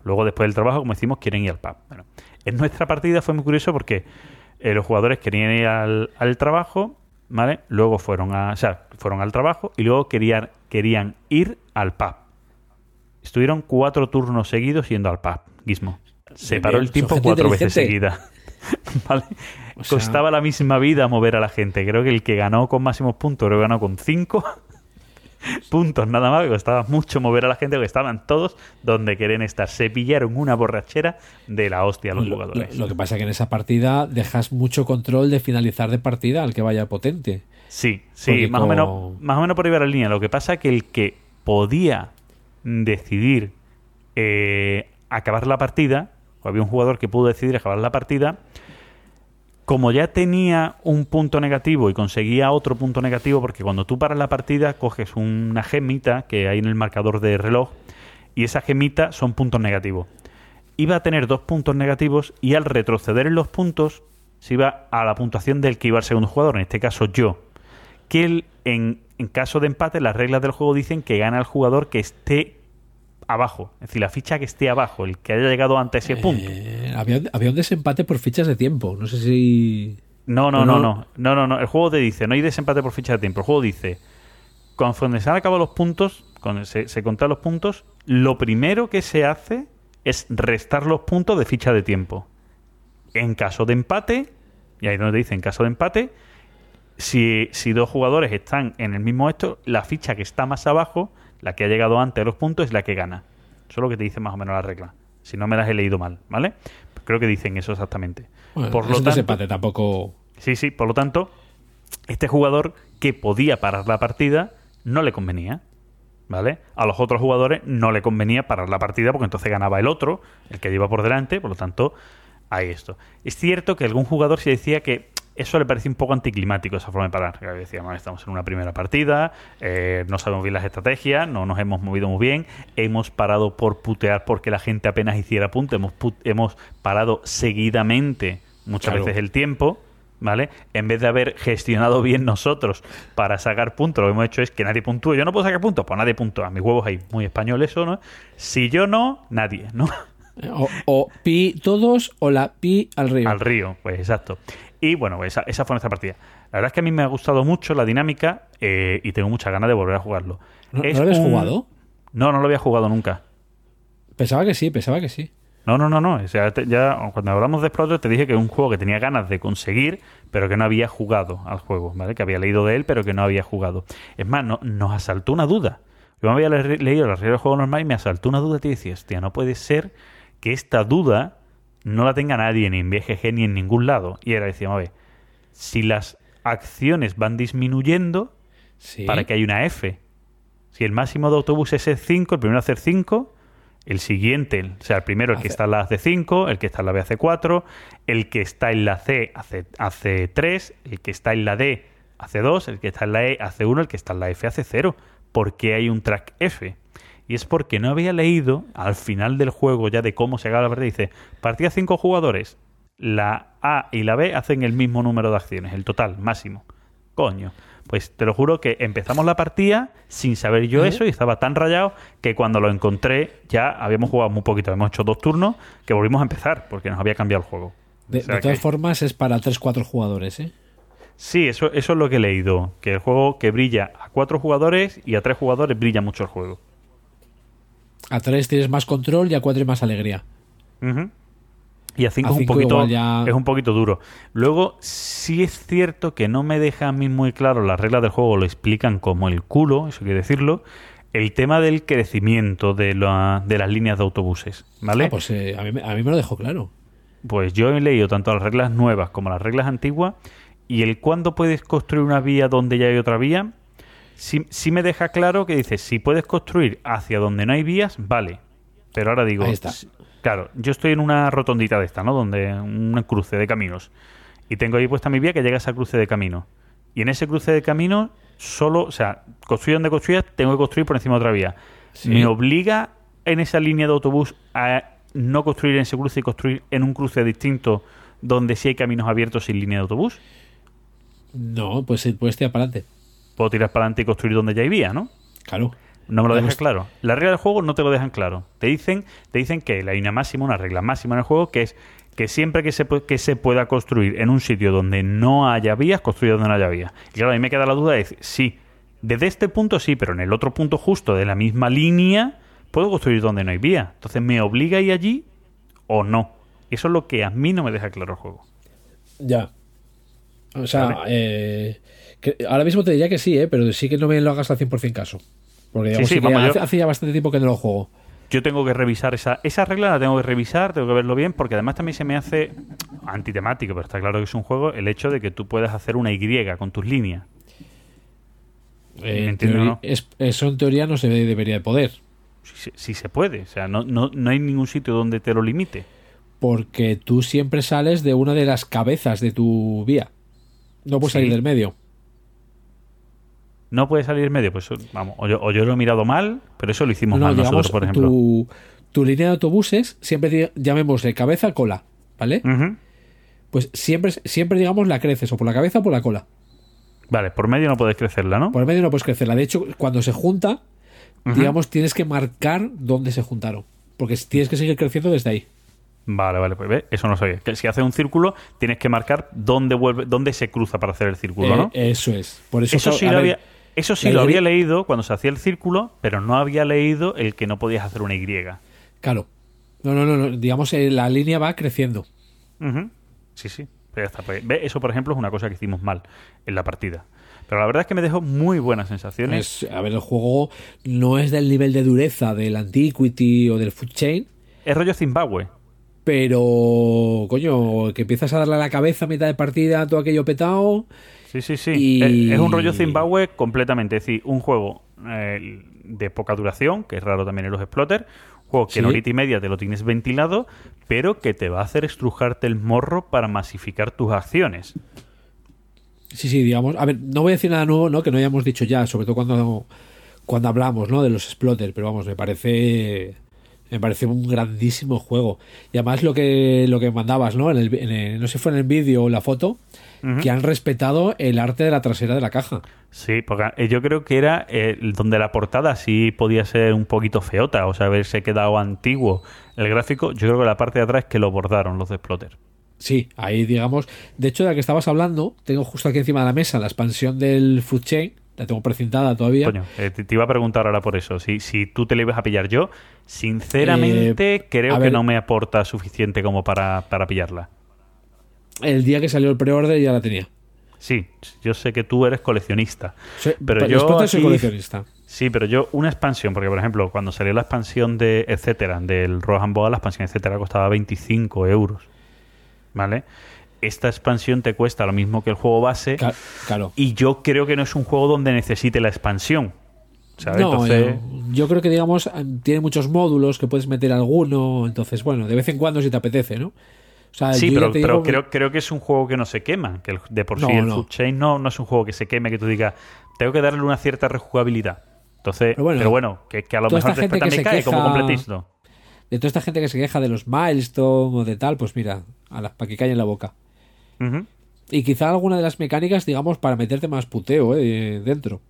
Luego, después del trabajo, como decimos, quieren ir al pub. Bueno, en nuestra partida fue muy curioso porque eh, los jugadores querían ir al, al trabajo, ¿vale? Luego fueron a, o sea, fueron al trabajo y luego querían, querían ir al pub. Estuvieron cuatro turnos seguidos yendo al pub, Gizmo. Se paró el tiempo cuatro veces seguidas. ¿Vale? O sea- Costaba la misma vida mover a la gente. Creo que el que ganó con máximos puntos, que ganó con cinco puntos nada más. que Costaba mucho mover a la gente porque estaban todos donde querían estar. Se pillaron una borrachera de la hostia los Lo, jugadores. lo- lo que pasa es que en esa partida dejas mucho control de finalizar de partida al que vaya potente. Sí, sí, Porque más o, menos, más o menos por ahí va la línea. Lo que pasa es que el que podía decidir eh, acabar la partida, o había un jugador que pudo decidir acabar la partida, como ya tenía un punto negativo y conseguía otro punto negativo, porque cuando tú paras la partida coges una gemita que hay en el marcador de reloj, y esa gemita son puntos negativos. Iba a tener dos puntos negativos y al retroceder en los puntos se iba a la puntuación del que iba el segundo jugador, en este caso yo. Que el- en, en caso de empate, las reglas del juego dicen que gana el jugador que esté abajo. Es decir, la ficha que esté abajo, el que haya llegado ante ese punto. Eh, había, había un desempate por fichas de tiempo. No sé si. No, no, ¿O no, no? no, no, no. El juego te dice, no hay desempate por ficha de tiempo. El juego dice, conforme se han acabado los puntos, cuando se, se contan los puntos, lo primero que se hace es restar los puntos de ficha de tiempo. En caso de empate, y ahí donde te dice en caso de empate, si, si dos jugadores están en el mismo esto, la ficha que está más abajo, la que ha llegado antes de los puntos, es la que gana. Eso es lo que te dice más o menos la regla. Si no me las he leído mal, ¿vale? Creo que dicen eso exactamente. Bueno, Por lo tanto, tampoco. Sí, sí, por lo tanto, este jugador que podía parar la partida no le convenía. ¿Vale? A los otros jugadores no le convenía parar la partida porque entonces ganaba el otro, el que iba por delante, por lo tanto, hay esto. Es cierto que algún jugador se decía que eso le parecía un poco anticlimático esa forma de parar. Que decía, "Bueno, estamos en una primera partida, eh, no sabemos bien las estrategias, no nos hemos movido muy bien, hemos parado por putear porque la gente apenas hiciera punto, hemos, hemos parado seguidamente muchas Claro. veces el tiempo, ¿vale? En vez de haber gestionado bien nosotros para sacar puntos, lo que hemos hecho es que nadie puntúe. Yo no puedo sacar puntos, pues nadie puntúa. Mis huevos ahí, muy español eso, ¿no? Si yo no, nadie, ¿no? O, o pi todos o la pi al río. Al río, pues exacto. Y bueno, esa, esa fue nuestra partida. La verdad es que a mí me ha gustado mucho la dinámica eh, y tengo muchas ganas de volver a jugarlo. ¿No, ¿no Es lo habías un- jugado? No, no lo había jugado nunca. Pensaba que sí, pensaba que sí. No, no, no, no. O sea, te- ya cuando hablamos de Explorer te dije que es un juego que tenía ganas de conseguir, pero que no había jugado al juego, ¿vale? Que había leído de él, pero que no había jugado. Es más, no- nos asaltó una duda. Yo me había le- leído las reglas del juego normal y me asaltó una duda y decía, hostia, no puede ser que esta duda no la tenga nadie ni en BGG ni en ningún lado. Y era, decíamos, a ver, si las acciones van disminuyendo, Sí. para que haya una F. Si el máximo de autobús es el 5, el primero hace 5, el siguiente, o sea, el primero el que está en la hace 5, el que está en la B hace 4, el que está en la C hace, hace 3, el que está en la D hace 2, el que está en la E hace 1, el que está en la F hace 0. ¿Por qué hay un track F? Y es porque no había leído al final del juego ya de cómo se acaba la partida. Dice, partida 5 jugadores, la A y la B hacen el mismo número de acciones, el total, máximo. Coño. Pues te lo juro que empezamos la partida sin saber yo ¿Eh? eso y estaba tan rayado que cuando lo encontré ya habíamos jugado muy poquito, habíamos hecho dos turnos que volvimos a empezar porque nos había cambiado el juego. De, O sea de todas que- formas, es para 3-4 jugadores, ¿eh? Sí, eso, eso es lo que he leído, que el juego que brilla a cuatro jugadores y a tres jugadores brilla mucho el juego. A 3 tienes más control y a 4 más alegría. Y a 5 A es un cinco poquito igual ya- es un poquito duro. Luego sí es cierto que no me deja a mí muy claro las reglas del juego lo explican como el culo, eso quiere decirlo, el tema del crecimiento de, la- de las líneas de autobuses, ¿vale? Ah, pues eh, a, mí, me- a mí me lo dejó claro. Pues yo he leído tanto las reglas nuevas como las reglas antiguas y el cuándo puedes construir una vía donde ya hay otra vía, sí, sí me deja claro que dice, si puedes construir hacia donde no hay vías, vale. Pero ahora digo, Ahí está. s- claro, yo estoy en una rotondita de esta, ¿no? Donde un cruce de caminos. Y tengo ahí puesta mi vía que llega a ese cruce de camino. Y en ese cruce de camino, solo, o sea, construir donde construya, tengo que construir por encima de otra vía. Sí. Me obliga en esa línea de autobús a no construir en ese cruce y construir en un cruce distinto donde sí hay caminos abiertos sin línea de autobús. No, pues puedes tirar para adelante. Puedo tirar para adelante y construir donde ya hay vía, ¿no? Claro. No me lo dejan claro. La regla del juego no te lo dejan claro. Te dicen, te dicen que hay una máxima, una regla máxima en el juego, que es que siempre que se, que se pueda construir en un sitio donde no haya vías, construir donde no haya vías. Y claro, a mí me queda la duda de sí, desde este punto sí, pero en el otro punto justo de la misma línea, puedo construir donde no hay vía. Entonces, ¿me obliga a ir allí o no? Eso es lo que a mí no me deja claro el juego. Ya. O sea, Vale. eh, que ahora mismo te diría que sí, ¿eh? pero sí que no me lo hagas al 100% caso. Porque digamos, sí, yo- hace, ya bastante tiempo que no lo juego. Yo tengo que revisar esa, esa regla, la tengo que revisar, tengo que verlo bien, porque además también se me hace antitemático, pero está claro que es un juego, el hecho de que tú puedas hacer una Y con tus líneas. Eh, en entiendo, teoría- ¿no? es- eso en teoría no se debería de poder. Si, se- si se puede, o sea, no, no, no hay ningún sitio donde te lo limite. Porque tú siempre sales de una de las cabezas de tu vía. No puedes Sí. salir del medio. No puede salir medio, pues vamos, o yo, o yo lo he mirado mal, pero eso lo hicimos No, mal nosotros, por ejemplo. tu, tu línea de autobuses, siempre di- llamémosle cabeza cola, ¿vale? Pues siempre, siempre digamos la creces o por la cabeza o por la cola. Vale, por medio no puedes crecerla, ¿no? Por medio no puedes crecerla. De hecho, cuando se junta, digamos, tienes que marcar dónde se juntaron. Porque tienes que seguir creciendo desde ahí. Vale, vale, pues ve, eso no sabía. Que si hace un círculo, tienes que marcar dónde vuelve, dónde se cruza para hacer el círculo, Eh, ¿no? Eso es. Por eso, Eso sí, lo había, eso sí la lo había leído cuando se hacía el círculo, pero no había leído el que no podías hacer una Y. Claro. No, no, no, no. Digamos, eh, la línea va creciendo. Sí, sí. Pero. Pues, ve, eso, por ejemplo, es una cosa que hicimos mal en la partida. Pero la verdad es que me dejó muy buenas sensaciones. Es- a ver, el juego no es del nivel de dureza del Antiquity o del Food Chain, Es rollo Zimbabue. pero, coño, que empiezas a darle a la cabeza a mitad de partida, todo aquello petado. Sí, sí, sí. Y- Es, es un rollo Zimbabue completamente. Es decir, un juego eh, de poca duración, que es raro también en los exploters. Juego que en Sí. horita y media te lo tienes ventilado, pero que te va a hacer estrujarte el morro para masificar tus acciones. Sí, sí, digamos. A ver, no voy a decir nada nuevo, ¿no? Que no hayamos dicho ya, sobre todo cuando, cuando hablamos, ¿no? De los Exploter, pero vamos, me parece. Me parece un grandísimo juego. Y además lo que, lo que mandabas, ¿no? En el, en el- no sé si fue en el vídeo o la foto, Que han respetado el arte de la trasera de la caja. Sí, porque eh, yo creo que era eh, donde la portada sí podía ser un poquito feota, o sea, haberse quedado antiguo el gráfico. Yo creo que la parte de atrás es que lo bordaron los de Exploter. Sí, ahí digamos. De hecho, de la que estabas hablando, tengo justo aquí encima de la mesa la expansión del Food Chain. La tengo precintada todavía. Coño, eh, te, iba a preguntar ahora por eso. Si, si tú te le ibas a pillar yo, sinceramente Eh, creo que ver. no me aporta suficiente como para, para pillarla. El día que salió el pre-order ya la tenía. Sí, yo sé que tú eres coleccionista. Soy- Pero yo soy coleccionista. Sí, pero yo una expansión, porque por ejemplo, cuando salió la expansión de etcétera, del Rohan Boa, la expansión etcétera costaba 25 euros. ¿Vale? Esta expansión te cuesta lo mismo que el juego base. Claro. Y yo creo que no es un juego donde necesite la expansión. ¿sabes? No, Entonces, yo, yo creo que digamos tiene muchos módulos que puedes meter alguno, entonces bueno, de vez en cuando si te apetece, ¿no? O sea, sí, pero, digo creo, creo que es un juego que no se quema. Que de por No, sí el no. Food Chain no, no es un juego que se queme, que tú digas, tengo que darle una cierta rejugabilidad. Entonces, Pero bueno, pero bueno, que, que a lo mejor después también se cae como queja- completista. de toda esta gente que se queja de los milestone o de tal, pues mira, a las para que calle en la boca. Y quizá alguna de las mecánicas, digamos, para meterte más puteo eh, dentro.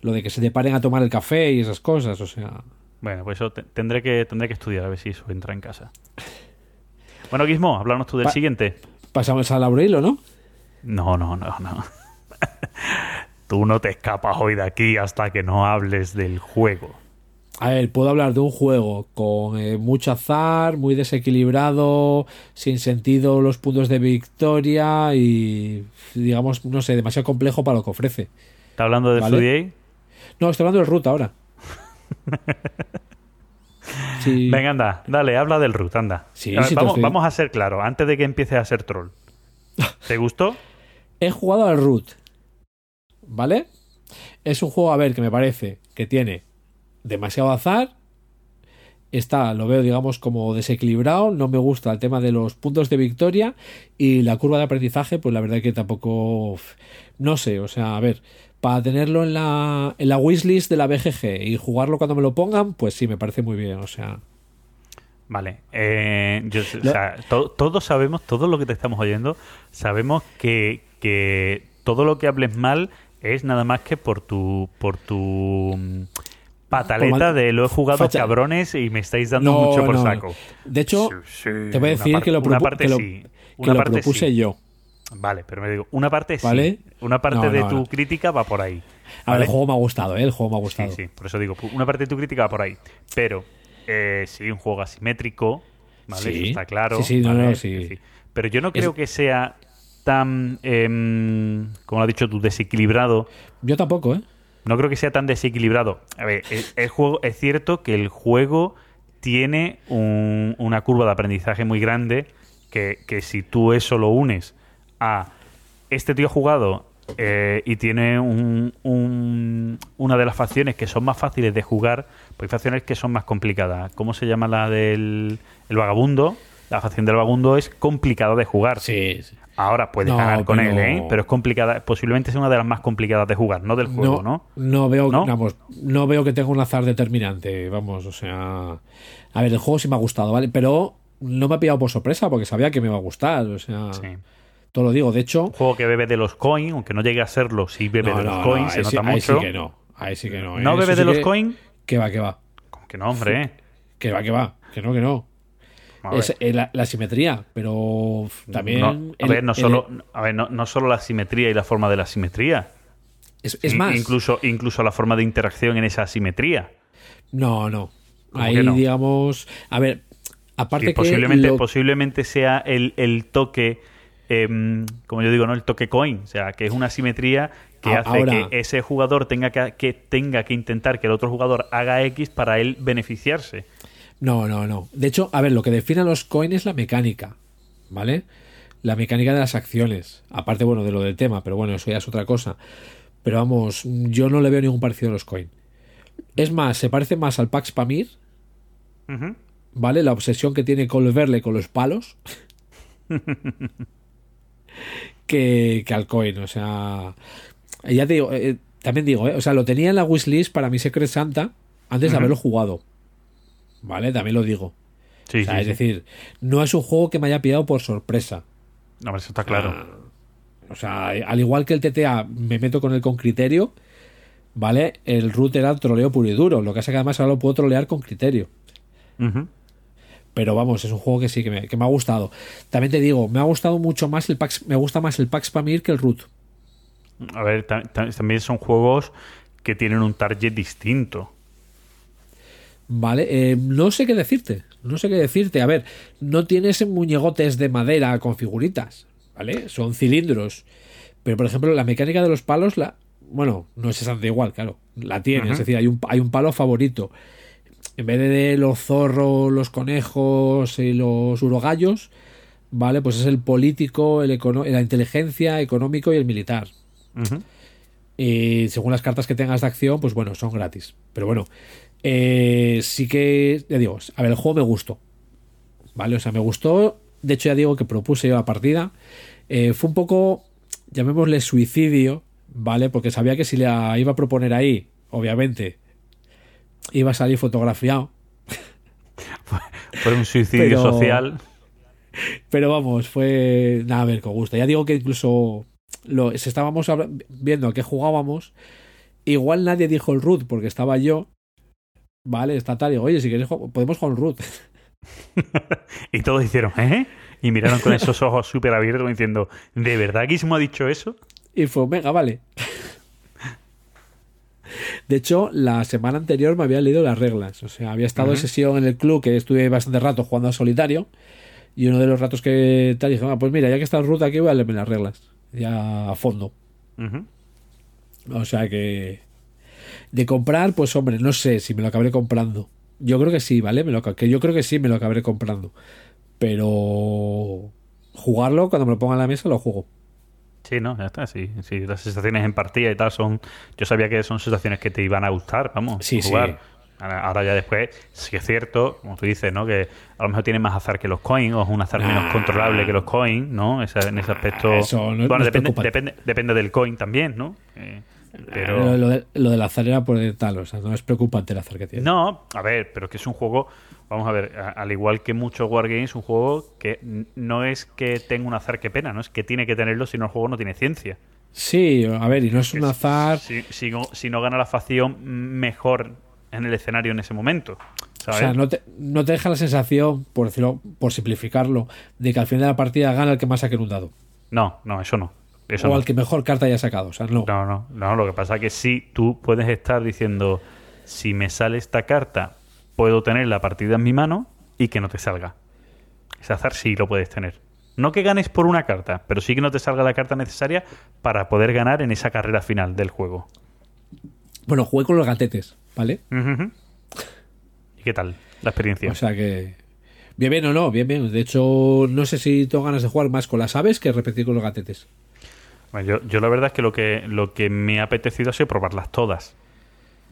Lo de que se te paren a tomar el café y esas cosas, o sea. Bueno, pues eso te- tendré que tendré que estudiar a ver si eso entra en casa. Bueno, Guismo, háblanos tú del Pa- siguiente. Pasamos al Aurelio, ¿no? No, no, no, no. tú no te escapas hoy de aquí hasta que no hables del juego. A ver, puedo hablar de un juego con eh, mucho azar, muy desequilibrado, sin sentido los puntos de victoria y, digamos, no sé, demasiado complejo para lo que ofrece. ¿Está hablando de Vale. No, estoy hablando del Root ahora. Sí. Venga, anda, dale, habla del root, anda. Sí, A ver, sí, te vamos, estoy- vamos a ser claros, antes de que empieces a ser troll. ¿Te gustó? He jugado al Root. ¿Vale? Es un juego, a ver, que me parece que tiene demasiado azar. Está, lo veo, digamos, como desequilibrado. No me gusta el tema de los puntos de victoria. Y la curva de aprendizaje, pues la verdad que tampoco. No sé, o sea, a ver. Para tenerlo en la, en la wishlist de la BGG y jugarlo cuando me lo pongan, pues sí, me parece muy bien. O sea, Vale. Eh, yo- o Lo- sea, to- todos sabemos, todos lo que te estamos oyendo, sabemos que, que todo lo que hables mal es nada más que por tu por tu mm, pataleta de lo he jugado facha- cabrones y me estáis dando No, mucho por no. saco. De hecho, Sí, sí, te voy a decir parte- que lo, una parte que lo- sí. que lo propuse sí. yo. Vale, pero me digo, una parte sí. ¿Vale? Una parte No, de no, tu no. crítica va por ahí. A ver, ¿vale? el juego me ha gustado, ¿eh? El juego me ha gustado. Sí, sí, por eso digo, una parte de tu crítica va por ahí. Pero, eh, sí, un juego asimétrico, ¿vale? Sí. Eso está claro. Sí, sí, ¿vale? no, sí. Pero yo no creo Es- que sea tan, em, como has dicho tú, desequilibrado. Yo tampoco, ¿eh? No creo que sea tan desequilibrado. A ver, el, el juego, es cierto que el juego tiene un- una curva de aprendizaje muy grande que, que si tú eso lo unes a este tío ha jugado eh, y tiene un- un- una de las facciones que son más fáciles de jugar, pues hay facciones que son más complicadas. ¿Cómo se llama la del el vagabundo? La facción del vagabundo es complicada de jugar. Sí. sí. Ahora puedes No, ganar con pero- él, ¿eh? Pero es complicada, posiblemente sea una de las más complicadas de jugar, no del juego, ¿no? no veo, ¿No? vamos, no veo que tenga un azar determinante, vamos, o sea, a ver, el juego sí me ha gustado, ¿vale? Pero no me ha pillado por sorpresa porque sabía que me iba a gustar, o sea, Sí. Todo lo digo, de hecho, Un juego que bebe de los coins, aunque no llegue a serlo, sí bebe no, de no, los no, coins, se ahí, sí, nota ahí mucho. sí que no, ahí sí que no. ¿No ¿eh? bebe Eso de sí los que- coins? Que va, que va, Como que no, hombre. ¿eh? que va, que va, que no, que no. Es eh, la, la simetría, pero también... No, a el- ver, no el- solo, a ver, no, no solo la simetría y la forma de la simetría. es, más, Incluso, incluso la forma de interacción en esa simetría. no, no. ¿Cómo Ahí, no? digamos, a ver, aparte Que que... posiblemente, lo- posiblemente sea el, el toque, em, como yo digo, ¿no? El toque coin. O sea, que es una simetría que A- hace ahora- que ese jugador tenga que, que tenga que intentar que el otro jugador haga X para él beneficiarse. No, no, no. De hecho, a ver, lo que define a los coins es la mecánica, ¿vale? La mecánica de las acciones. Aparte, bueno, de lo del tema, pero bueno, eso ya es otra cosa. Pero vamos, yo no le veo ningún parecido a los coins. Es más, se parece más al Pax Pamir. ¿vale? La obsesión que tiene Colverle con los palos. que, que al coin, o sea... Ya te digo, eh, también digo, ¿eh? o sea, lo tenía en la wishlist para mi Secret Santa antes de haberlo jugado. ¿Vale? También lo digo. Sí, O sea, sí, es sí. decir, no es un juego que me haya pillado por sorpresa. No, pero eso está claro. Ah, O sea, al igual que el TTA me meto con él con criterio, ¿vale? El root era troleo puro y duro. Lo que pasa es que además ahora lo puedo trolear con criterio. Pero vamos, es un juego que sí, que me, que me ha gustado. También te digo, me ha gustado mucho más el Pax, me gusta más el Pax Pamir que el root. A ver, ta- ta- también son juegos que tienen un target distinto. ¿Vale? Eh, no sé qué decirte. No sé qué decirte. A ver, no tienes muñegotes de madera con figuritas. ¿Vale? Son cilindros. Pero, por ejemplo, la mecánica de los palos, la. Bueno, no es exactamente igual, claro. La tiene. Es decir, hay un, hay un palo favorito. En vez de los zorros, los conejos y los urogallos, ¿vale? Pues es el político, el la inteligencia, económico y el militar. Y según las cartas que tengas de acción, pues bueno, son gratis. Pero bueno, eh, sí que, ya digo, a ver, el juego me gustó. ¿Vale? O sea, me gustó. De hecho, ya digo que propuse yo la partida. Eh, fue un poco, llamémosle suicidio, ¿vale? Porque sabía que si la iba a proponer ahí, obviamente, iba a salir fotografiado. Fue un suicidio Pero- social. Pero vamos, fue nada a ver con gusto. Ya digo que incluso lo, estábamos viendo a qué jugábamos, igual nadie dijo el root porque estaba yo. Vale, está tal. Y digo, oye, si ju- podemos jugar el root. Y todos hicieron, ¿eh? Y miraron con esos ojos súper abiertos diciendo, ¿de verdad Gizmo ha dicho eso? Y fue, venga, vale. De hecho, la semana anterior me había leído las reglas. O sea, había estado en Ujú. sesión en el club que estuve bastante rato jugando a solitario. Y uno de los ratos que tal dije, "Ah, pues mira, ya que está el root aquí, voy a leerme las reglas. Ya a fondo. O sea que. De comprar, pues hombre, no sé si me lo acabaré comprando. Yo creo que sí, ¿vale? Me lo, que yo creo que sí me lo acabaré comprando. Pero. Jugarlo, cuando me lo ponga en la mesa, lo juego. Sí, no, ya está, sí. sí. Las sensaciones en partida y tal son... Yo sabía que son sensaciones que te iban a gustar, vamos, Sí, sí. jugar. Ahora ahora ya después, sí es cierto, como tú dices, ¿no? Que a lo mejor tiene más azar que los coins o es un azar menos Nah. controlable que los coins, ¿no? Esa- en ese aspecto... Eso no- no bueno, es depende, depende, depende del coin también, ¿no? Eh, Pero pero... lo, de- lo del azar era por tal, o sea, no es preocupante el azar que tiene. No, a ver, pero que es un juego, vamos a ver, a- al igual que muchos Wargames, un juego que no es que tenga un azar que pena, no es que tiene que tenerlo, sino el juego no tiene ciencia. Sí, a ver, y no es un azar. Si, si no, si no gana la facción mejor en el escenario en ese momento. O sea, no te, no te deja la sensación, por decirlo, por simplificarlo, de que al final de la partida gana el que más saque un dado. no, no, eso no. Eso o no. al que mejor carta haya sacado. O sea, no. No, no, no, lo que pasa es que sí, tú puedes estar diciendo, si me sale esta carta, puedo tener la partida en mi mano y que no te salga. Ese azar sí lo puedes tener. No que ganes por una carta, pero sí que no te salga la carta necesaria para poder ganar en esa carrera final del juego. Bueno, jugué con los gatetes, ¿vale? ¿Y qué tal la experiencia? O sea que. Bien, bien o no, bien, bien. De hecho, no sé si tengo ganas de jugar más con las aves que repetir con los gatetes. Bueno, yo, yo la verdad es que lo que lo que me ha apetecido ha sido probarlas todas.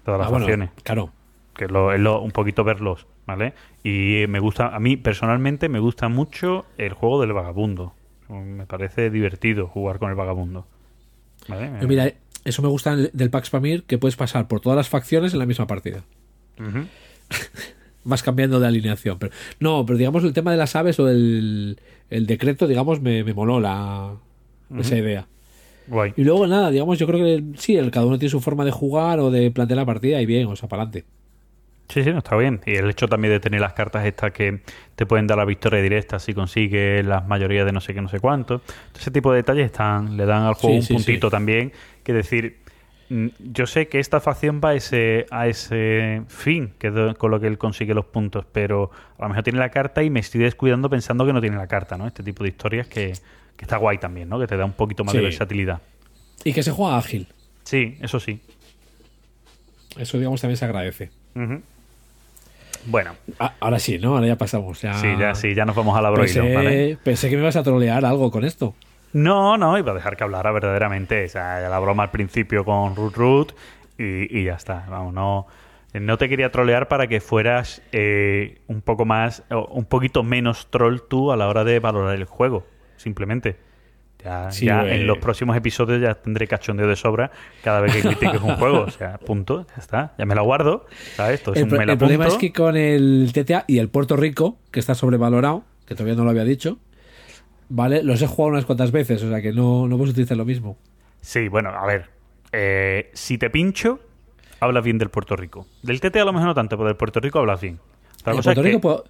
Todas las Ah, bueno, facciones. claro. Que lo, es lo- un poquito verlos, ¿vale? Y me gusta, a mí personalmente me gusta mucho el juego del vagabundo. Me parece divertido jugar con el vagabundo. ¿Vale? Pero mira, eso me gusta del Pax Pamir, que puedes pasar por todas las facciones en la misma partida. Ujú. Vas cambiando de alineación. Pero, no, pero digamos el tema de las aves o el, el decreto, digamos, me, me moló la, esa idea. Guay. Y luego nada, digamos, yo creo que sí, el, cada uno tiene su forma de jugar o de plantear la partida y bien, o sea, para adelante. Sí, sí, no, está bien. Y el hecho también de tener las cartas estas que te pueden dar la victoria directa si consigues las mayorías de no sé qué, no sé cuánto. Ese tipo de detalles están, le dan al juego Sí, un sí, puntito sí. también. Que decir, mm, yo sé que esta facción va a ese, a ese fin, que es con lo que él consigue los puntos, pero a lo mejor tiene la carta y me estoy descuidando pensando que no tiene la carta, ¿no? Este tipo de historias que, que está guay también, ¿no? Que te da un poquito más de versatilidad. Y que se juega ágil. Sí, eso sí. Eso, digamos, también se agradece. Ujú. Bueno, Ah, ahora sí, ¿no? Ahora ya pasamos. Ya... sí, ya, sí, ya nos vamos a la broilo, Pensé, ¿vale? pensé que me ibas a trolear algo con esto. No, no, iba a dejar que hablara verdaderamente. O sea, la broma al principio con Root Root y, y ya está. Vamos, no, no te quería trolear para que fueras eh, un poco más, un poquito menos troll tú a la hora de valorar el juego, simplemente. Ya, Sí, ya eh. en los próximos episodios ya tendré cachondeo de sobra cada vez que critiques un juego. O sea, punto, ya está. Ya me la guardo, ¿sabes? Esto es El, un pro- me la el problema es que con el TTA y el Puerto Rico, que está sobrevalorado, que todavía no lo había dicho, ¿vale? Los he jugado unas cuantas veces, o sea que no, no puedes utilizar lo mismo. Sí, bueno, a ver. eh, si te pincho, hablas bien del Puerto Rico. Del TT a lo mejor no tanto, pero del Puerto Rico hablas bien. En es Puerto Rico que- puedo,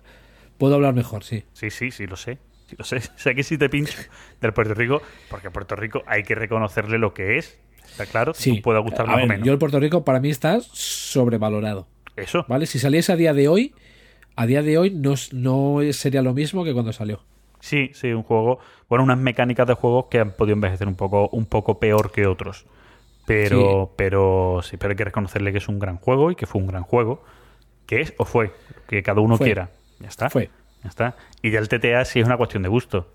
puedo hablar mejor, sí. Sí, sí, sí, lo sé. Sí, lo sé. sé que si te pincho del Puerto Rico, porque Puerto Rico hay que reconocerle lo que es. Está claro, Sí. puede gustar más ver, o menos. Yo el Puerto Rico para mí está sobrevalorado, Eso. ¿vale? Si saliese a día de hoy, a día de hoy no, no sería lo mismo que cuando salió. Sí, sí, un juego. Bueno, unas mecánicas de juegos que han podido envejecer un poco, un poco peor que otros. Pero, pero sí, pero hay que reconocerle que es un gran juego y que fue un gran juego. Que es o fue, que cada uno Fue. quiera. Ya está. Fue. Ya está. Y ya el TTA sí es una cuestión de gusto.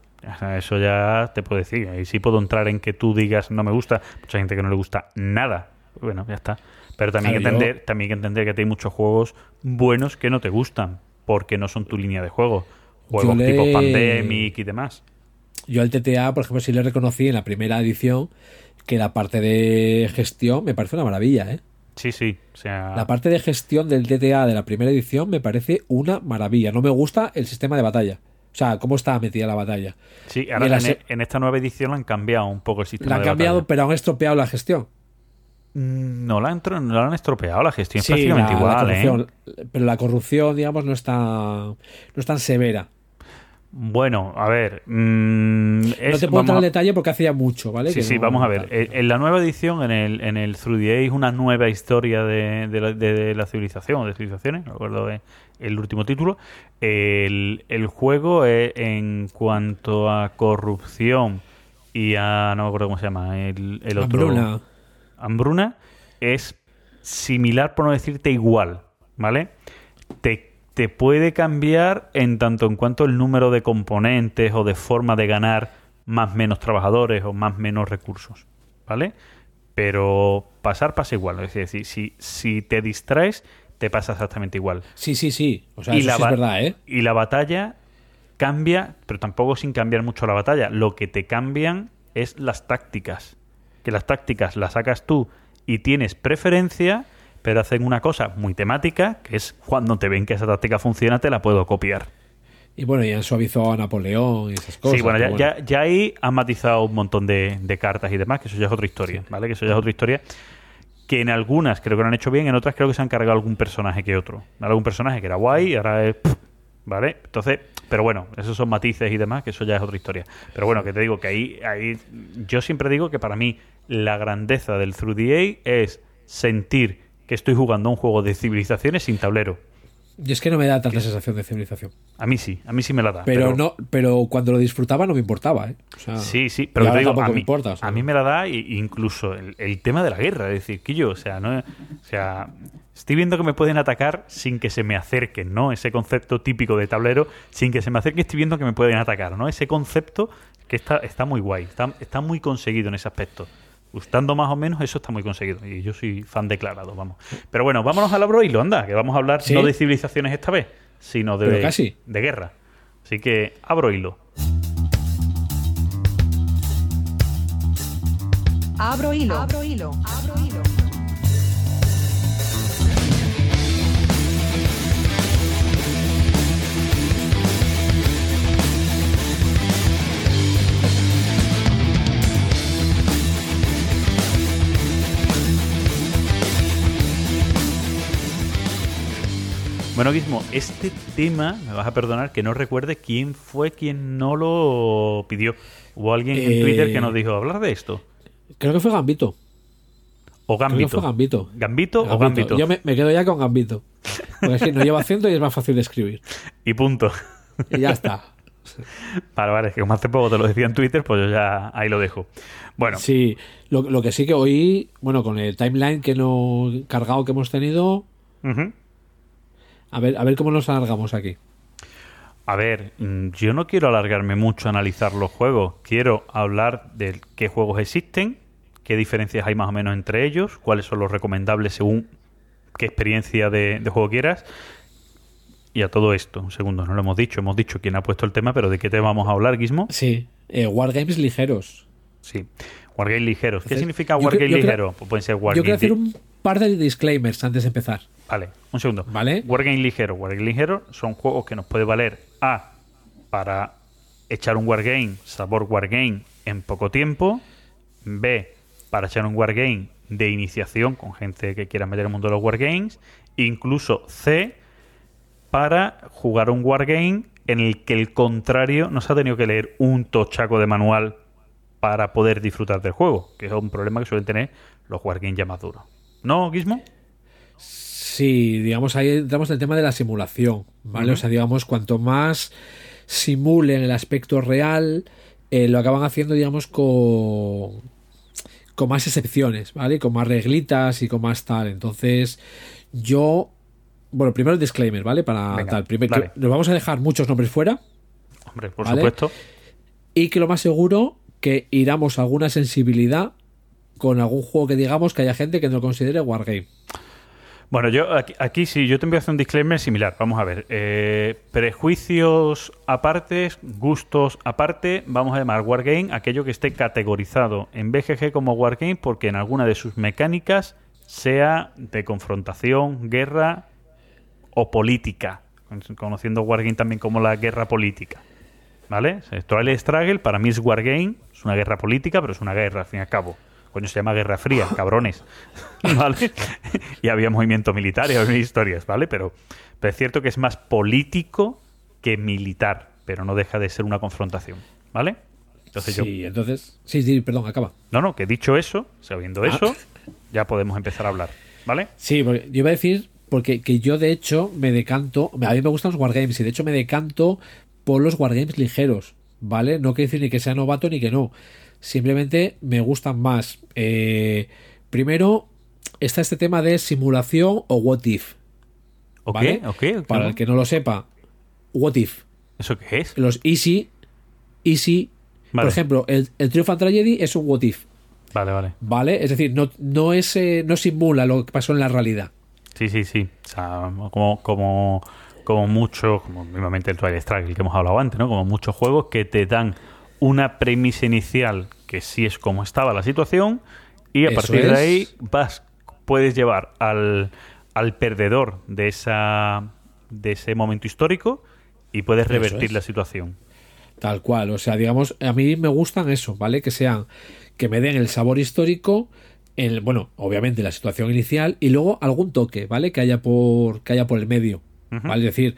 Eso ya te puedo decir. Ahí sí puedo entrar en que tú digas no me gusta. Mucha gente que no le gusta nada. Bueno, ya está. Pero también hay que entender, también hay que entender que hay muchos juegos buenos que no te gustan. Porque no son tu línea de juego. Juegos le- tipo Pandemic y demás. Yo al TTA, por ejemplo, sí le reconocí en la primera edición que la parte de gestión me parece una maravilla, ¿eh? Sí, sí. O sea, La parte de gestión del TTA de la primera edición me parece una maravilla. No me gusta el sistema de batalla. O sea, cómo está metida la batalla. sí, ahora la en, esta nueva edición han cambiado un poco el sistema La han de cambiado, batalla. pero han estropeado la gestión. Mm, No la han, tro- no la han estropeado, la gestión es Sí, prácticamente la- la igual, ¿eh? Pero la corrupción, digamos, no está, no es tan severa. Bueno, a ver. mm, no te puedo entrar en detalle porque hace ya mucho, ¿vale? Sí, Que sí, no- vamos a ver. tal. En, en la nueva edición, en el, en el Through the Age, una nueva historia de, de la, de- de la civilización, o de civilizaciones, no recuerdo eh, el último título. El, el juego, eh, en cuanto a corrupción y a. No me acuerdo cómo se llama. El, el otro. Hambruna. Hambruna es similar, por no decirte igual, ¿vale? Te, te puede cambiar en tanto en cuanto el número de componentes o de forma de ganar más menos trabajadores o más menos recursos, ¿vale? Pero pasar pasa igual, es decir, si, si te distraes, te pasa exactamente igual. Sí, sí, sí. O sea, Y eso la sí ba- es verdad, ¿eh? Y la batalla cambia, pero tampoco sin cambiar mucho la batalla. Lo que te cambian es las tácticas. Que las tácticas las sacas tú y tienes preferencia, pero hacen una cosa muy temática, que es cuando te ven que esa táctica funciona, te la puedo copiar. Y bueno, y han suavizado a Napoleón y esas cosas. sí, bueno, ya, ya, ya ahí han matizado un montón de, de cartas y demás, que eso ya es otra historia, ¿vale? Que eso ya es otra historia. Que en algunas creo que lo han hecho bien, en otras creo que se han cargado algún personaje que otro. Algún personaje que era guay y ahora es. pff, ¿Vale? Entonces, pero bueno, esos son matices y demás, que eso ya es otra historia. Pero bueno, que te digo que ahí, ahí yo siempre digo que para mí la grandeza del Through the A es sentir que estoy jugando un juego de civilizaciones sin tablero. Y es que no me da tanta sensación de civilización. A mí sí, a mí sí me la da. Pero, no, pero cuando lo disfrutaba no me importaba, ¿eh? O sea, Sí, sí, pero te digo, a me mí, importa. o sea, a mí me la da incluso el, el tema de la guerra, es decir, que yo, o sea, no, o sea, estoy viendo que me pueden atacar sin que se me acerquen, ¿no? Ese concepto típico de tablero, sin que se me acerquen, estoy viendo que me pueden atacar, ¿no? Ese concepto que está, está muy guay, está, está muy conseguido en ese aspecto. Gustando más o menos, eso está muy conseguido. Y yo soy fan declarado, vamos. Pero bueno, vámonos al abro hilo, anda, que vamos a hablar ¿Sí? no de civilizaciones esta vez, sino de, casi. de guerra. Así que abro hilo. Abro hilo. Abro hilo. Abro hilo. Bueno, Guismo, este tema, me vas a perdonar que no recuerde quién fue quien no lo pidió. Hubo alguien en Eh, Twitter que nos dijo, hablar de esto. Creo que fue Gambito. O Creo que Gambito. fue Gambito. ¿Gambito o Gambito? Yo me, me quedo ya con Gambito. Porque es que no lleva acento y es más fácil de escribir. Y punto. Y ya está. Vale, vale, es que como hace poco te lo decía en Twitter, pues yo ya ahí lo dejo. Bueno, Sí, lo, lo que sí que hoy, bueno, con el timeline que no cargado que hemos tenido, ujú. A ver, a ver cómo nos alargamos aquí. a ver, mm, yo no quiero alargarme mucho a analizar los juegos. Quiero hablar de qué juegos existen, qué diferencias hay más o menos entre ellos, cuáles son los recomendables según qué experiencia de, de juego quieras. Y a todo esto, un segundo, no lo hemos dicho, hemos dicho quién ha puesto el tema, pero ¿de qué tema vamos a hablar, Guismo? Sí, eh, Wargames ligeros. Sí, Wargame ligeros. ¿Qué Entonces, significa Wargame yo creo- ligero? Pues pueden ser Yo Wargame quiero hacer un par de disclaimers antes de empezar. Vale, un segundo. ¿Vale? Wargame ligero. Wargame ligero son juegos que nos puede valer A para echar un Wargame, sabor Wargame en poco tiempo. B para echar un Wargame de iniciación con gente que quiera meter el mundo de los Wargames. Incluso C para jugar un Wargame en el que el contrario no se ha tenido que leer un tochaco de manual para poder disfrutar del juego, que es un problema que suelen tener los Wargames ya más duros. ¿No, Gizmo? Sí, digamos, ahí entramos en el tema de la simulación, ¿vale? O sea, digamos, cuanto más simulen el aspecto real, eh, lo acaban haciendo, digamos, con, con más excepciones, ¿vale? Con más reglitas y con más tal. Entonces, yo... Bueno, primero el disclaimer, ¿vale? Para Venga, tal. Primero, nos vamos a dejar muchos nombres fuera Hombre, por ¿Vale? supuesto. y que lo más seguro que iramos a alguna sensibilidad con algún juego que digamos que haya gente que no considere Wargame. Bueno, yo aquí, aquí sí, yo te voy a hacer un disclaimer similar. Vamos a ver. Eh, prejuicios aparte, gustos aparte, vamos a llamar Wargame aquello que esté categorizado en BGG como Wargame porque en alguna de sus mecánicas sea de confrontación, guerra o política. Conociendo Wargame también como la guerra política. ¿Vale? Trial Struggle para mí es Wargame, es una guerra política, pero es una guerra al fin y al cabo. Coño, se llama Guerra Fría, cabrones. ¿Vale? y había movimientos militares, había historias, ¿vale? Pero, pero es cierto que es más político que militar, pero no deja de ser una confrontación, ¿vale? Entonces yo... Sí, entonces... Sí, sí, perdón, acaba. No, no, que dicho eso, sabiendo Ah. eso, ya podemos empezar a hablar, ¿vale? Sí, porque yo iba a decir porque que yo de hecho me decanto, a mí me gustan los wargames y de hecho me decanto por los wargames ligeros, ¿vale? No quiere decir ni que sea novato ni que no. Simplemente me gustan más. Eh, primero está este tema de simulación o what if. ¿vale? ¿Ok? ok. Para el que no lo sepa, what if. ¿Eso qué es? Los easy, easy Vale. Por ejemplo, el, el Triumph and Tragedy es un what if, Vale, vale. ¿vale? Es decir, no, no, es, eh, no simula lo que pasó en la realidad. Sí, sí, sí. O sea, como, como, como muchos, como mismamente el Twilight Struggle el que hemos hablado antes, ¿no? Como muchos juegos que te dan una premisa inicial que sí es como estaba la situación y a Eso partir de ahí vas, puedes llevar al, al perdedor de esa de ese momento histórico y puedes revertir es. la situación. Tal cual. O sea, digamos, a mí me gustan eso, ¿vale? Que sean, que me den el sabor histórico, el, bueno, obviamente la situación inicial y luego algún toque, ¿vale? Que haya por, que haya por el medio. ¿Vale? Es decir,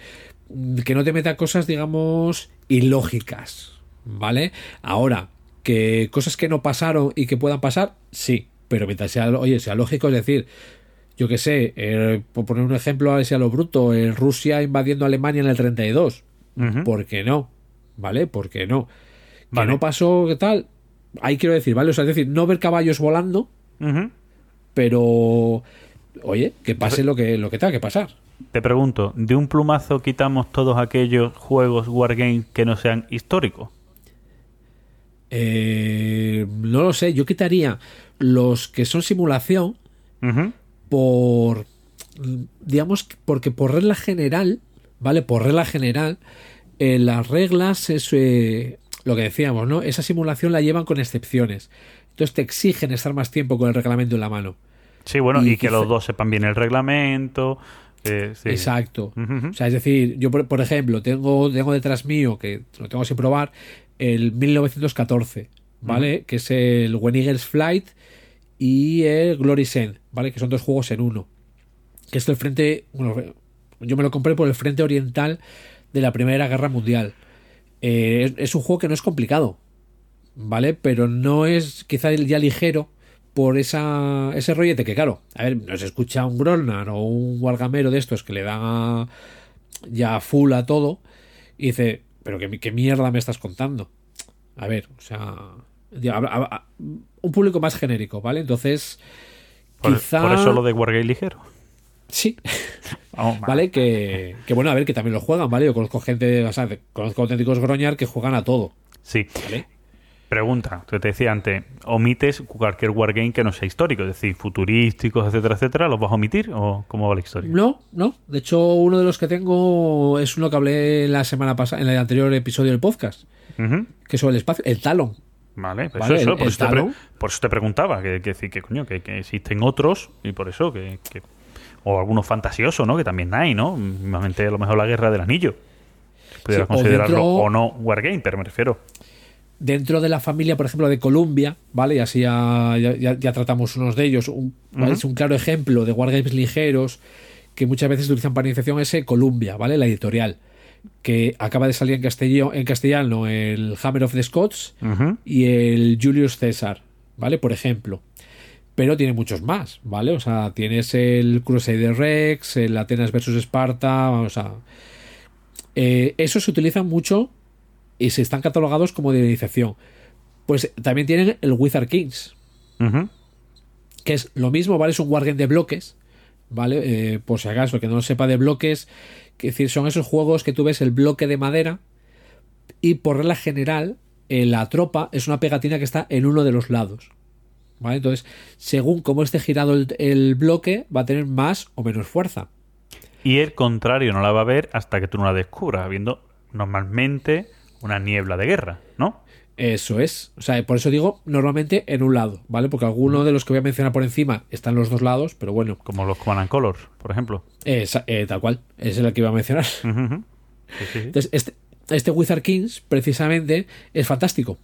que no te meta cosas, digamos, ilógicas. ¿Vale? Ahora, que cosas que no pasaron y que puedan pasar, sí. Pero mientras sea, oye, sea lógico, es decir, yo que sé, eh, por poner un ejemplo así a lo bruto, eh, Rusia invadiendo Alemania en el 32. Ujú. ¿Por qué no? ¿Vale? ¿Por qué no? Que no pasó, ¿qué tal? Ahí quiero decir, ¿vale? O sea, es decir, no ver caballos volando, pero. Oye, que pase lo que, lo que tenga que pasar. Te pregunto, ¿de un plumazo quitamos todos aquellos juegos Wargame que no sean históricos? Eh, no lo sé, yo quitaría los que son simulación por. Digamos, que- porque por regla general, ¿vale? Por regla general, eh, las reglas es eh, lo que decíamos, ¿no? Esa simulación la llevan con excepciones. Entonces te exigen estar más tiempo con el reglamento en la mano. Sí, bueno, Y y, que los dos sepan bien el reglamento. eh, sí. Exacto. O sea, es decir, yo por, por ejemplo tengo, tengo detrás mío, que lo tengo sin probar, el 1914, ¿vale? Que es el When Eagles Flight y el Glory Send, ¿vale? Que son dos juegos en uno. Que es el frente, bueno, yo me lo compré por el frente oriental de la Primera Guerra Mundial. Eh, es, es un juego que no es complicado, ¿vale? Pero no es quizá el ya ligero por esa, ese rollete que, claro, a ver, nos escucha un Grolnar o un Wargamero de estos que le dan a- ya full a todo y dice, pero ¿qué, qué mierda me estás contando? A ver, o sea, ya, a- a- a- un público más genérico, ¿vale? Entonces, Por, quizá... por eso lo de Wargame ligero. Sí, Vamos, ¿vale? Que, que bueno, a ver, que también lo juegan, ¿vale? Yo conozco gente, o sea, conozco auténticos groñar que juegan a todo, Sí. ¿vale? Pregunta, te decía antes, ¿omites cualquier wargame que no sea histórico? Es decir, futurísticos, etcétera, etcétera, ¿los vas a omitir o cómo va la historia? No, no. De hecho, uno de los que tengo es uno que hablé la semana pasada, en el anterior episodio del podcast, que es sobre el espacio, el Talon. Vale, pues Vale, eso, el- por, el eso te Talon. por eso te preguntaba, que, que decir que coño, que, que existen otros y por eso que, que- o algunos fantasiosos, ¿no? Que también hay, ¿no? Mismamente a lo mejor la Guerra del Anillo. Pudiera Sí, o considerarlo dentro- o no wargame, pero me refiero. Dentro de la familia, por ejemplo, de Columbia, ¿vale? Y así ya, ya- ya- tratamos unos de ellos. Es un claro ejemplo de wargames ligeros que muchas veces utilizan para iniciación ese Columbia, ¿vale? La editorial. Que acaba de salir en castellano, en castellano el Hammer of the Scots y el Julius Caesar, ¿vale? Por ejemplo. Pero tiene muchos más, ¿vale? O sea, tienes el Crusader Rex, el Atenas versus Esparta, vamos a... Eh, esos se utilizan mucho y se están catalogados como de iniciación. Pues también tienen el Wizard Kings, que es lo mismo, ¿vale? Es un wargame de bloques, ¿vale? Eh, por si acaso, que no lo sepa de bloques, que decir, son esos juegos que tú ves el bloque de madera y por regla general eh, la tropa es una pegatina que está en uno de los lados. ¿Vale? Entonces, según cómo esté girado el, el bloque, va a tener más o menos fuerza. Y el contrario no la va a ver hasta que tú no la descubras, habiendo normalmente una niebla de guerra, ¿no? Eso es. O sea, por eso digo normalmente en un lado, ¿vale? Porque alguno de los que voy a mencionar por encima están en los dos lados, pero bueno, Como los Command and Colors, por ejemplo. esa- eh, tal cual. Es el que iba a mencionar. Ujú, ujú. Sí, sí, sí. Entonces, este, este Wizard Kings, precisamente, es fantástico.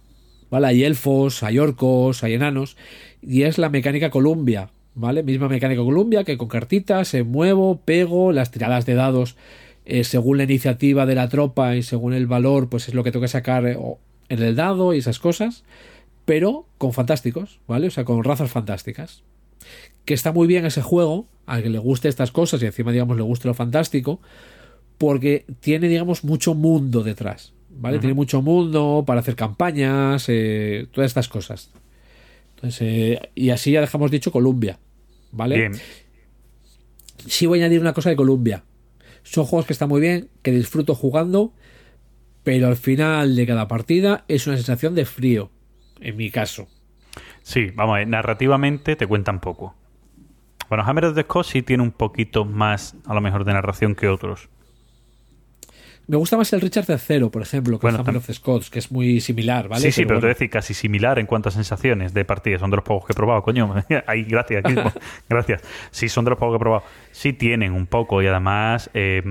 ¿Vale? Hay elfos, hay orcos, hay enanos. Y es la mecánica Columbia. ¿Vale? Misma mecánica Columbia que con cartitas, se muevo, pego, las tiradas de dados, eh, según la iniciativa de la tropa y según el valor, pues es lo que tengo que sacar eh, en el dado y esas cosas. Pero con fantásticos, ¿vale? O sea, con razas fantásticas. Que está muy bien ese juego, al que le guste estas cosas y encima, digamos, le guste lo fantástico, porque tiene, digamos, mucho mundo detrás, ¿vale? Tiene mucho mundo para hacer campañas, eh, todas estas cosas. Entonces, eh, y así ya dejamos dicho Columbia, ¿vale? Bien. Sí voy a añadir una cosa de Columbia. Son juegos que están muy bien, que disfruto jugando, pero al final de cada partida es una sensación de frío, en mi caso. Sí, vamos a ver, narrativamente te cuentan poco. Bueno, Hammer of the Scott sí tiene un poquito más, a lo mejor, de narración que otros. Me gusta más el Richard III, por ejemplo, que Bueno, el Hammer of Scots, que es muy similar, ¿vale? sí, sí, pero, te voy a decir casi similar en cuanto a sensaciones de partida. Son de los pocos que he probado, coño. Ahí, gracias, Guillermo. gracias. Sí, son de los pocos que he probado. Sí tienen un poco y además eh,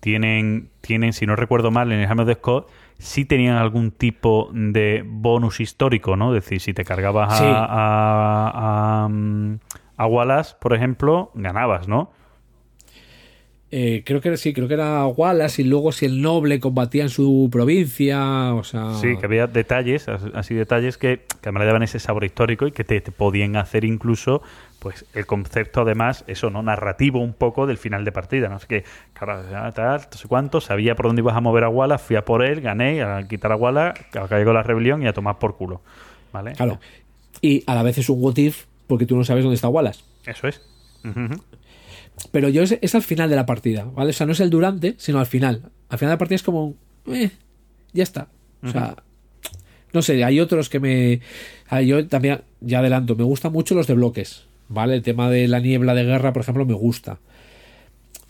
tienen, tienen, si no recuerdo mal, en el Hammer of the Scott sí tenían algún tipo de bonus histórico, ¿no? Es decir, si te cargabas a, Sí. a, a, mm, a Wallace, por ejemplo, ganabas, ¿no? Eh, creo que sí, creo que era Wallace y luego si el noble combatía en su provincia, o sea... Sí, que había detalles, as- así detalles que, que además le daban ese sabor histórico y que te, te podían hacer incluso, pues, el concepto además, eso, ¿no? Narrativo un poco del final de partida, ¿no? Así que, claro, tal, no sé cuánto, sabía por dónde ibas a mover a Wallace, fui a por él, gané, a quitar a Wallace, acá llegó la rebelión y a tomar por culo, ¿vale? Claro. Y a la vez es un what if porque tú no sabes dónde está Wallace. Eso es. Ujú. Pero yo es, es al final de la partida, ¿vale? O sea, no es el durante, sino al final. Al final de la partida es como, eh, ya está. O sea, no sé, hay otros que me... ah, Yo también, ya adelanto, me gustan mucho los de bloques, ¿vale? El tema de la niebla de guerra, por ejemplo, me gusta.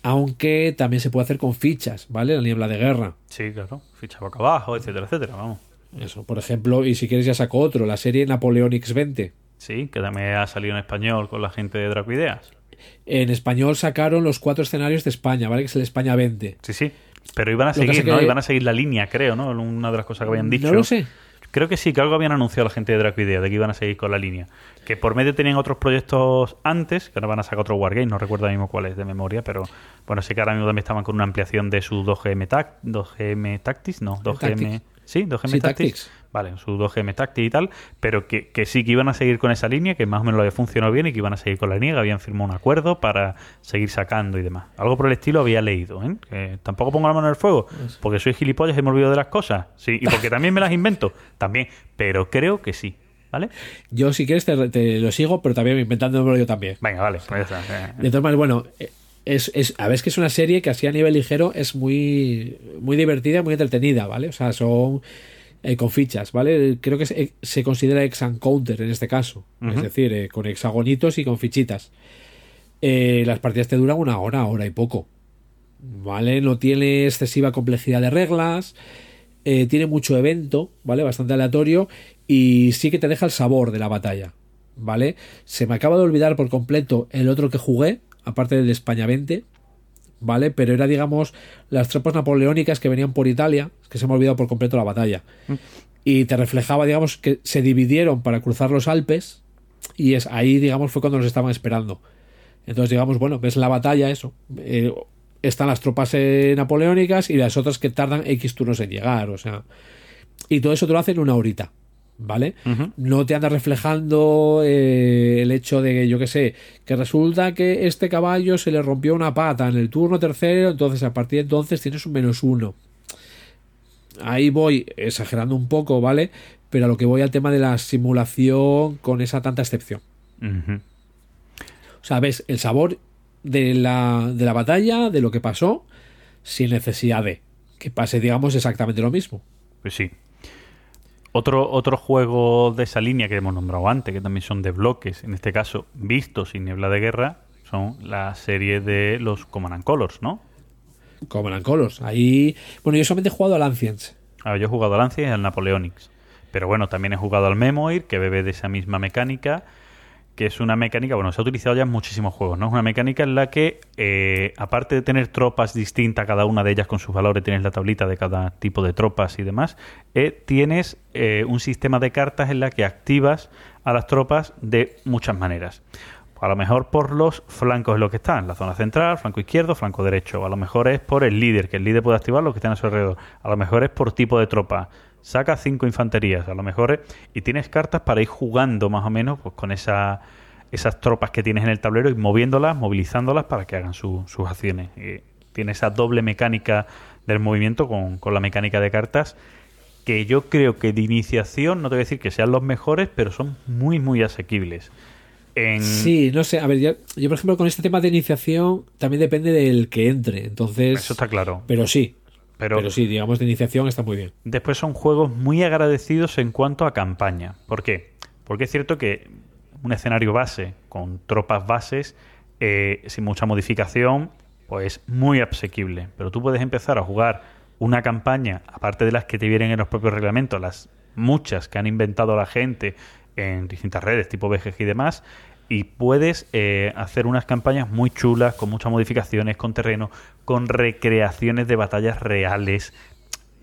Aunque también se puede hacer con fichas, ¿vale? La niebla de guerra. Sí, claro. Ficha boca abajo, etcétera, etcétera, vamos. Eso, por ejemplo, y si quieres ya saco otro, la serie Napoleón X20. Sí, que también ha salido en español con la gente de Dracoideas. En español sacaron los cuatro escenarios de España, ¿vale? Que es el España 20. Sí, sí. Pero iban a seguir, ¿no? que- Iban a seguir la línea, creo, ¿no? Una de las cosas que habían dicho. No lo sé. Creo que sí, que algo habían anunciado la gente de Dracoidea, de que iban a seguir con la línea. Que por medio tenían otros proyectos antes, que ahora van a sacar otro Wargame, no recuerdo ahora mismo cuál es de memoria, pero bueno, sé que ahora mismo también estaban con una ampliación de su 2GM, tac, 2GM Tactics, no, 2GM... Tactics. Sí, 2GM Sí, Tactics. Tactics. Vale, su 2GM Tactics y tal, pero que, que sí que iban a seguir con esa línea, que más o menos lo había funcionado bien y que iban a seguir con la línea, que habían firmado un acuerdo para seguir sacando y demás. Algo por el estilo había leído, ¿eh? Que tampoco pongo la mano en el fuego, porque soy gilipollas y me olvido de las cosas. Sí, y porque también me las invento, también, pero creo que sí, ¿vale? Yo, si quieres, te, te lo sigo, pero también inventándomelo yo también. Venga, vale, pues está. De todas maneras, bueno, eh, es, es, a ver, es que es una serie que así a nivel ligero es muy, muy divertida, muy entretenida, ¿vale? O sea, son eh, con fichas, ¿vale? Creo que se, se considera ex and counter en este caso, es decir, eh, con hexagonitos y con fichitas. Eh, las partidas te duran una hora, hora y poco, ¿vale? No tiene excesiva complejidad de reglas, eh, tiene mucho evento, ¿vale? Bastante aleatorio y sí que te deja el sabor de la batalla, ¿vale? Se me acaba de olvidar por completo el otro que jugué, aparte del de España 20, ¿vale? Pero era, digamos, las tropas napoleónicas que venían por Italia, que se me ha olvidado por completo la batalla. Y te reflejaba, digamos, que se dividieron para cruzar los Alpes y es ahí, digamos, fue cuando nos estaban esperando. Entonces, digamos, bueno, ves la batalla, eso. eh, están las tropas eh, napoleónicas y las otras que tardan X turnos en llegar, o sea. Y todo eso te lo hacen en una horita, ¿vale? No te anda reflejando eh, el hecho de que, yo qué sé, que resulta que este caballo se le rompió una pata en el turno tercero, entonces a partir de entonces tienes un menos uno. Ahí voy exagerando un poco, ¿vale? Pero a lo que voy al tema de la simulación con esa tanta excepción. Ujú. O sea, ves el sabor de la, de la batalla, de lo que pasó, sin necesidad de que pase, digamos, exactamente lo mismo. Pues sí. Otro, otro juego de esa línea que hemos nombrado antes, que también son de bloques, en este caso vistos sin niebla de guerra, son la serie de los Command and Colors, ¿no? Como en Colors. Ahí. Bueno, yo solamente he jugado al Ancients. A ver, yo he jugado al Lancia y al Napoleonics. Pero bueno, también he jugado al Memoir, que bebe de esa misma mecánica, que es una mecánica, bueno, se ha utilizado ya en muchísimos juegos, ¿no? Es una mecánica en la que, eh, aparte de tener tropas distintas, cada una de ellas con sus valores, tienes la tablita de cada tipo de tropas y demás, eh, tienes eh, un sistema de cartas en la que activas a las tropas de muchas maneras. A lo mejor por los flancos en los que están, la zona central, flanco izquierdo, flanco derecho. A lo mejor es por el líder, que el líder puede activar los que están a su alrededor. A lo mejor es por tipo de tropa. Saca cinco infanterías, a lo mejor es... Y tienes cartas para ir jugando más o menos pues, con esa, esas tropas que tienes en el tablero y moviéndolas, movilizándolas para que hagan su- sus acciones. Y tiene esa doble mecánica del movimiento con, con la mecánica de cartas que yo creo que de iniciación, no te voy a decir que sean los mejores, pero son muy, muy asequibles. En... Sí, no sé. A ver, yo, yo, por ejemplo, con este tema de iniciación también depende del que entre. Entonces. Eso está claro. Pero sí. Pero, Pero sí, digamos, de iniciación está muy bien. Después son juegos muy agradecidos en cuanto a campaña. ¿Por qué? Porque es cierto que un escenario base con tropas bases, eh, sin mucha modificación, pues muy asequible. Pero tú puedes empezar a jugar una campaña, aparte de las que te vienen en los propios reglamentos, las muchas que han inventado la gente en distintas redes, tipo BGG y demás, y puedes eh, hacer unas campañas muy chulas, con muchas modificaciones, con terreno, con recreaciones de batallas reales,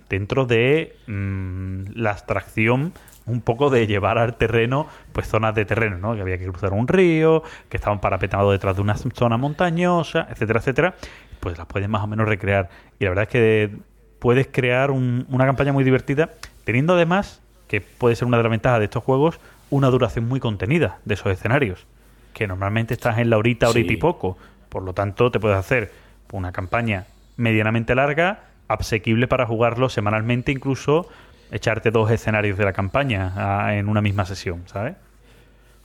dentro de mm, la abstracción un poco de llevar al terreno, pues zonas de terreno, ¿no? Que había que cruzar un río, que estaban parapetados detrás de una zona montañosa, etcétera, etcétera. Pues las puedes más o menos recrear. Y la verdad es que puedes crear un- una campaña muy divertida, teniendo además, que puede ser una de las ventajas de estos juegos, una duración muy contenida de esos escenarios. Que normalmente estás en la horita, horita Sí. y poco. Por lo tanto, te puedes hacer una campaña medianamente larga, asequible para jugarlo semanalmente, incluso echarte dos escenarios de la campaña ah, en una misma sesión, ¿sabes?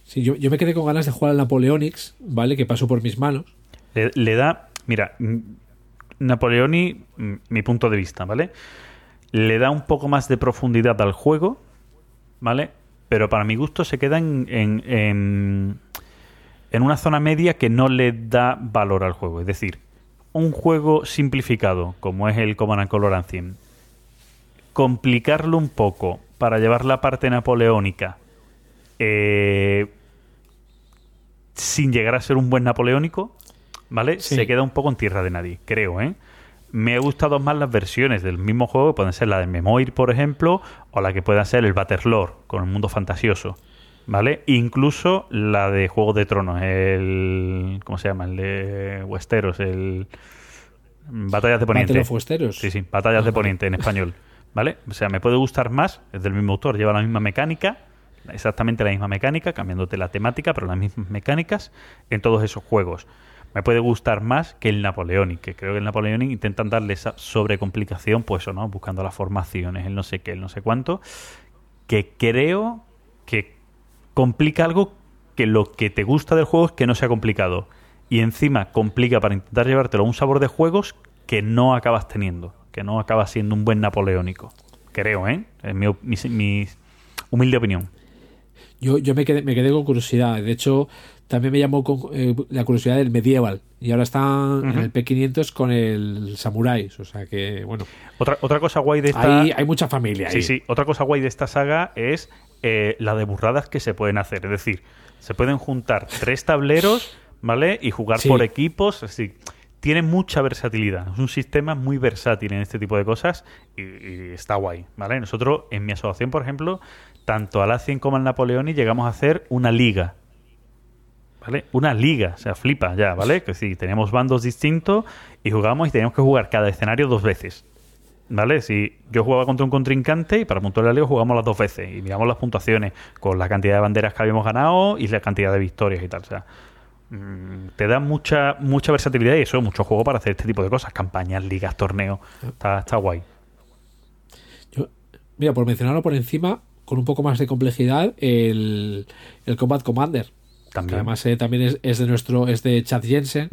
Sí, yo, yo me quedé con ganas de jugar al Napoleonics, ¿vale? Que pasó por mis manos. Le, le da, mira, mm, Napoleoni, mm, mi punto de vista, ¿vale? Le da un poco más de profundidad al juego, ¿vale? Pero para mi gusto se queda en, en, en, en una zona media que no le da valor al juego. Es decir, un juego simplificado, como es el Command and Color complicarlo un poco para llevar la parte napoleónica eh, sin llegar a ser un buen napoleónico, ¿vale? Sí. Se queda un poco en tierra de nadie, creo, ¿eh? Me ha gustado más las versiones del mismo juego, que pueden ser la de Memoir, por ejemplo, o la que pueda ser el Battlelore, con el mundo fantasioso, ¿vale? Incluso la de Juego de Tronos, el... ¿Cómo se llama? El de Westeros, el... Batallas de Poniente. Battle of Westeros. Sí, sí, Batallas de Ah. Poniente en español. ¿Vale? O sea, me puede gustar más, es del mismo autor, lleva la misma mecánica, exactamente la misma mecánica, cambiándote la temática, pero las mismas mecánicas en todos esos juegos. Me puede gustar más que el Napoleonic, que creo que el Napoleonic intentan darle esa sobrecomplicación, pues eso, ¿no? Buscando las formaciones, el no sé qué, el no sé cuánto, que creo que complica algo que lo que te gusta del juego es que no sea complicado. Y encima complica para intentar llevártelo a un sabor de juegos que no acabas teniendo, que no acabas siendo un buen napoleónico. Creo, ¿eh? Es mi, mi- mi humilde opinión. Yo, yo me, quedé, me quedé con curiosidad. De hecho, también me llamó con, eh, la curiosidad del medieval. Y ahora están en el P500 con el Samuráis. O sea que, bueno, Otra, otra cosa guay de esta... hay, hay mucha familia. Sí, ahí. sí. Otra cosa guay de esta saga es eh, la de burradas que se pueden hacer. Es decir, se pueden juntar tres tableros, ¿vale? Y jugar Sí. por equipos. Así. Tiene mucha versatilidad. Es un sistema muy versátil en este tipo de cosas y, y está guay, ¿vale? Nosotros, en mi asociación, por ejemplo, tanto al A100 como al Napoleoni llegamos a hacer una liga. ¿Vale? Una liga, o sea, flipa ya, ¿vale? Que sí, teníamos bandos distintos y jugamos y teníamos que jugar cada escenario dos veces. ¿Vale? Si yo jugaba contra un contrincante y para puntuar la liga jugamos las dos veces y miramos las puntuaciones con la cantidad de banderas que habíamos ganado y la cantidad de victorias y tal. O sea, mm, te da mucha mucha versatilidad y eso, mucho juego para hacer este tipo de cosas, campañas, ligas, torneos. Está, está guay. Yo- mira, por mencionarlo por encima, con un poco más de complejidad, el, el Combat Commander. Que También. además eh, también es, es de nuestro, es de Chad Jensen.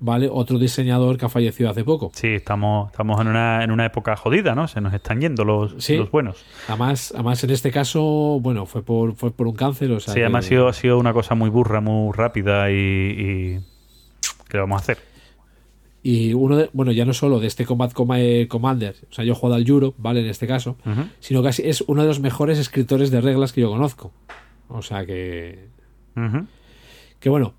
¿Vale? Otro diseñador que ha fallecido hace poco. Sí, estamos, estamos en, una, en una época jodida, ¿no? Se nos están yendo los, Sí. los buenos. Además, además en este caso, bueno, fue por, fue por un cáncer. O sea, Sí, además ha sido, ha sido una cosa muy burra, muy rápida y, y... ¿Qué vamos a hacer? Y uno de, bueno, ya no solo de este Combat eh, Commander, o sea, yo he jugado al Euro, ¿vale? En este caso, sino que es uno de los mejores escritores de reglas que yo conozco. O sea que. Que bueno,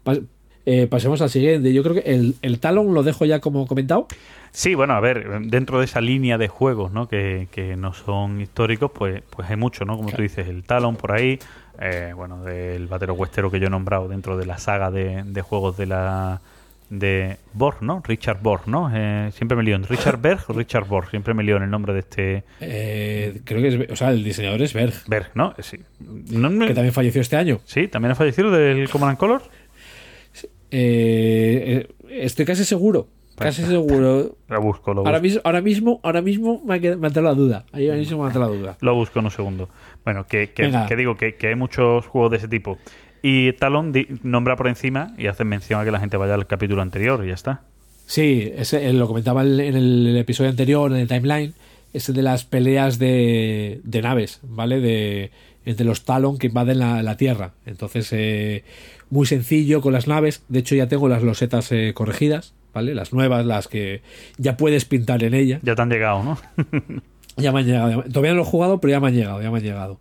eh, pasemos al siguiente. Yo creo que el, el Talon lo dejo ya como comentado. Sí, bueno, a ver, dentro de esa línea de juegos, ¿no? Que, que no son históricos, pues, pues hay mucho, ¿no? Como tú dices, el Talon por ahí, eh, bueno, del Batero Westero que yo he nombrado dentro de la saga de, de juegos de la de Borg, ¿no? Richard Borg, ¿no? Eh, siempre me lío en Richard Berg o Richard Borg, siempre me lío en el nombre de este Eh, creo que es. O sea, el diseñador es Berg, Berg, ¿no? Sí. No que también falleció este año. Sí, también ha fallecido del Command and Color. Eh, eh, estoy casi seguro. Casi seguro. Lo busco, lo Ahora mismo, ahora mismo, ahora mismo me ha, quedado- me ha entrado la duda. Ahí ahora mismo me ha entrado la duda. Lo busco en un segundo. Bueno, que, que, digo que, que hay muchos juegos de ese tipo. Y Talon di- nombra por encima y hace mención a que la gente vaya al capítulo anterior y ya está. Sí, ese, eh, lo comentaba en en el episodio anterior, en el timeline, es el de las peleas de, de naves, ¿vale? De, entre los Talon que invaden la, la Tierra. Entonces, eh, muy sencillo con las naves. De hecho, ya tengo las losetas eh, corregidas, ¿vale? Las nuevas, las que ya puedes pintar en ella. Ya te han llegado, ¿no? Ya me han llegado. Todavía no lo he jugado, pero ya me han llegado, ya me han llegado.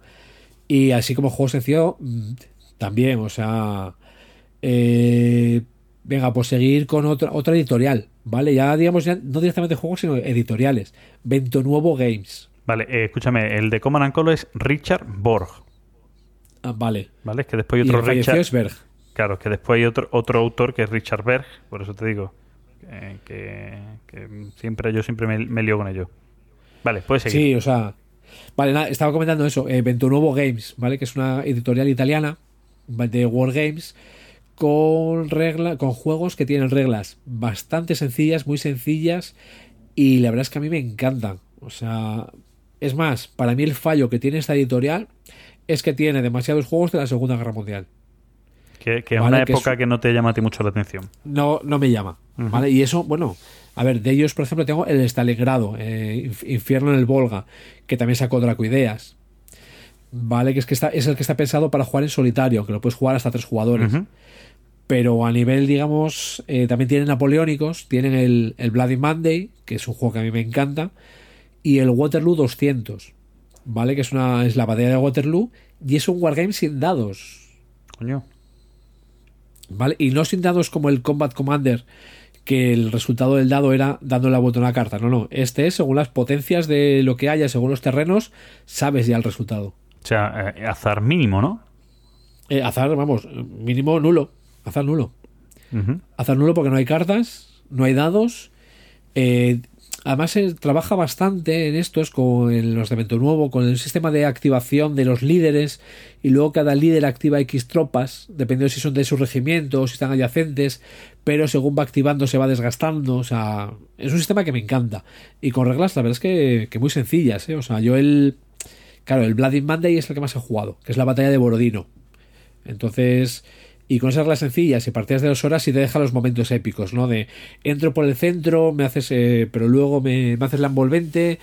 Y así como juego sencillo, mm, también, o sea. eh, venga, pues seguir con otra, otra editorial, ¿vale? Ya digamos, ya no directamente juegos, sino editoriales. Vento Nuevo Games. vale, eh, escúchame, el de Command and es Richard Borg, Ah, vale. ¿vale? Es que después hay Y otro el Richard. es Berg. Claro, que después hay otro, otro autor que es Richard Berg, por eso te digo. eh, que, siempre yo siempre me, me lío con ello. Vale, puedes seguir. Sí, o sea. Vale, nada, estaba comentando eso. Eh, Games, ¿vale? Que es una editorial italiana de Wargames con regla, con juegos que tienen reglas bastante sencillas, muy sencillas. Y la verdad es que a mí me encantan. O sea, es más, para mí el fallo que tiene esta editorial es que tiene demasiados juegos de la Segunda Guerra Mundial. Que, que es una que época es- que no te llama a ti mucho la atención. no, no me llama. ¿vale? Y eso, bueno, a ver, de ellos, por ejemplo, tengo el Stalingrado, eh, Inf- Infierno en el Volga, que también sacó Dracoideas. Vale, que es que está, es el que está pensado para jugar en solitario, que lo puedes jugar hasta tres jugadores. Pero a nivel, digamos, eh, también tienen napoleónicos, tienen el, el Bloody Monday, que es un juego que a mí me encanta, y el Waterloo 200, ¿vale? Que es, una, es la batalla de Waterloo, y es un wargame sin dados. Coño. ¿Vale? Y no sin dados como el Combat Commander, que el resultado del dado era dándole la vuelta a una carta. No, no. Este es según las potencias de lo que haya, según los terrenos, sabes ya el resultado. O sea, eh, azar mínimo, ¿no? Eh, azar, vamos, mínimo nulo. Azar nulo. Azar nulo porque no hay cartas, no hay dados. eh, además, se trabaja bastante en estos con en los de Nuevo, con el sistema de activación de los líderes. Y luego cada líder activa X tropas, dependiendo si son de su regimiento o si están adyacentes. Pero según va activando, se va desgastando. O sea, es un sistema que me encanta. Y con reglas, la verdad es que, que muy sencillas. ¿eh? O sea, yo el. Claro, el Bloody Monday es el que más he jugado, que es la batalla de Borodino. Entonces, y con esas reglas sencillas y partidas de dos horas, sí te deja los momentos épicos, ¿no? De entro por el centro, me haces, eh, pero luego me, me haces la envolvente.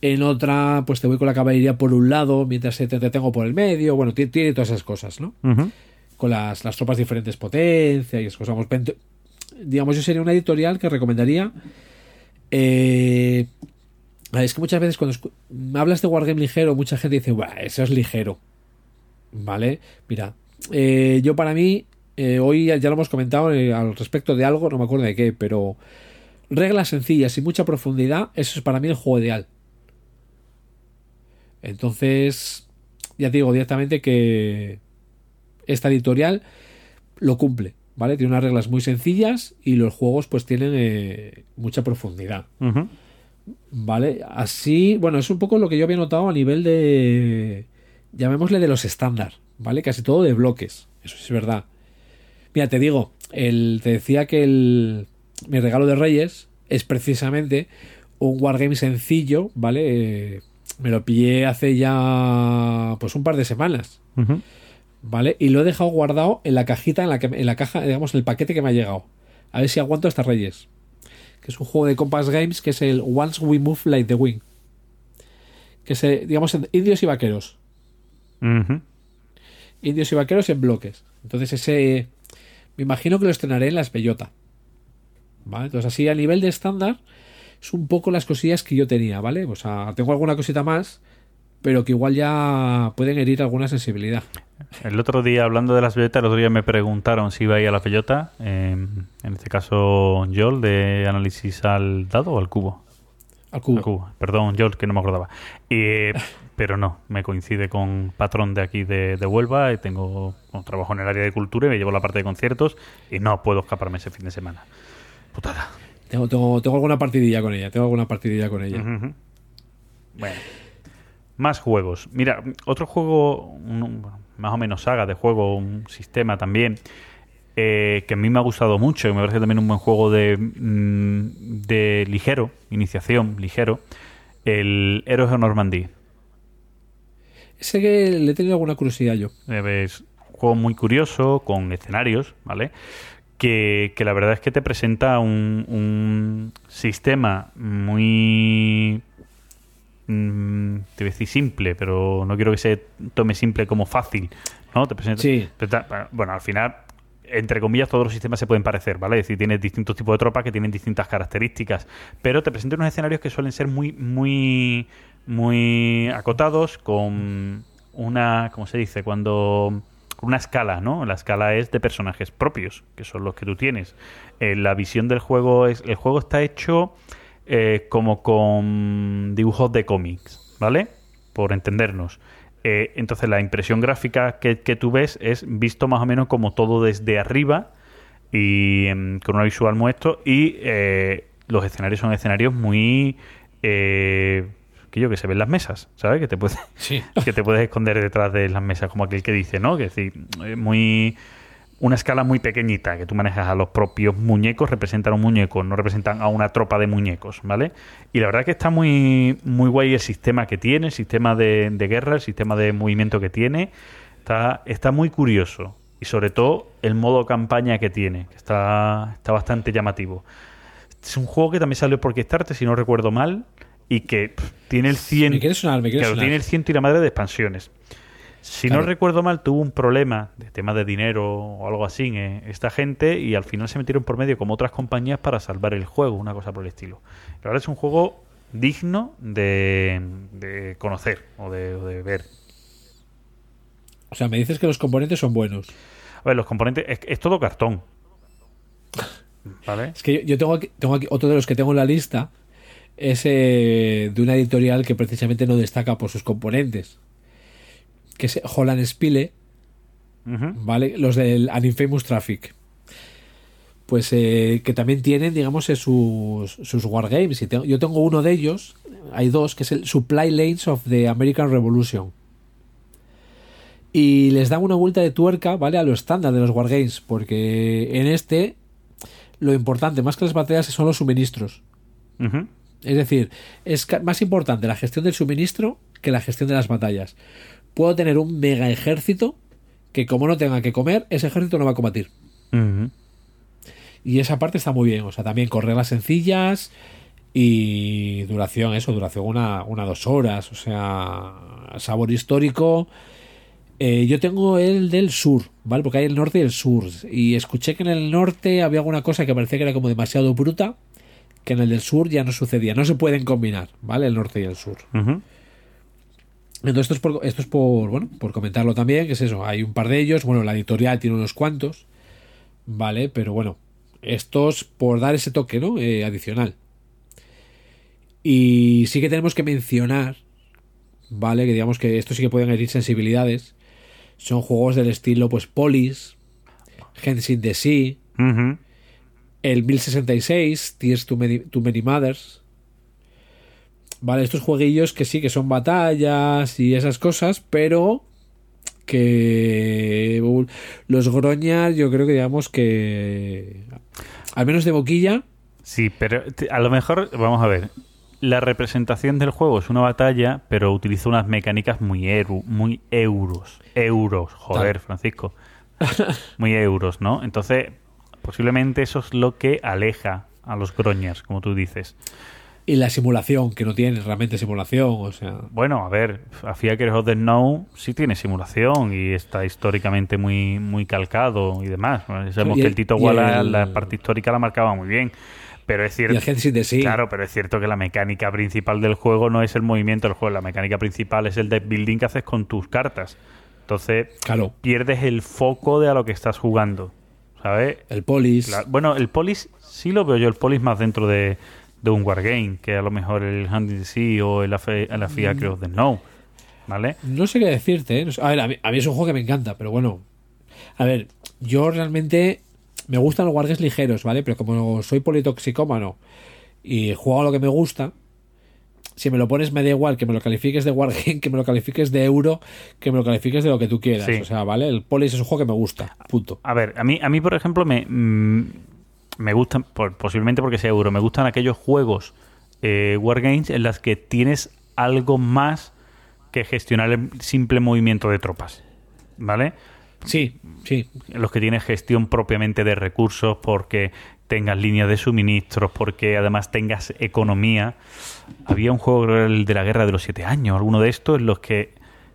En otra, pues te voy con la caballería por un lado, mientras te, te tengo por el medio. Bueno, tiene, todas esas cosas, ¿no? Con las, las tropas diferentes potencia y esas cosas. Vamos, digamos, yo sería una editorial que recomendaría. Eh, es que muchas veces cuando hablas de Wargame ligero, mucha gente dice, "Buah, eso es ligero. ¿Vale? Mira, eh, yo para mí, eh, hoy ya lo hemos comentado eh, al respecto de algo, no me acuerdo de qué, pero reglas sencillas y mucha profundidad, eso es para mí el juego ideal. Entonces, ya te digo directamente que esta editorial lo cumple, ¿vale? Tiene unas reglas muy sencillas y los juegos pues tienen eh, mucha profundidad. ¿Vale? Así, bueno, es un poco lo que yo había notado a nivel de. Llamémosle de los estándar, ¿vale? Casi todo de bloques. Eso es verdad. Mira, te digo, el, te decía que el, mi regalo de Reyes es precisamente un wargame sencillo, ¿vale? Eh, me lo pillé hace ya pues un par de semanas. ¿vale? Y lo he dejado guardado en la cajita, en la, que, en la caja, digamos, en el paquete que me ha llegado. A ver si aguanto hasta Reyes. Que es un juego de Compass Games que es el Once We Move Like the Wind. Que es, eh, digamos, en- indios y vaqueros. Indios y vaqueros en bloques. Entonces ese... Me imagino que lo estrenaré en las Bellota. ¿Vale? Entonces así a nivel de estándar es un poco las cosillas que yo tenía, ¿vale? O sea, tengo alguna cosita más, pero que igual ya pueden herir alguna sensibilidad. El otro día, hablando de las bellotas, el otro día me preguntaron si iba a ir a la bellota. eh, en este caso, Joel, de análisis al dado o al cubo. Al cubo. Al cubo. Perdón, Joel, que no me acordaba. Eh, pero no, me coincide con patrón de aquí de, de Huelva. Y tengo trabajo en el área de cultura y me llevo la parte de conciertos. Y no puedo escaparme ese fin de semana. Putada. Tengo, tengo, tengo alguna partidilla con ella. Tengo alguna partidilla con ella. Bueno. Más juegos. Mira, otro juego, un- más o menos saga de juego, un sistema también, eh, que a mí me ha gustado mucho y me parece también un buen juego de, mm, de ligero, iniciación, ligero, el Héroes de Normandía. Ese que le he tenido alguna curiosidad yo. Eh, Es un juego muy curioso, con escenarios, ¿vale? que, que la verdad es que te presenta un, un sistema muy mm, te voy a decir simple, pero no quiero que se tome simple como fácil, ¿no? Te presenta, Sí. presenta- bueno, al final, entre comillas, todos los sistemas se pueden parecer, ¿vale? Es decir, tienes distintos tipos de tropas que tienen distintas características, pero te presenta unos escenarios que suelen ser muy, muy, muy acotados con una, ¿cómo se dice? Cuando una escala, ¿no? La escala es de personajes propios, que son los que tú tienes. Eh, la visión del juego es, el juego está hecho eh, como con dibujos de cómics, ¿vale? Por entendernos. Eh, entonces la impresión gráfica que, que tú ves es visto más o menos como todo desde arriba y em, con una visual muestro y eh, los escenarios son escenarios muy eh, que yo que se ven las mesas, ¿sabes? Que te puedes Sí. que te puedes esconder detrás de las mesas como aquel que dice, ¿no? Que es decir, eh, muy una escala muy pequeñita que tú manejas a los propios muñecos representan un muñeco, no representan a una tropa de muñecos, ¿vale? Y la verdad que está muy muy guay el sistema que tiene, el sistema de, de guerra, el sistema de movimiento que tiene, está está muy curioso y sobre todo el modo campaña que tiene, que está está bastante llamativo. Es un juego que también salió por Kickstarter, si no recuerdo mal, y que pff, tiene el 100 Me quiere sonar, me quiere Claro, sonar. tiene el ciento y la madre de expansiones. Si Claro. no recuerdo mal, tuvo un problema de tema de dinero o algo así eh, esta gente y al final se metieron por medio como otras compañías para salvar el juego, una cosa por el estilo. La verdad es un juego digno de, de conocer o de, o de ver. O sea, me dices que los componentes son buenos. A ver, los componentes, es, es todo cartón. ¿Vale? Es que yo, yo tengo, aquí, tengo aquí otro de los que tengo en la lista. Es eh, de una editorial que precisamente no destaca por sus componentes. Que es Holland Spile, Ujú. ¿vale? Los del An Infamous Traffic. Pues eh, que también tienen, digamos, eh, sus, sus wargames. Y tengo- yo tengo uno de ellos, hay dos, que es el Supply Lanes of the American Revolution. Y les dan una vuelta de tuerca, ¿vale? A lo estándar de los wargames. Porque en este, lo importante, más que las batallas, son los suministros. Es decir, es más importante la gestión del suministro que la gestión de las batallas. Puedo tener un mega ejército que como no tenga que comer, ese ejército no va a combatir. Y esa parte está muy bien. O sea, también correlas sencillas y duración, eso, duración una, una dos horas. O sea, sabor histórico. Eh, yo tengo el del sur, ¿vale? Porque hay el norte y el sur. Y escuché que en el norte había alguna cosa que parecía que era como demasiado bruta, que en el del sur ya no sucedía. No se pueden combinar, ¿vale? El norte y el sur. Ujú. Entonces esto es por, esto es por, bueno, por comentarlo también, que es eso, hay un par de ellos, bueno, la editorial tiene unos cuantos, ¿vale? Pero bueno, estos por dar ese toque, ¿no? Eh, adicional. Y sí que tenemos que mencionar, ¿vale? Que digamos que esto sí que pueden herir sensibilidades. Son juegos del estilo, pues, Polis, Henshin the Sea, el 1066, Tears to Many, to Many Mothers. Vale, estos jueguillos que sí, que son batallas y esas cosas, pero que uh, los groñas yo creo que digamos que al menos de boquilla Sí, pero a lo mejor, vamos a ver, la representación del juego es una batalla, pero utiliza unas mecánicas muy, eru- muy euros. Euros, joder, Tal. Francisco. Muy euros, ¿no? Entonces, posiblemente eso es lo que aleja a los groñas, como tú dices. Y la simulación que no tiene realmente simulación o sea Bueno, a ver, a Fiacres of the Snow sí tiene simulación y está históricamente muy, muy calcado y demás. Sabemos Y que el- el Tito Walla el- la parte histórica la marcaba muy bien. Pero es cierto. de sí Claro, pero es cierto que la mecánica principal del juego no es el movimiento del juego. La mecánica principal es el deck building que haces con tus cartas. Entonces, claro pierdes el foco de a lo que estás jugando. ¿Sabes? el polis. Bueno, el polis sí lo veo yo, el polis más dentro de, de un wargame, que a lo mejor el Hunting the Sea o el, el Fiacre of the Snow. ¿Vale? No sé qué decirte. ¿eh? A ver, a mí, a mí es un juego que me encanta, pero bueno. A ver, yo realmente me gustan los wargames ligeros, ¿vale? Pero como soy politoxicómano y juego a lo que me gusta, si me lo pones me da igual que me lo califiques de wargame, que me lo califiques de euro, que me lo califiques de lo que tú quieras. Sí. O sea, ¿vale? El polis es un juego que me gusta. Punto. A ver, a mí, a mí por ejemplo, me, mm, me gustan, por- posiblemente porque sea euro, me gustan aquellos juegos eh, Wargames en las que tienes algo más que gestionar el simple movimiento de tropas. ¿Vale? Sí, sí. los que tienes gestión propiamente de recursos, porque tengas líneas de suministros, porque además tengas economía. Había un juego el de la guerra de los siete años, alguno de estos, en los que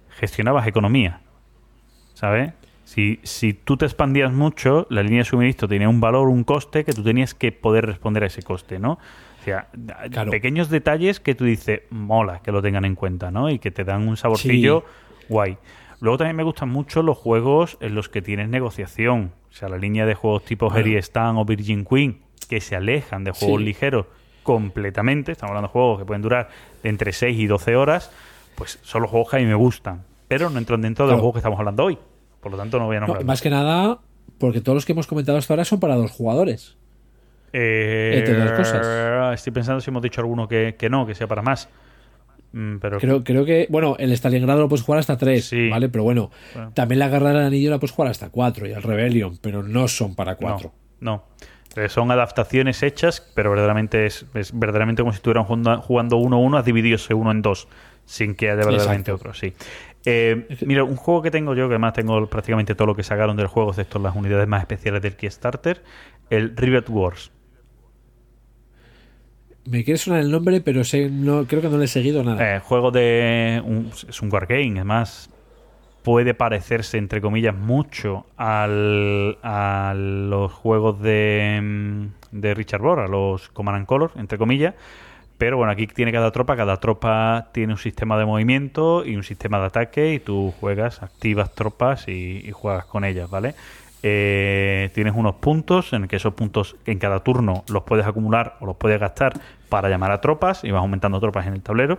gestionabas economía. ¿Sabes? Si, si tú te expandías mucho, la línea de suministro tenía un valor, un coste, que tú tenías que poder responder a ese coste, ¿no? O sea, Claro. pequeños detalles que tú dices, mola que lo tengan en cuenta, ¿no? Y que te dan un saborcillo guay. Luego también me gustan mucho los juegos en los que tienes negociación. O sea, la línea de juegos tipo Claro. Harry Stan o Virgin Queen, que se alejan de juegos Sí. ligeros completamente. Estamos hablando de juegos que pueden durar de entre 6 y 12 horas. Pues son los juegos que a mí me gustan. Pero no entran dentro de los juegos que estamos hablando hoy. Por lo tanto, no voy a No, nombrar. más que nada, porque todos los que hemos comentado hasta ahora son para dos jugadores. Eh, entre otras cosas. Estoy pensando si hemos dicho alguno que, que no, que sea para más. Mm, Pero Creo, creo que, bueno, el Stalingrado lo puedes jugar hasta tres, Sí. ¿vale? Pero bueno, Bueno. también la Guerra del Anillo la puedes jugar hasta cuatro y el Rebellion, pero no son para cuatro. No, no. Eh, son adaptaciones hechas, pero verdaderamente es, es verdaderamente como si estuvieran jugando, jugando uno a uno, has dividido ese uno en dos, sin que haya verdaderamente Exacto. otro, sí. Eh, mira, un juego que tengo yo, que además tengo prácticamente todo lo que sacaron del juego, excepto las unidades más especiales del Kickstarter, el Rivet Wars. Me quiere sonar el nombre, pero sé, no, creo que no le he seguido nada. Eh, juego de. un- es un wargame, además. Puede parecerse, entre comillas, mucho al, a los juegos de, mm, de Richard Bohr, a los Command and Color, entre comillas. Pero bueno, aquí tiene cada tropa. Cada tropa tiene un sistema de movimiento y un sistema de ataque. Y tú juegas, activas tropas y, juegas con ellas, ¿vale? Eh, tienes unos puntos en que esos puntos en cada turno los puedes acumular o los puedes gastar para llamar a tropas y vas aumentando tropas en el tablero.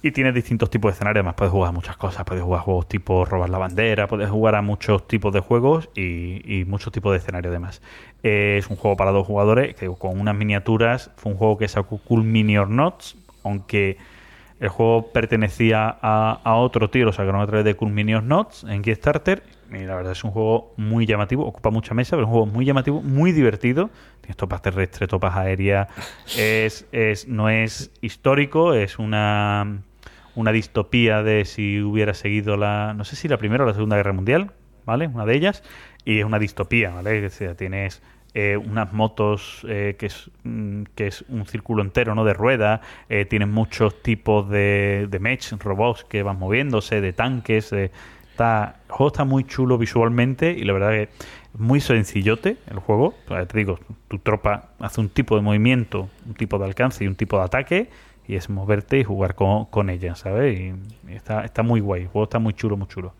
Y tienes distintos tipos de escenarios, además puedes jugar a muchas cosas, puedes jugar a juegos tipo robar la bandera, puedes jugar a muchos tipos de juegos y, y muchos tipos de escenarios además. Eh, es un juego para dos jugadores, que con unas miniaturas, fue un juego que sacó Cool Mini or Not, aunque el juego pertenecía a, a otro tío, lo sacaron a través de Cool Mini or Not en Kickstarter. Y la verdad es un juego muy llamativo, ocupa mucha mesa, pero es un juego muy llamativo, muy divertido. Tienes topas terrestres, topas aéreas. Es, es, no es histórico, es una, una distopía de si hubiera seguido la. No sé si la Primera o la Segunda Guerra Mundial, ¿vale? Una de ellas. Y es una distopía, ¿vale? O sea, tienes eh, unas motos eh, que, es, mm, que es un círculo entero, ¿no? De ruedas. Eh, tienes muchos tipos de, de mech, robots que van moviéndose, de tanques. Está, el juego está muy chulo visualmente y la verdad que es muy sencillote el juego. Te digo, tu tropa hace un tipo de movimiento, un tipo de alcance y un tipo de ataque y es moverte y jugar con, con ella, ¿sabes? Y, y está, está muy guay, el juego está muy chulo, muy chulo.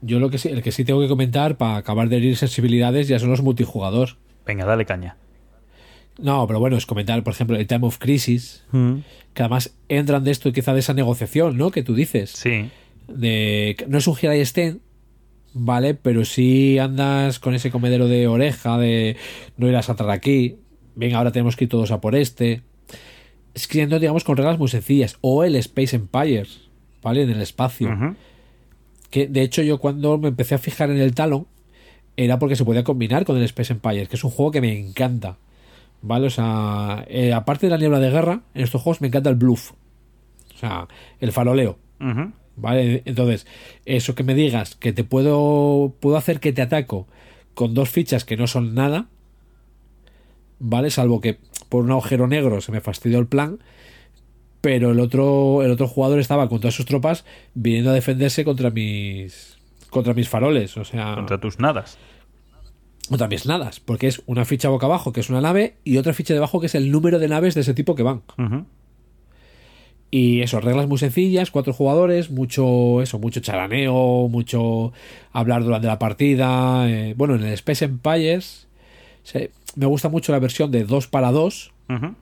Yo lo que sí, el que sí tengo que comentar para acabar de herir sensibilidades ya son los multijugador. Venga, dale caña. No, pero bueno, es comentar, por ejemplo, el Time of Crisis, que además entran de esto quizá de esa negociación, ¿no? Que tú dices. Sí, de no es un gira y estén vale pero si andas con ese comedero de oreja de no irás a entrar aquí venga ahora tenemos que ir todos a por este escribiendo digamos con reglas muy sencillas o el Space Empires vale en el espacio. Que de hecho yo cuando me empecé a fijar en el Talon era porque se podía combinar con el Space Empires que es un juego que me encanta vale o sea eh, aparte de la niebla de guerra en estos juegos me encanta el bluff o sea el faroleo Ujú. ¿Vale? Entonces, eso que me digas, que te puedo, puedo hacer que te ataco con dos fichas que no son nada, ¿vale? Salvo que por un agujero negro se me fastidió el plan, pero el otro, el otro jugador estaba con todas sus tropas viniendo a defenderse contra mis, contra mis faroles, o sea, Contra tus nadas. contra mis nadas, porque es una ficha boca abajo que es una nave y otra ficha debajo que es el número de naves de ese tipo que van. Y eso, reglas muy sencillas, cuatro jugadores, mucho eso, mucho charaneo, mucho hablar durante la partida. eh, bueno, en el Space Empires se- me gusta mucho la versión de 2 para 2 Ujú.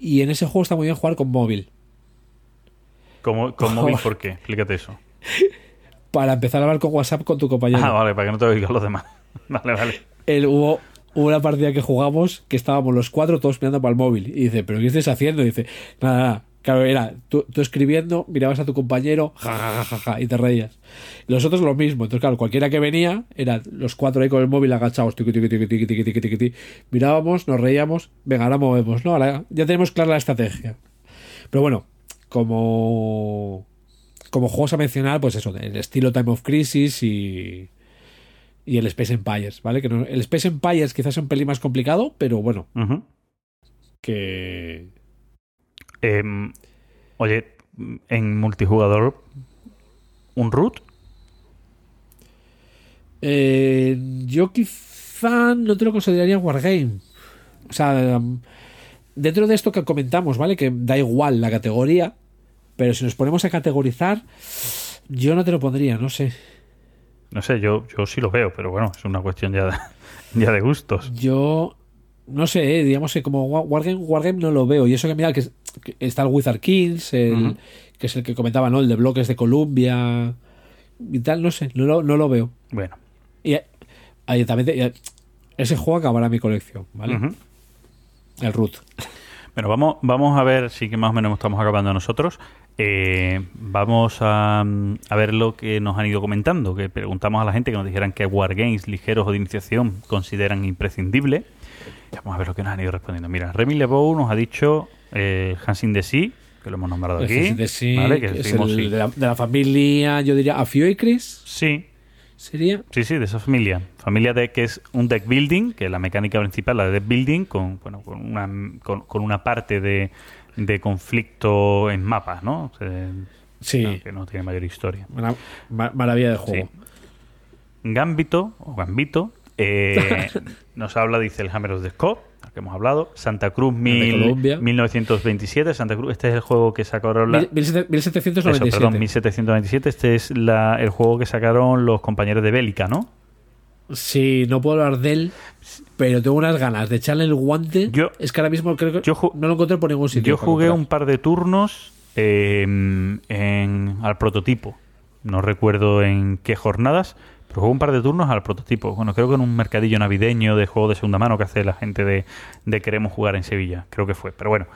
Y en ese juego está muy bien jugar con móvil. ¿Cómo, con móvil por qué? Explícate eso. Para empezar a hablar con WhatsApp con tu compañero. Ah, vale, para que no te oigan los demás. Vale, vale. El- hubo, hubo una partida que jugamos que estábamos los cuatro todos mirando para el móvil. Y dice, ¿pero qué estás haciendo? Y dice, nada, nada. Claro, era tú, escribiendo, mirabas a tu compañero, jajajaja, ja, ja, ja, y te reías. Los otros lo mismo. Entonces, claro, cualquiera que venía, eran los cuatro ahí con el móvil agachados, tiqui, tiqui, tiqui, Mirábamos, nos reíamos, venga, ahora movemos, ¿no? Ya tenemos clara la estrategia. Pero bueno, como, como juegos a mencionar, pues eso, el estilo Time of Crisis y, y el Space Empires, ¿vale? Que no, el Space Empires quizás es un pelín más complicado, pero bueno. Que Em, oye, en multijugador, ¿un root? Eh, yo quizá no te lo consideraría Wargame. O sea, um, dentro de esto que comentamos, ¿vale? Que da igual la categoría, pero si nos ponemos a categorizar, yo no te lo pondría, no sé. No sé, yo, yo sí lo veo, pero bueno, es una cuestión ya de, ya de gustos. Yo no sé, eh, digamos que como Wa- Wargame, Wargame no lo veo. Y eso que mira que está el Wizard Kills, el, que es el que comentaba, ¿no? El de bloques de Columbia y tal, no sé, no lo, no lo veo. Bueno, Y ahí también te- y, ese juego acabará mi colección, ¿vale? El root. Bueno, vamos, vamos a ver, sí que más o menos estamos acabando nosotros. Eh, vamos a, a ver lo que nos han ido comentando, que preguntamos a la gente que nos dijeran qué wargames ligeros o de iniciación consideran imprescindible. Y Vamos a ver lo que nos han ido respondiendo. Mira, Remy LeBeau nos ha dicho eh, Hans in the Sea, que lo hemos nombrado aquí. El de sí, ¿vale? Que es decimos el sí. de, la, de la familia, yo diría, Afioicris, Sí, sería. Sí, sí, de esa familia. Familia de que es un deck building, que es la mecánica principal, la de deck building, con, bueno, con, una, con, con una parte de, de conflicto en mapas, ¿no? O sea, Sí, no, que no tiene mayor historia. ma- maravilla de juego. Gambito, o Gambito, eh, nos habla, dice el Hammer of the Scott, al que hemos hablado. Santa Cruz mil- Colombia. 1927. Santa Cruz, este es el juego que sacaron la, Mil- mil sete- 1797. Eso, perdón, 1797. Este es la, el juego que sacaron los compañeros de Bélica, ¿no? Sí, no puedo hablar de él, pero tengo unas ganas de echarle el guante. Yo- es que ahora mismo creo que yo no lo encontré por ningún sitio. Yo jugué un par de turnos eh, en, al prototipo. No recuerdo en qué jornadas, pero jugué un par de turnos al prototipo. Bueno, creo que en un mercadillo navideño de juego de segunda mano que hace la gente de, de Queremos Jugar en Sevilla. Creo que fue. Pero bueno,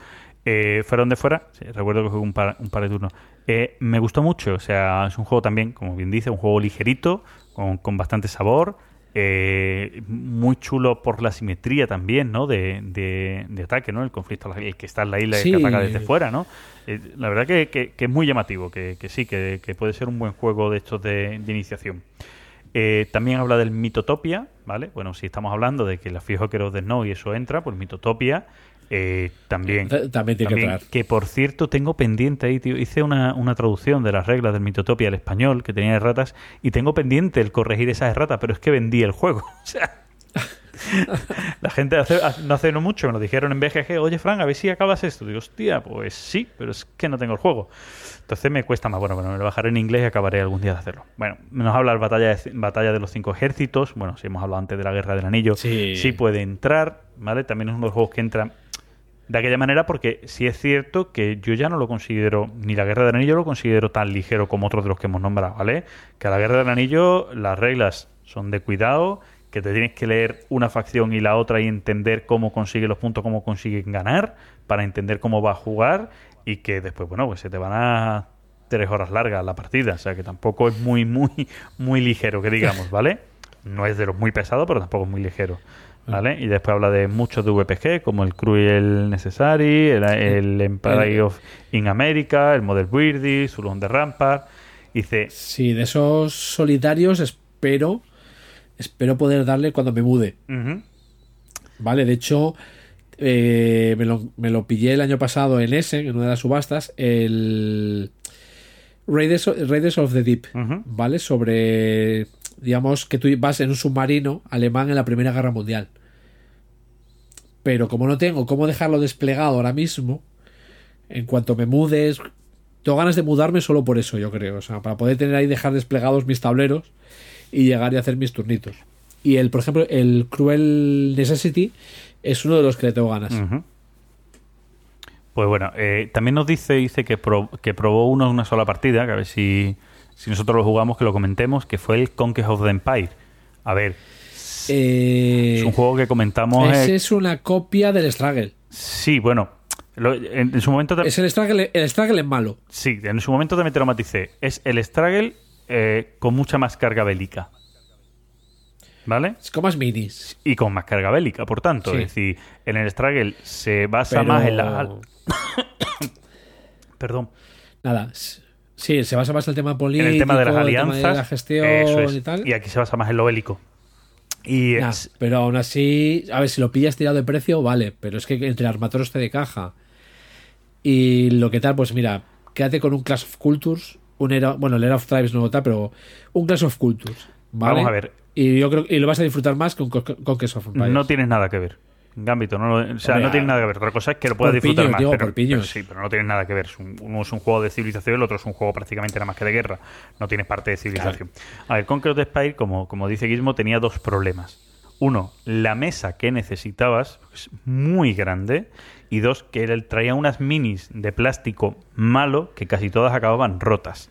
eh, fuera donde fuera, sí, recuerdo que jugué un par, un par de turnos. Eh, me gustó mucho. O sea, es un juego también, como bien dice, un juego ligerito, con, con bastante sabor. eh, muy chulo por la simetría también, ¿no? De, de, de ataque, ¿no? El conflicto, el que está en la isla y Sí. que ataca desde fuera, ¿no? Eh, la verdad que, que- que es muy llamativo, que, que sí, que, que puede ser un buen juego de estos de, de iniciación. Eh, también habla del Mitotopia, ¿vale? Bueno, si estamos hablando de que la fijo que de Snow y eso entra, pues Mitotopia eh, también. Ta- también tiene que entrar. que por cierto tengo pendiente ahí, tío. Hice una, una traducción de las reglas del Mitotopia al español que tenía erratas y tengo pendiente el corregir esas erratas, pero es que vendí el juego. O sea, la gente hace, no hace no mucho me lo dijeron en BGG, oye Fran, a ver si acabas esto. Digo, hostia, pues sí, pero es que no tengo el juego. Entonces me cuesta más. Bueno, bueno, me lo bajaré en inglés y acabaré algún día de hacerlo. Bueno, nos habla la batalla de, batalla de los cinco ejércitos. Bueno, si hemos hablado antes de la guerra del anillo, Sí. sí puede entrar, ¿vale? También es uno de los juegos que entra de aquella manera porque sí es cierto que yo ya no lo considero, ni la Guerra del Anillo lo considero tan ligero como otros de los que hemos nombrado, ¿vale? Que a la Guerra del Anillo las reglas son de cuidado, que te tienes que leer una facción y la otra y entender cómo consigue los puntos, cómo consiguen ganar, para entender cómo va a jugar y que después, bueno, pues se te van a tres horas largas la partida, o sea que tampoco es muy, muy, muy ligero, que digamos, ¿vale? No es de los muy pesados, pero tampoco es muy ligero. ¿Vale? Y después habla de muchos de VPG, como el Cruel Necessary, el, el Empire of in America, el Model Weirdie, Sulon de Rampart. Dice, Sí, de esos solitarios espero espero poder darle cuando me mude. Vale, de hecho, eh, me, lo, me lo pillé el año pasado en Essen, en una de las subastas, el Raiders, Raiders of the Deep, ¿vale? Sobre, digamos, que tú vas en un submarino alemán en la Primera Guerra Mundial. Pero como no tengo cómo dejarlo desplegado ahora mismo, en cuanto me mudes, tengo ganas de mudarme solo por eso, yo creo. O sea, para poder tener ahí, dejar desplegados mis tableros y llegar y hacer mis turnitos. Y el, por ejemplo, el Cruel Necessity es uno de los que le tengo ganas. Pues bueno, eh, también nos dice, dice que, pro- que probó uno en una sola partida, que a ver si, si nosotros lo jugamos, que lo comentemos, que fue el Conquest of the Empire. A ver, Eh, es un juego que comentamos... ese eh, es una copia del Struggle. Sí, bueno, lo- en, en su momento... Es el Struggle, el Struggle es malo. Sí, en su momento también te lo maticé. Es el Struggle eh, con mucha más carga bélica. ¿Vale? Es como más minis. Y con más carga bélica, por tanto. Sí. Es decir, en el Struggle se basa Pero- más en la. Perdón. Nada. Sí, se basa más en el tema político, en el tema de las el tema alianzas. de la gestión eso es. y tal. Y aquí se basa más en lo bélico. Y Nah, es- pero aún así, a ver, si lo pillas tirado de precio, vale, pero es que entre Armatoros te de caja y lo que tal, pues mira, quédate con un Clash of Cultures, un era, bueno, el Era of Tribes no tal, pero un Clash of Cultures, ¿vale? Vamos a ver. Y yo creo y lo vas a disfrutar más con, con, con Clash of Empires. no tienes nada que ver. Gambito, no, lo- o sea, Hombre, no tiene nada que ver. Otra cosa es que lo puedas disfrutar piños, más. digo, pero, pero sí, pero no tiene nada que ver. Uno es un juego de civilización, el otro es un juego prácticamente nada más que de guerra. No tienes parte de civilización. A ver, Conquer of the Spire, como, como dice Gizmo, tenía dos problemas. Uno, la mesa que necesitabas es muy grande. Y dos, que él traía unas minis de plástico malo que casi todas acababan rotas.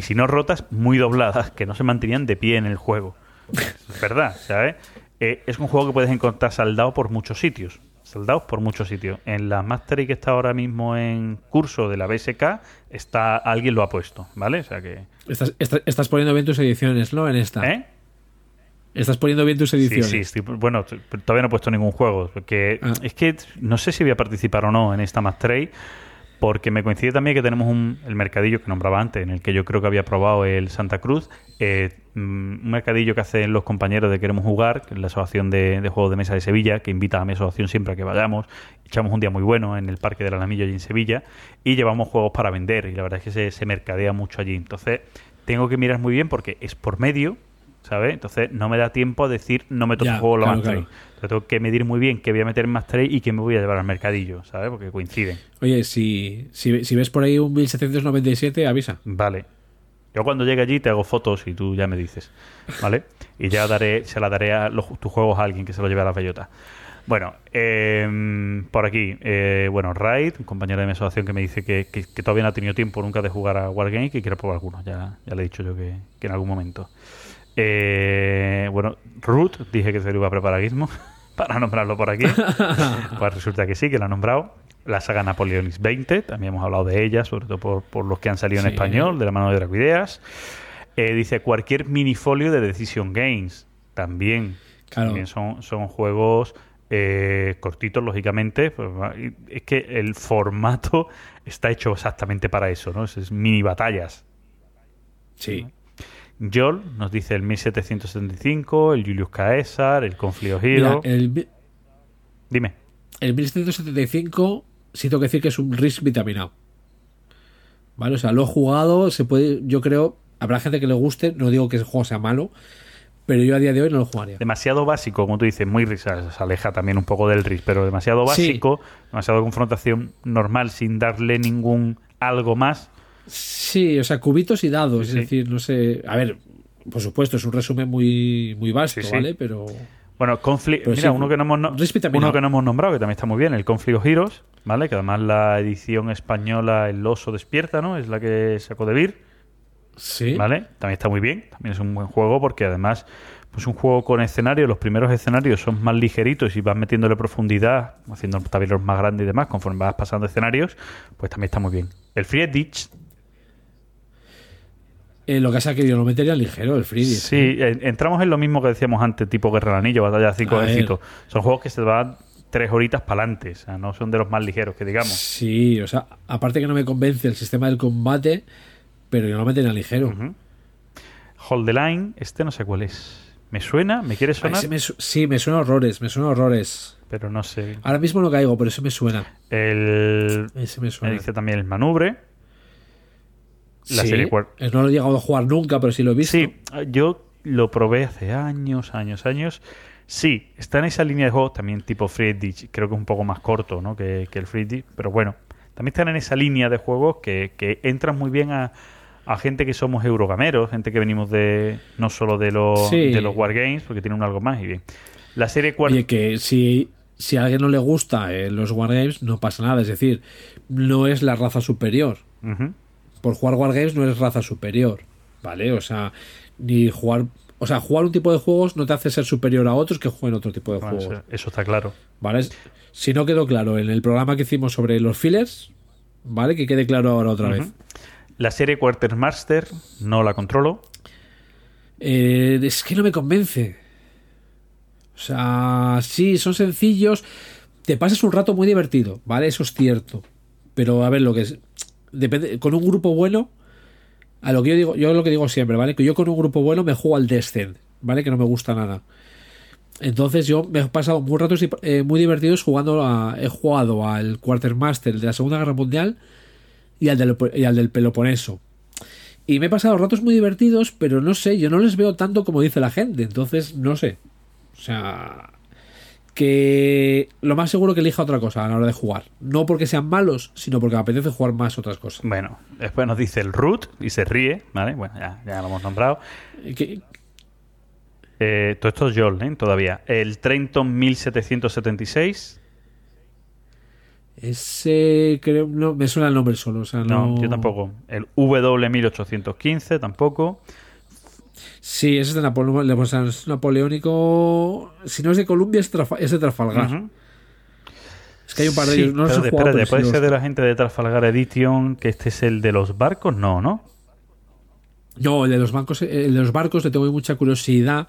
Y si no rotas, muy dobladas, que no se mantenían de pie en el juego. Es verdad, ¿sabes? Eh, es un juego que puedes encontrar saldado por muchos sitios. Saldados por muchos sitios. En la Mastery que está ahora mismo en curso de la BSK, está, alguien lo ha puesto, ¿vale? O sea que. Estás, estás, estás poniendo bien tus ediciones, ¿no? En esta. ¿Eh? Estás poniendo bien tus Sí, ediciones. sí, estoy- bueno, todavía no he puesto ningún juego. Porque Ah. es que no sé si voy a participar o no en esta Mastery. Porque me coincide también que tenemos un, el mercadillo que nombraba antes, en el que yo creo que había probado el Santa Cruz. eh, mm, un mercadillo que hacen los compañeros de Queremos Jugar, la asociación de, de juegos de mesa de Sevilla, que invita a mi asociación siempre a que vayamos. Echamos un día muy bueno en el Parque del Alamillo allí en Sevilla y llevamos juegos para vender. Y la verdad es que se, se mercadea mucho allí. Entonces, tengo que mirar muy bien porque es por medio, ¿sabes? Entonces, no me da tiempo a decir no meto Ya, tu juego claro, Mastery. claro. Entonces, tengo que medir muy bien qué voy a meter en Mastery y qué me voy a llevar al mercadillo, ¿sabes? Porque coinciden. Oye, si, si, si ves por ahí un 1797, avisa. Vale. Yo cuando llegue allí te hago fotos y tú ya me dices, ¿vale? Y ya daré, se la daré a los, tus juegos a alguien que se lo lleve a la bellota. Bueno, eh, por aquí, eh, bueno, Raid, un compañero de mi asociación que me dice que, que- que todavía no ha tenido tiempo nunca de jugar a Wargame y que quiere probar algunos. Ya, ya le he dicho yo que, que en algún momento. Eh, bueno, Root, dije que se lo iba a preparar Gizmo para nombrarlo por aquí. pues resulta que sí, que lo ha nombrado. La saga Napoleonis 20, también hemos hablado de ella, sobre todo por, por los que han salido en español, de la mano de Dracuideas. Eh, dice cualquier minifolio de Decision Games, también. Claro. También son, son juegos eh, cortitos, lógicamente. pues, es que el formato está hecho exactamente para eso, ¿no? Es, es mini batallas. Sí. Joel nos dice el 1775, el Julius Caesar, el Conflict Mira, Hero. el, Dime. el 1775, sí tengo que decir que es un Risk vitaminado. ¿Vale? O sea, lo he jugado, se puede, yo creo, habrá gente que le guste, no digo que el juego sea malo, pero yo a día de hoy no lo jugaría. demasiado básico, como tú dices, muy risa, se aleja también un poco del RIS, pero demasiado Sí. básico, demasiado confrontación normal sin darle ningún algo más. Sí, o sea, cubitos y dados, Sí, es decir, no sé, a ver, por supuesto, es un resumen muy, muy vasto. ¿vale? Pero Bueno, Conflict, Pero mira, sí, uno que no hemos uno que no hemos nombrado que también está muy bien, el Conflict Heroes, ¿vale? Que además la edición española El oso despierta, ¿no? Es la que sacó de Vir, sí. ¿vale? También está muy bien, también es un buen juego porque además pues un juego con escenario, los primeros escenarios son más ligeritos y vas metiéndole profundidad, haciendo tableros más grandes y demás, conforme vas pasando escenarios, pues también está muy bien. El Free Ditch Eh, lo que pasa es que yo lo metería ligero, el Free Sí, eh, entramos en lo mismo que decíamos antes, tipo Guerra del Anillo, Batalla de cinco A ver. ejércitos. Son juegos que se van tres horitas para adelante, o sea, no son de los más ligeros que digamos. Sí, o sea, aparte que no me convence el sistema del combate, pero yo lo metería ligero. Ujú. Hold the Line, este no sé cuál es. ¿Me suena? ¿Me quiere Ah, sonar? ese me su- sí, me suena horrores, me suena horrores. Pero no sé. Ahora mismo no caigo, pero eso me suena. El... Ese me Me suena. dice también el Manubre. La Sí, serie eh, No lo he llegado a jugar nunca, pero sí lo he visto. Sí, yo lo probé hace años, años, años. Sí, está en esa línea de juegos también tipo Free Ditch. Creo que es un poco más corto ¿no? que, que el Free Ditch, pero bueno. También están en esa línea de juegos que, que entran muy bien a, a gente que somos eurogameros, gente que venimos de no solo de los, Sí. de los Wargames, porque tienen algo más y bien. La serie cuarta... Oye, que si, si a alguien no le gusta eh, los Wargames, no pasa nada. Es decir, no es la raza superior. Por jugar Wargames no eres raza superior. ¿Vale? O sea, ni jugar. O sea, jugar un tipo de juegos no te hace ser superior a otros que jueguen otro tipo de juegos. eso, está claro. ¿Vale? Si no quedó claro en el programa que hicimos sobre los fillers, ¿vale? Que quede claro ahora otra vez. La serie Quartermaster no la controlo. Eh, es que no me convence. O sea, sí, son sencillos. Te pasas un rato muy divertido, ¿vale? Eso es cierto. Pero a ver, lo que es. Depende, con un grupo bueno, A lo que yo digo, yo lo que digo siempre, ¿vale? Que yo con un grupo bueno me juego al Descent, ¿vale? Que no me gusta nada. Entonces yo me he pasado muy ratos eh, muy divertidos jugando a, he jugado al Quartermaster de la Segunda Guerra Mundial y al del, y al del Peloponeso. Y me he pasado ratos muy divertidos, pero no sé, yo no les veo tanto como dice la gente, entonces no sé. O sea, que lo más seguro que elija otra cosa a la hora de jugar. No porque sean malos, sino porque me apetece jugar más otras cosas. Bueno, después nos dice el root y se ríe, ¿vale? Bueno, ya, ya lo hemos nombrado. Que- Eh, todo esto es Jolene todavía. El Trenton 1776. ese creo no me suena el nombre solo, o sea, no, No, yo tampoco. El W 1815 tampoco. Sí, ese es de Napoleón, o sea, es napoleónico. Si no es de Columbia, es, de Trafalgar. Es que hay un par de Sí, ellos. No espérate, jugado, espérate, pero puede sí ser los- de la gente de Trafalgar Edition, que este es el de los barcos, no, ¿no? No, el de los bancos, el de los barcos le tengo mucha curiosidad,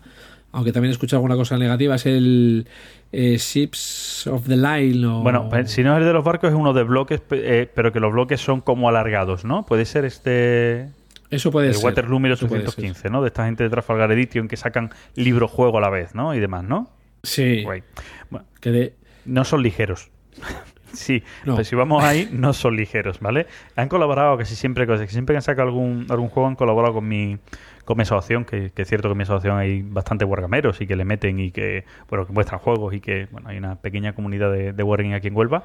aunque también he escuchado alguna cosa negativa, es el eh, Ships of the Line o... Bueno, pues, si no es el de los barcos, es uno de bloques, eh, pero que los bloques son como alargados, ¿no? Puede ser este. Eso puede El ser. Waterloo eso puede 1815, ¿no? De esta gente de Trafalgar Edition que sacan libro-juego a la vez, ¿no? Y demás, ¿no? Sí, Guay. Bueno, que de- no son ligeros. sí, No. pero si vamos ahí, no son ligeros, ¿vale? Han colaborado casi siempre, casi siempre que han sacado algún, algún juego, han colaborado con mi, con mi asociación, que, que es cierto que en mi asociación hay bastante wargameros y que le meten y que, bueno, que muestran juegos y que, bueno, hay una pequeña comunidad de, de wargaming aquí en Huelva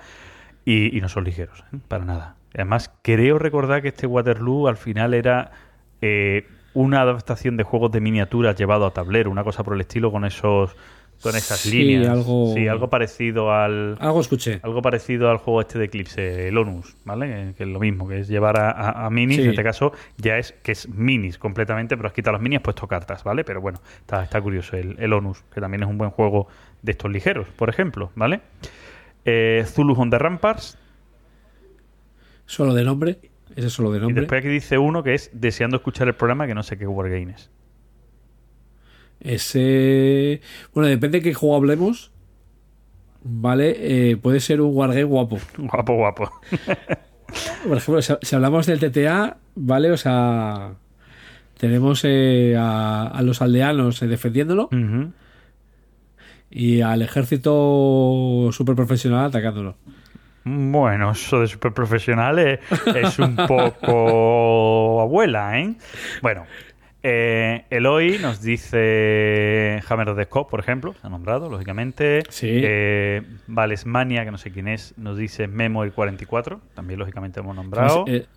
y, y no son ligeros, ¿eh? para nada. Además, creo recordar que este Waterloo al final era eh, una adaptación de juegos de miniaturas llevado a tablero, una cosa por el estilo con esos con esas Sí, líneas. algo- Sí, algo parecido al Algo escuché. algo parecido al juego este de Eclipse, el Onus, ¿vale? Que, es lo mismo, que es llevar a, a- a minis, Sí. en este caso ya es que es minis completamente, pero has quitado las minis y has puesto cartas, ¿vale? Pero bueno, está, está curioso el, el Onus, que también es un buen juego de estos ligeros, por ejemplo, ¿vale? Eh, Zulu on the Ramparts, Solo de nombre. Ese es solo de y nombre. después aquí dice uno que es deseando escuchar el programa, que no sé qué Wargame es. Ese. Bueno, depende de qué juego hablemos. Vale, eh, puede ser un wargame guapo. Guapo, guapo. Por ejemplo, si, hablamos del TTA, ¿vale? O sea, tenemos eh, a, a los aldeanos eh, defendiéndolo y al ejército super profesional atacándolo. Bueno, eso de super profesional es, es un poco abuela, ¿eh? Bueno, eh, Eloy nos dice Hammer of the Scope, por ejemplo, se ha nombrado, lógicamente. Sí. Eh, Valesmania, que no sé quién es, nos dice Memo el 44, también lógicamente hemos nombrado. Además,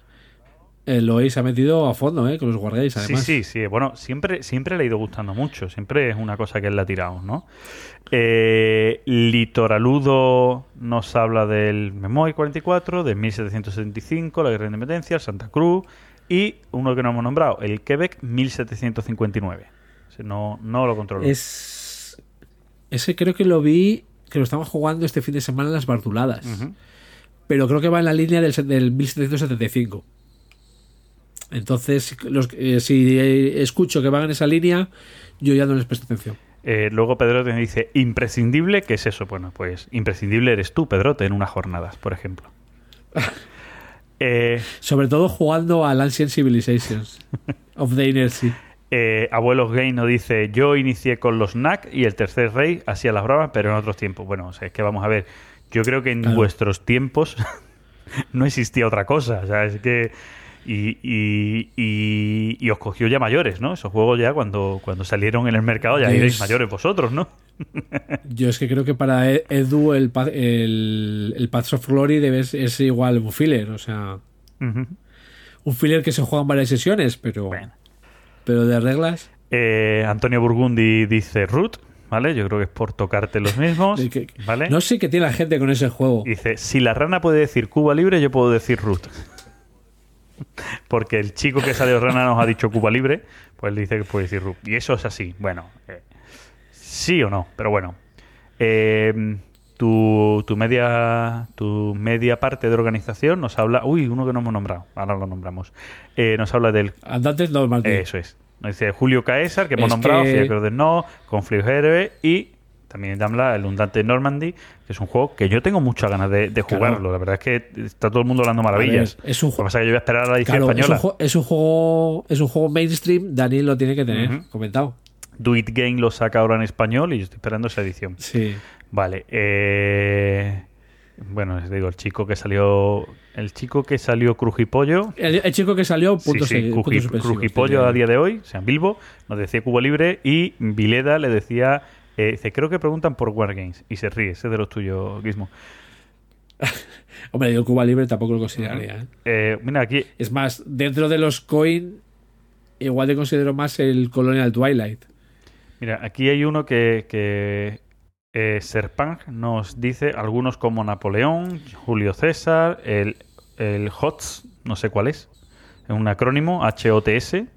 eh, se ha metido a fondo, ¿eh? Con los Sí, además. sí, sí. Bueno, siempre, siempre le ha ido gustando mucho. Siempre es una cosa que él le ha tirado, ¿no? Eh, Litoraludo nos habla del Memoy 44, del 1775, la Guerra de Independencia, el Santa Cruz y uno que no hemos nombrado, el Quebec 1759. Ese no, no lo controlo. Es. Ese creo que lo vi, que lo estaban jugando este fin de semana en las Bartuladas. Pero creo que va en la línea del, del 1775. Entonces, si los- eh, si eh, escucho que van en esa línea, yo ya no les presto atención. Eh, luego Pedrote me dice, imprescindible, ¿qué es eso? Bueno, pues imprescindible eres tú, Pedrote, en unas jornadas, por ejemplo. eh, Sobre todo jugando al Ancient Civilizations of the Inner Sea. Eh, Abuelos Gay nos dice, yo inicié con los NAC y el tercer rey hacía las bravas, pero en otros tiempos. Bueno, o sea, es que vamos a ver, yo creo que en Claro. vuestros tiempos no existía otra cosa. O sea, es que... Y, y, y- y os cogió ya mayores, ¿no? Esos juegos ya cuando, cuando salieron en el mercado ya Es- iréis mayores vosotros, ¿no? Yo es que creo que para E- Edu el, el, el Paths of Glory debe ser- es igual un filler. O sea, un filler que se juega en varias sesiones, pero, Bueno. pero de reglas. Eh, Antonio Burgundi dice Root, ¿vale? Yo creo que es por tocarte los mismos, ¿vale? No sé qué tiene la gente con ese juego. Dice, si la rana puede decir Cuba libre, yo puedo decir root. Porque el chico que salió rana nos ha dicho Cuba libre, pues él dice que puede decir root. Y eso es así. Bueno, eh, sí o no, pero bueno. Eh, tu, tu media tu media parte de organización nos habla... Uy, uno que no hemos nombrado. Ahora lo nombramos. Eh, nos habla del... Andantes normal. Eso es. Nos dice Julio Caesar, que hemos Es nombrado, que- Fiacro de No, Conflicto Héroe y también Damla, el Undante Normandy, que es un juego que yo tengo muchas ganas de, de Claro. jugarlo. La verdad es que está todo el mundo hablando maravillas. Ver, es un Lo que pasa es que yo voy a esperar a la edición Claro, es un, española. es un juego es un juego mainstream, Daniel lo tiene que tener, comentado. Do It Game lo saca ahora en español y yo estoy esperando esa edición. Sí. Vale. eh, bueno, les digo, el chico que salió. El chico que salió Crujipollo. El, el chico que salió, punto sí, sí, Crujipollo a día de hoy, o sea, Bilbo, nos decía Cubo Libre y Vileda le decía. Eh, dice, creo que preguntan por Wargames. Y se ríe, ese es de los tuyos, Gizmo. Hombre, yo Cuba Libre tampoco lo consideraría. ¿eh? Eh, mira, aquí. Es más, dentro de los coin, igual te considero más el Colonial Twilight. Mira, aquí hay uno que, que eh, Serpang nos dice algunos como Napoleón, Julio César, el, el HOTS, no sé cuál es, es un acrónimo, H-O-T-S,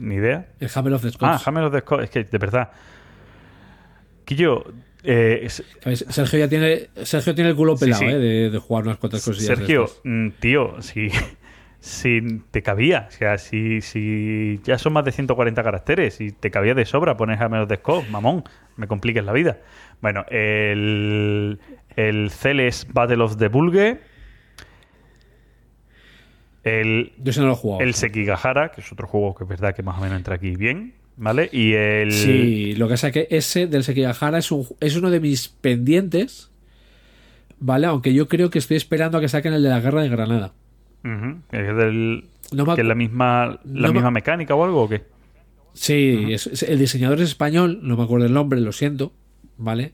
ni idea. El Hammer of the Ah, Scots. Hammer of the Scots, es que de verdad. Quillo, eh. Sergio ya tiene Sergio tiene el culo pelado, sí. ¿eh? De, de jugar unas cuantas cosillas. de Sergio, estas. mm, tío, si, si te cabía, o sea, si, si ya son más de 140 caracteres y te cabía de sobra poner Hammer of the Scots, mamón, me compliques la vida. Bueno, el, el Celes Battle of the Bulge, el, Yo no lo he jugado. el Sekigahara, que es otro juego que es verdad que más o menos entra aquí bien, ¿vale? Y el... Sí, lo que pasa es que ese del Sekigahara es, un, es uno de mis pendientes, ¿vale? Aunque yo creo que estoy esperando a que saquen el de la Guerra de Granada. Ujú, que es del... No que es la misma, la no misma mecánica o algo o qué? Sí, es- es- el diseñador es español, no me acuerdo el nombre, lo siento, ¿vale?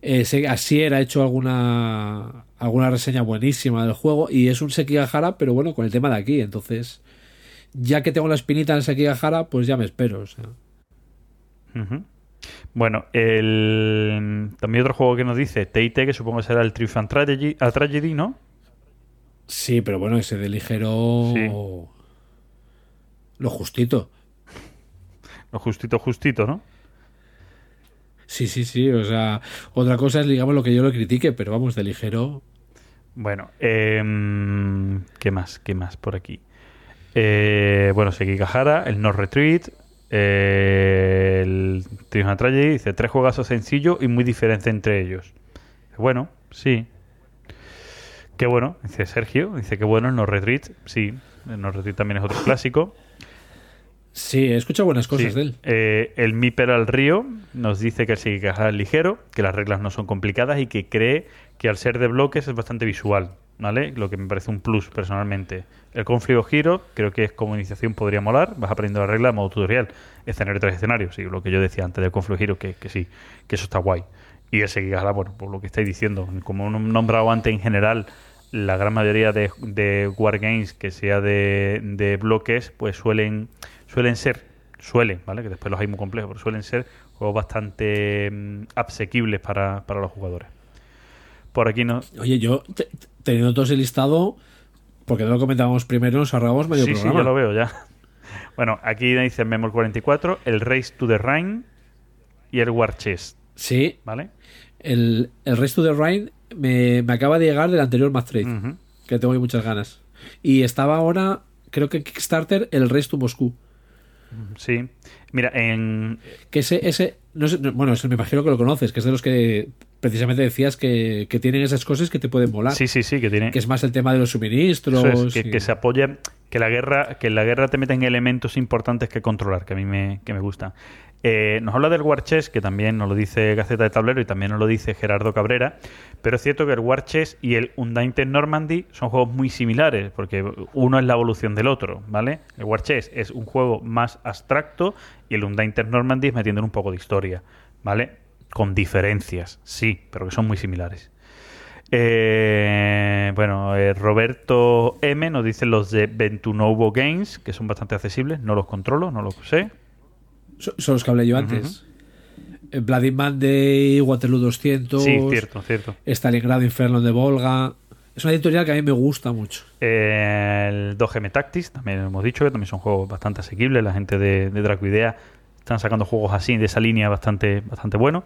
Eh, así era hecho alguna alguna reseña buenísima del juego y es un Sekigahara, pero bueno, con el tema de aquí, entonces ya que tengo la espinita en Sekigahara, pues ya me espero, o sea. Bueno, el... también otro juego que nos dice T&T, que supongo que será el Triumph and Tragedy, a Tragedy, ¿no? Sí, pero bueno, ese de ligero Sí. lo justito. Lo justito, justito, ¿no? Sí, sí, sí, o sea, otra cosa es digamos lo que yo lo critique, pero vamos, de ligero Bueno, em, ¿qué más? ¿Qué más por aquí? Eh, bueno, Sekigahara, el No Retreat, eh, el Triumph Tragedy, dice tres juegazos sencillos y muy diferentes entre ellos. Bueno, sí. Qué bueno, dice Sergio, dice que bueno el No Retreat, sí, el No Retreat también es otro clásico. Sí, he escuchado buenas cosas Sí. de él. Eh, el Miper al Río nos dice que el Sekigahara es ligero, que las reglas no son complicadas y que cree que al ser de bloques es bastante visual, ¿vale? Lo que me parece un plus personalmente. El Conflict Giro creo que es como iniciación podría molar, vas aprendiendo las reglas de modo tutorial. Escenario tras escenario, sí, lo que yo decía antes del Conflict Giro, que, que sí, que eso está guay. Y el bueno, por lo que estáis diciendo, como he nombrado antes en general, la gran mayoría de, de wargames que sea de, de bloques, pues suelen, suelen ser, suelen, ¿vale? Que después los hay muy complejos, pero suelen ser juegos bastante mm, asequibles para, para los jugadores. Por aquí no. Oye, yo te- teniendo todo ese listado, porque no lo comentábamos primero, nos ahorramos medio Sí, sí, programa. ya lo veo ya. Bueno, aquí dice Memor 44, el Race to the Rhine y el War Chest, Sí, ¿vale? el, el Race to the Rhine me, me acaba de llegar del anterior Math Trade, que tengo ahí muchas ganas. Y estaba ahora, creo que en Kickstarter, el Race to Moscú. Sí. Mira, en, Que ese, ese no sé, bueno, me imagino que lo conoces, que es de los que precisamente decías que, que tienen esas cosas que te pueden molar. Sí, sí, sí, que tiene. Que es más el tema de los suministros. Es, que, y- que se apoya, que la guerra, que en la guerra te meten elementos importantes que controlar, que a mí me, que me gusta. Eh, nos habla del War Chess, que también nos lo dice Gaceta de Tablero y también nos lo dice Gerardo Cabrera, pero es cierto que el War Chess y el Undaunted Normandy son juegos muy similares, porque uno es la evolución del otro, ¿vale? El War Chess es un juego más abstracto y el Undaunted Normandy es metiendo un poco de historia, ¿vale? Con diferencias, sí, pero que son muy similares. Eh, bueno, eh, Roberto M nos dice los de Ventunovo Games, que son bastante accesibles. No los controlo, no los sé. Son son los que hablé yo antes. Eh, Bloody Monday, Waterloo 200, Sí, cierto, cierto. Stalingrado Inferno de Volga. Es una editorial que a mí me gusta mucho. Eh, el 2GM Tactics, también hemos dicho que también son juegos bastante asequibles. La gente de, de Dracoidea están sacando juegos así, de esa línea, bastante, bastante buenos.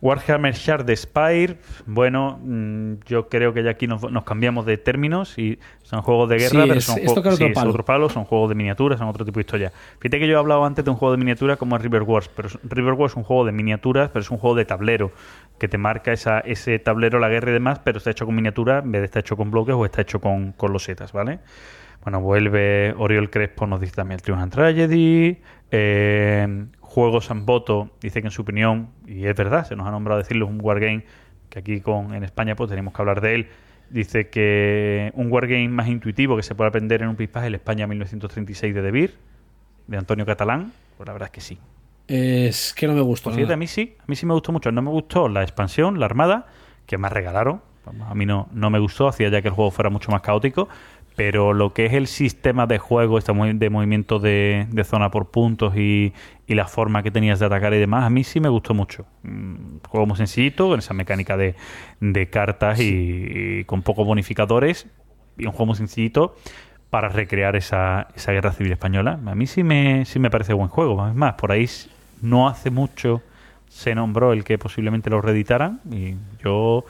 Warhammer Shard de Spire, bueno, mm, yo creo que ya aquí nos, nos cambiamos de términos y son juegos de guerra, Sí, pero son, juegos, otro sí, son palo. otro palo, son juegos de miniaturas, son otro tipo de historia. Fíjate que yo he hablado antes de un juego de miniaturas como es River Wars, pero River Wars es un juego de miniaturas, pero es un juego de tablero, que te marca esa, ese tablero, la guerra y demás, pero está hecho con miniaturas en vez de estar hecho con bloques o está hecho con, con losetas, ¿vale? Bueno, vuelve Oriol Crespo, nos dice también el Triumph and Tragedy. Eh, Juegos Samboto dice que en su opinión, y es verdad, se nos ha nombrado decirlo, es un wargame que aquí con, en España pues tenemos que hablar de él. Dice que un wargame más intuitivo que se puede aprender en un pispaje el España 1936 de De Beer, de Antonio Catalán. Pues la verdad es que sí. Es que no me gustó. Pues fíjate, a mí sí, a mí sí me gustó mucho. No me gustó la expansión, la armada, que me regalaron. A mí no, no me gustó, hacía ya que el juego fuera mucho más caótico. Pero lo que es el sistema de juego, este de movimiento de, zona por puntos y, la forma que tenías de atacar y demás, a mí sí me gustó mucho. Mm, juego muy sencillito, con esa mecánica de, cartas y, con pocos bonificadores. Y un juego muy sencillito para recrear esa, esa guerra civil española. A mí sí me, sí me parece buen juego. Es más, por ahí no hace mucho se nombró el que posiblemente lo reeditaran y yo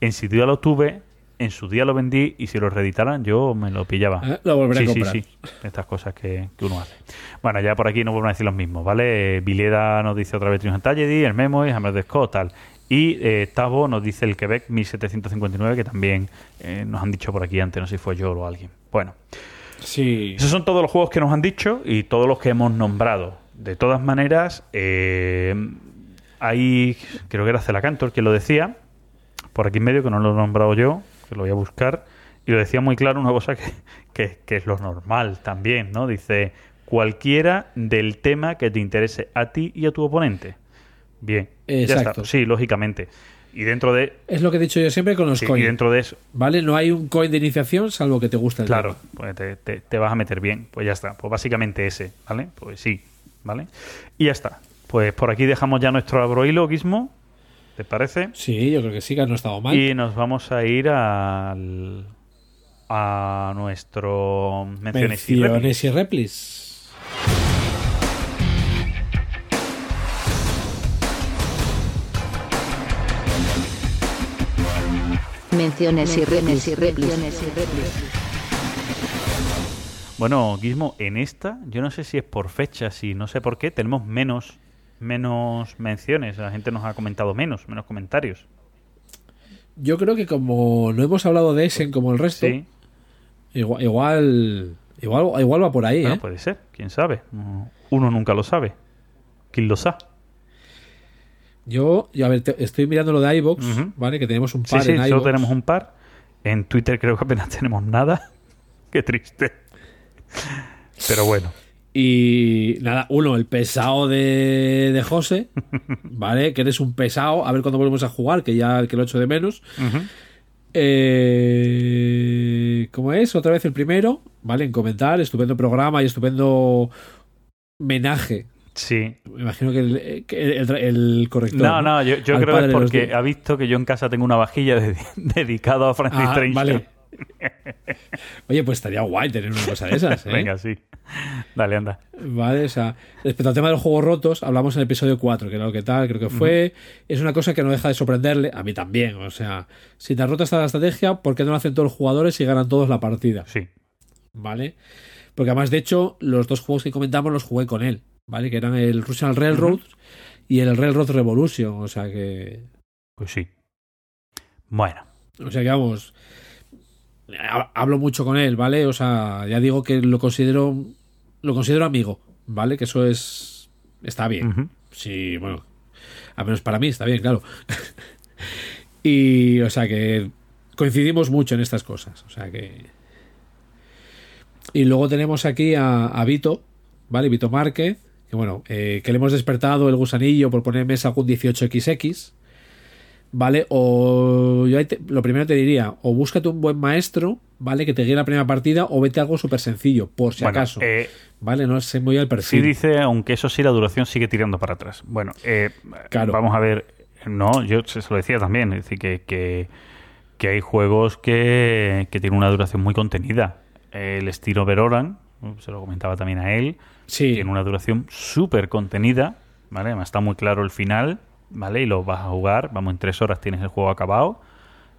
en su día lo tuve, en su día lo vendí y si lo reeditaran yo me lo pillaba. Ah, lo volveré a sí, comprar. Sí, sí, estas cosas que, que uno hace. Bueno, ya por aquí no vuelven a decir los mismos, ¿vale? Eh, Vileda nos dice otra vez Triumph Tragedy, el Memo y Hammer de Scott, tal. Y eh, Tavo nos dice el Quebec 1759, que también eh, nos han dicho por aquí antes, no sé si fue yo o alguien. Bueno, Sí. esos son todos los juegos que nos han dicho y todos los que hemos nombrado. De todas maneras, eh, hay, creo que era Celacantor quien lo decía, por aquí en medio, que no lo he nombrado yo, que lo voy a buscar, y lo decía muy claro una cosa que, que- que es lo normal también, ¿no? Dice, cualquiera del tema que te interese a ti y a tu oponente. Bien, ya Exacto. está. Sí, lógicamente. Y dentro de, Es lo que he dicho yo siempre con los sí, y coins. dentro de eso, ¿Vale? No hay un coin de iniciación salvo que te guste el Claro, tema. pues te, te- te vas a meter bien. Pues ya está. Pues básicamente ese, ¿vale? Pues sí, ¿vale? Y ya está. Pues por aquí dejamos ya nuestro abrohilo, Gizmo. ¿Te parece? Sí, yo creo que sí, que no ha estado mal. Y nos vamos a ir al, a nuestro menciones y Menciones y replis. Menciones y replis y replis. Bueno, Gizmo, en esta, yo no sé si es por fecha, si no sé por qué, tenemos menos, menos menciones. La gente nos ha comentado menos, menos comentarios. Yo creo que como no hemos hablado de Essen como el resto, Sí. igual, igual, igual, igual va por ahí, Bueno, ¿eh? puede ser, quién sabe. No- Uno nunca lo sabe. ¿Quién lo sabe? Yo, yo, a ver, te- estoy mirando lo de Ujú. ¿vale? Que tenemos un Sí, par sí, en solo iVoox. tenemos un par. En Twitter creo que apenas tenemos nada. Qué triste. Pero bueno. Y nada, uno, el pesado de, de José, ¿vale? Que eres un pesado, a ver cuándo volvemos a jugar, que ya que lo echo de menos. Ujú. Eh, ¿Cómo es? Otra vez el primero, ¿vale? En comentar, estupendo programa y estupendo menaje. Sí. Me imagino que el, el, el corrector. No, no, yo, creo que es porque ha visto que yo en casa tengo una vajilla de- dedicada a Francis Ah, vale. Oye, pues estaría guay tener una cosa de esas, ¿eh? Venga, sí. Dale, anda. Vale, o sea, respecto al tema de los juegos rotos, hablamos en el episodio 4, que era lo que tal, creo que fue. Es una cosa que no deja de sorprenderle, a mí también. O sea, si te rota esta estrategia, ¿por qué no lo hacen todos los jugadores y ganan todos la partida? Sí. ¿Vale? Porque además, de hecho, los dos juegos que comentamos los jugué con él, ¿vale? Que eran el Russian Railroad y el Railroad Revolution. O sea que. Pues sí. Bueno. O sea que vamos. Ha- Hablo mucho con él, ¿vale? O sea, ya digo que lo considero. Lo considero amigo, ¿vale? Que eso es. Está bien. Sí, bueno. Al menos para mí está bien, claro. y, o sea que coincidimos mucho en estas cosas. O sea que. Y luego tenemos aquí a, a Vito, ¿vale? Vito Márquez, que bueno, eh, que le hemos despertado el gusanillo por poner en mesa algún 18XX. ¿Vale? O yo ahí te- lo primero te diría, o búscate un buen maestro, ¿vale? Que te guíe la primera partida, o vete a algo súper sencillo, por si Bueno, acaso. eh, ¿Vale? No sé muy al Sí perfil. dice, aunque eso sí, la duración sigue tirando para atrás. Bueno, eh, Claro. vamos a ver. No, yo se se lo decía también. Es decir, que, que, que hay juegos que, que tienen una duración muy contenida. El estilo Veroran, se lo comentaba también a él, sí. tiene una duración súper contenida. ¿vale? Además, está muy claro el final. ¿Vale? Y lo vas a jugar, vamos, en tres horas tienes el juego acabado.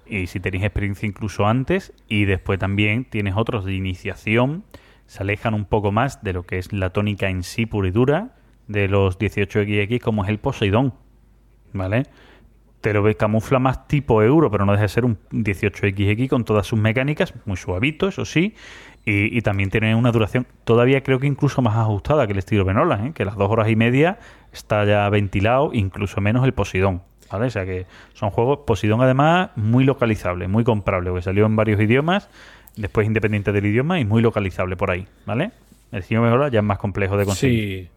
Y si tenéis experiencia incluso antes. Y después también tienes otros de iniciación. Se alejan un poco más de lo que es la tónica en sí pura y dura de los 18XX, como es el Poseidón. ¿Vale? Te lo camufla más tipo euro, pero no deja de ser un 18XX con todas sus mecánicas, muy suavito, eso sí, y, y también tiene una duración todavía creo que incluso más ajustada que el estilo Venola, ¿eh? que las dos horas y media está ya ventilado, incluso menos el Poseidón. ¿Vale? O sea que son juegos, Poseidón además, muy localizable, muy comprable, que salió en varios idiomas, después independiente del idioma y muy localizable por ahí, ¿vale? El estilo Venola ya es más complejo de conseguir. Sí.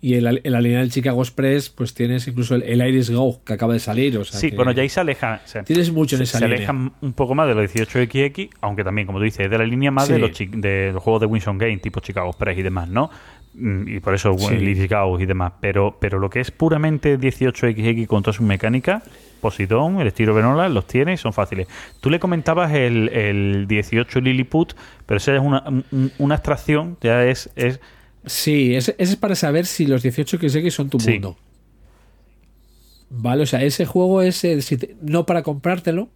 Y en la, en la línea del Chicago Express, pues tienes incluso el, el Iris Go que acaba de salir. O sea Sí, que bueno, ya ahí se aleja. o sea, Tienes mucho en se, esa se línea. alejan un poco más de los 18XX, aunque también, como tú dices, es de la línea más de, los de los juegos de Winston Game, tipo Chicago Express y demás, ¿no? Mm, Y por eso Sí. y demás. Pero, pero lo que es puramente 18XX con toda su mecánica, Posidón, el estilo Venola, los tiene y son fáciles. Tú le comentabas el, el 18 Lilliput, pero esa es una, un- una abstracción, ya es, es Sí, ese, ese es para saber si los 18 que sé son tu Sí. mundo. Vale, o sea, ese juego es eh, si te- no para comprártelo,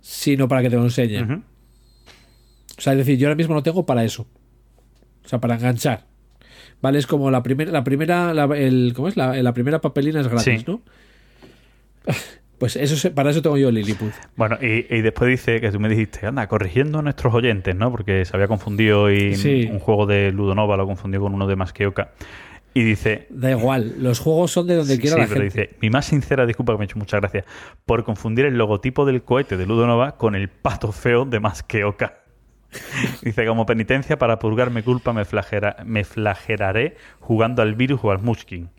sino para que te lo enseñen. Ujú. O sea, es decir, yo ahora mismo lo tengo para eso. O sea, para enganchar. Vale, es como la primera, la primera, la, el, ¿cómo es? La, la primera papelina es gratis, Sí. ¿no? Pues eso, para eso tengo yo Lilliput. Bueno, y, y después dice que tú me dijiste, anda, corrigiendo a nuestros oyentes, ¿no? Porque se había confundido y Sí. un juego de Ludonova lo confundió con uno de Masqueoka. Y dice, Da igual, los juegos son de donde quiera sí, la pero gente. dice, mi más sincera disculpa que me ha hecho muchas gracias por confundir el logotipo del cohete de Ludonova con el pato feo de Masqueoka. Dice, como penitencia para purgar mi culpa me, flagera- me flagelaré jugando al virus o al Mushkin.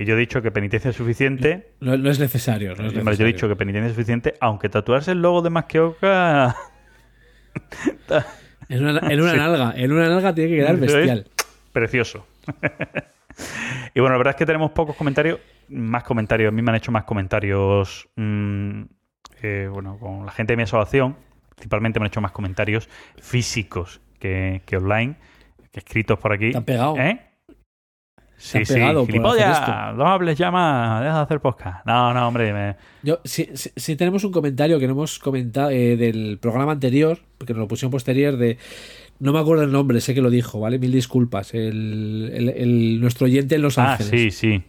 Y yo he dicho que penitencia es suficiente. No, no es necesario. No es Hombre, yo he necesario. dicho que penitencia es suficiente, aunque tatuarse el logo de Masqueoka... En una, en una nalga, en una nalga tiene que quedar bestial. Precioso. y bueno, la verdad es que tenemos pocos comentarios, más comentarios, a mí me han hecho más comentarios, mm, eh, bueno, con la gente de mi asociación, principalmente me han hecho más comentarios físicos que, que online, que escritos por aquí. Te han pegado. ¿Eh? Sí, sí, gilipollas, no hables ya más, deja de hacer podcast. No, no, hombre, me- Yo, si, si- si tenemos un comentario que no hemos comentado eh, del programa anterior, porque nos lo pusieron posterior, de. No me acuerdo el nombre, sé que lo dijo, ¿vale? Mil disculpas. El, el- el- nuestro oyente en Los Ah, Ángeles. sí, sí.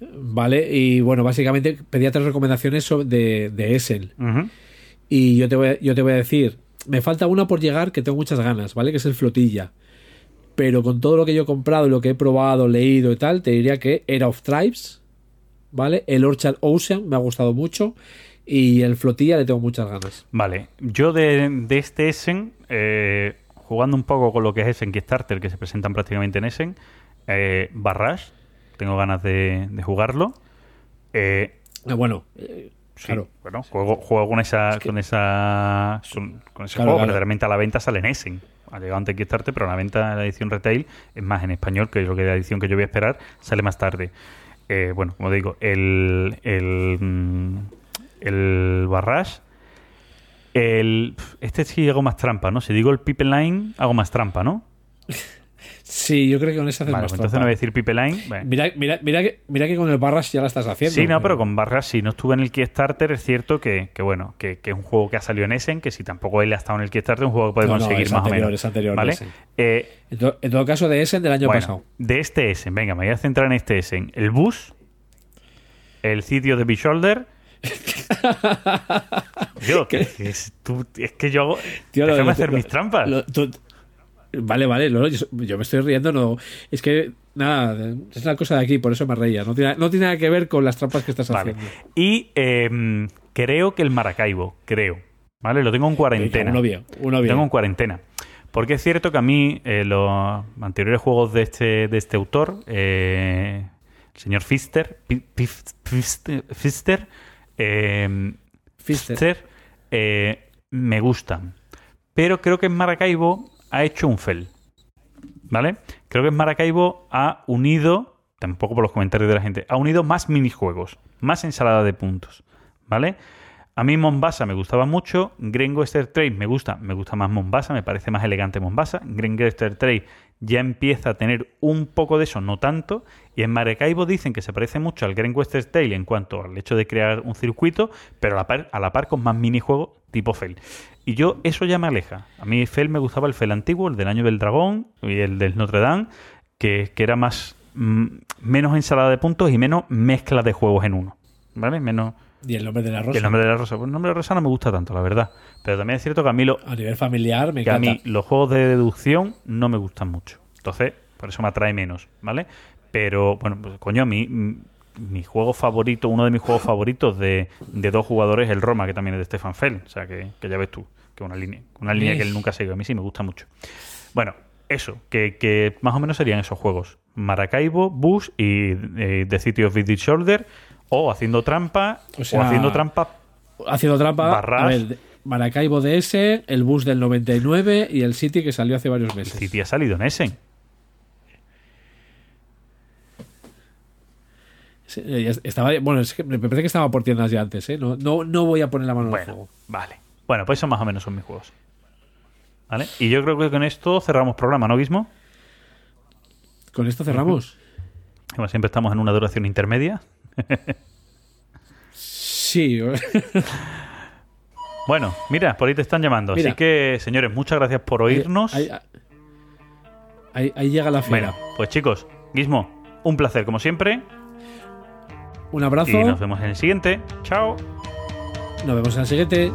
¿Vale? Y bueno, básicamente pedía tres recomendaciones sobre- de, de Essen. Y yo te, voy yo te voy a decir, me falta una por llegar que tengo muchas ganas, ¿vale? Que es el Flotilla. Pero con todo lo que yo he comprado y lo que he probado, leído y tal, te diría que Era of Tribes, ¿vale? El Orchard Ocean me ha gustado mucho y el Flotilla le tengo muchas ganas. Vale, yo de, de este Essen, eh, jugando un poco con lo que es Essen Kickstarter, que se presentan prácticamente en Essen, eh, Barrage, tengo ganas de, de jugarlo. Eh, Ah, bueno, eh, sí, claro. bueno, juego, juego con esa, con esa, con, con ese Claro, juego, claro. verdaderamente a la venta sale en Essen. Ha llegado antes Kickstarter, pero la venta de la edición retail es más en español, que lo que la edición que yo voy a esperar, sale más tarde. Eh, bueno, como digo, el, el, mm, el Barrage el, este sí hago más trampa, ¿no? Si digo el Pipeline, hago más trampa, ¿no? Sí, yo creo que con esa haces Vale, más pues entonces trampa. no voy a decir Pipeline. Bueno. Mira, mira, mira, que, mira que con el Barras ya la estás haciendo. Sí, no, pero con Barras si no estuve en el Kickstarter, es cierto que, que bueno, que, que es un juego que ha salido en Essen, que si tampoco él ha estado en el Kickstarter, es un juego que puede No, conseguir más anterior, o menos. es anterior, ¿Vale? Eh, En, to- en todo caso, de Essen del año bueno, pasado. de este Essen, venga, me voy a centrar en este Essen. El bus, el sitio de Beholder. Yo, que, es, tú- es que yo hago. Tío, déjame hacer mis trampas. lo- tú- vale, vale, no, yo, yo me estoy riendo, no. Es que, nada, es una cosa de aquí, por eso me reía. No tiene, no tiene nada que ver con las trampas que estás Vale. haciendo. Y eh, creo que el Maracaibo, creo. ¿Vale? Lo tengo en cuarentena. Uno bien, uno bien. Tengo en cuarentena. Porque es cierto que a mí eh, los anteriores juegos de este, de este autor, eh, el señor Pfister, eh, Pfister. Pfister, eh, me gustan. Pero creo que en Maracaibo ha hecho un fel. ¿Vale? Creo que en Maracaibo ha unido, tampoco por los comentarios de la gente, ha unido más minijuegos, más ensalada de puntos. ¿Vale? A mí Mombasa me gustaba mucho, Green Western Trail me gusta, me gusta más Mombasa, me parece más elegante Mombasa. Green Western Trail ya empieza a tener un poco de eso, no tanto. Y en Maracaibo dicen que se parece mucho al Green Western Trail en cuanto al hecho de crear un circuito, pero a la par, a la par con más minijuegos tipo Fell. Y yo, eso ya me aleja. A mí Fell me gustaba el Fell antiguo, el del Año del Dragón y el del Notre Dame, que, que era más mm, menos ensalada de puntos y menos mezcla de juegos en uno. ¿Vale? Menos. Y el nombre de la Y rosa. el nombre de la rosa. Pues el nombre de la rosa no me gusta tanto, la verdad. Pero también es cierto que a mí, lo- A nivel familiar me que a mí los juegos de deducción no me gustan mucho. Entonces, por eso me atrae menos, ¿vale? Pero, bueno, pues coño, a mí, mm, mi juego favorito, uno de mis juegos favoritos de, de dos jugadores es el Roma, que también es de Stefan Fell. O sea, que, que ya ves tú, que una línea, una línea que él nunca sigue. A mí sí me gusta mucho. Bueno, eso, que, que más o menos serían esos juegos. Maracaibo, Bush y eh, The City of the Shoulder. O haciendo trampa, O sea, o haciendo trampa Haciendo trampa. Barras. A ver, Maracaibo DS, el bus del 99 y el City que salió hace varios El meses. City ha salido en Essen. Eh, Estaba, bueno, es que me parece que estaba por tiendas ya antes, ¿eh? No, no, no voy a poner la mano en el Bueno, fuego. vale. Bueno, pues eso más o menos son mis juegos. ¿Vale? Y yo creo que con esto cerramos programa, ¿no, Guismo? Con esto cerramos. Como siempre estamos en una duración intermedia. Sí. Bueno, mira, por ahí te están llamando. Mira. Así que, señores, muchas gracias por oírnos. Ahí, ahí- ahí llega la fiera. bueno, pues chicos, Guismo, un placer como siempre. Un abrazo. Y nos vemos en el siguiente. Chao. Nos vemos en el siguiente.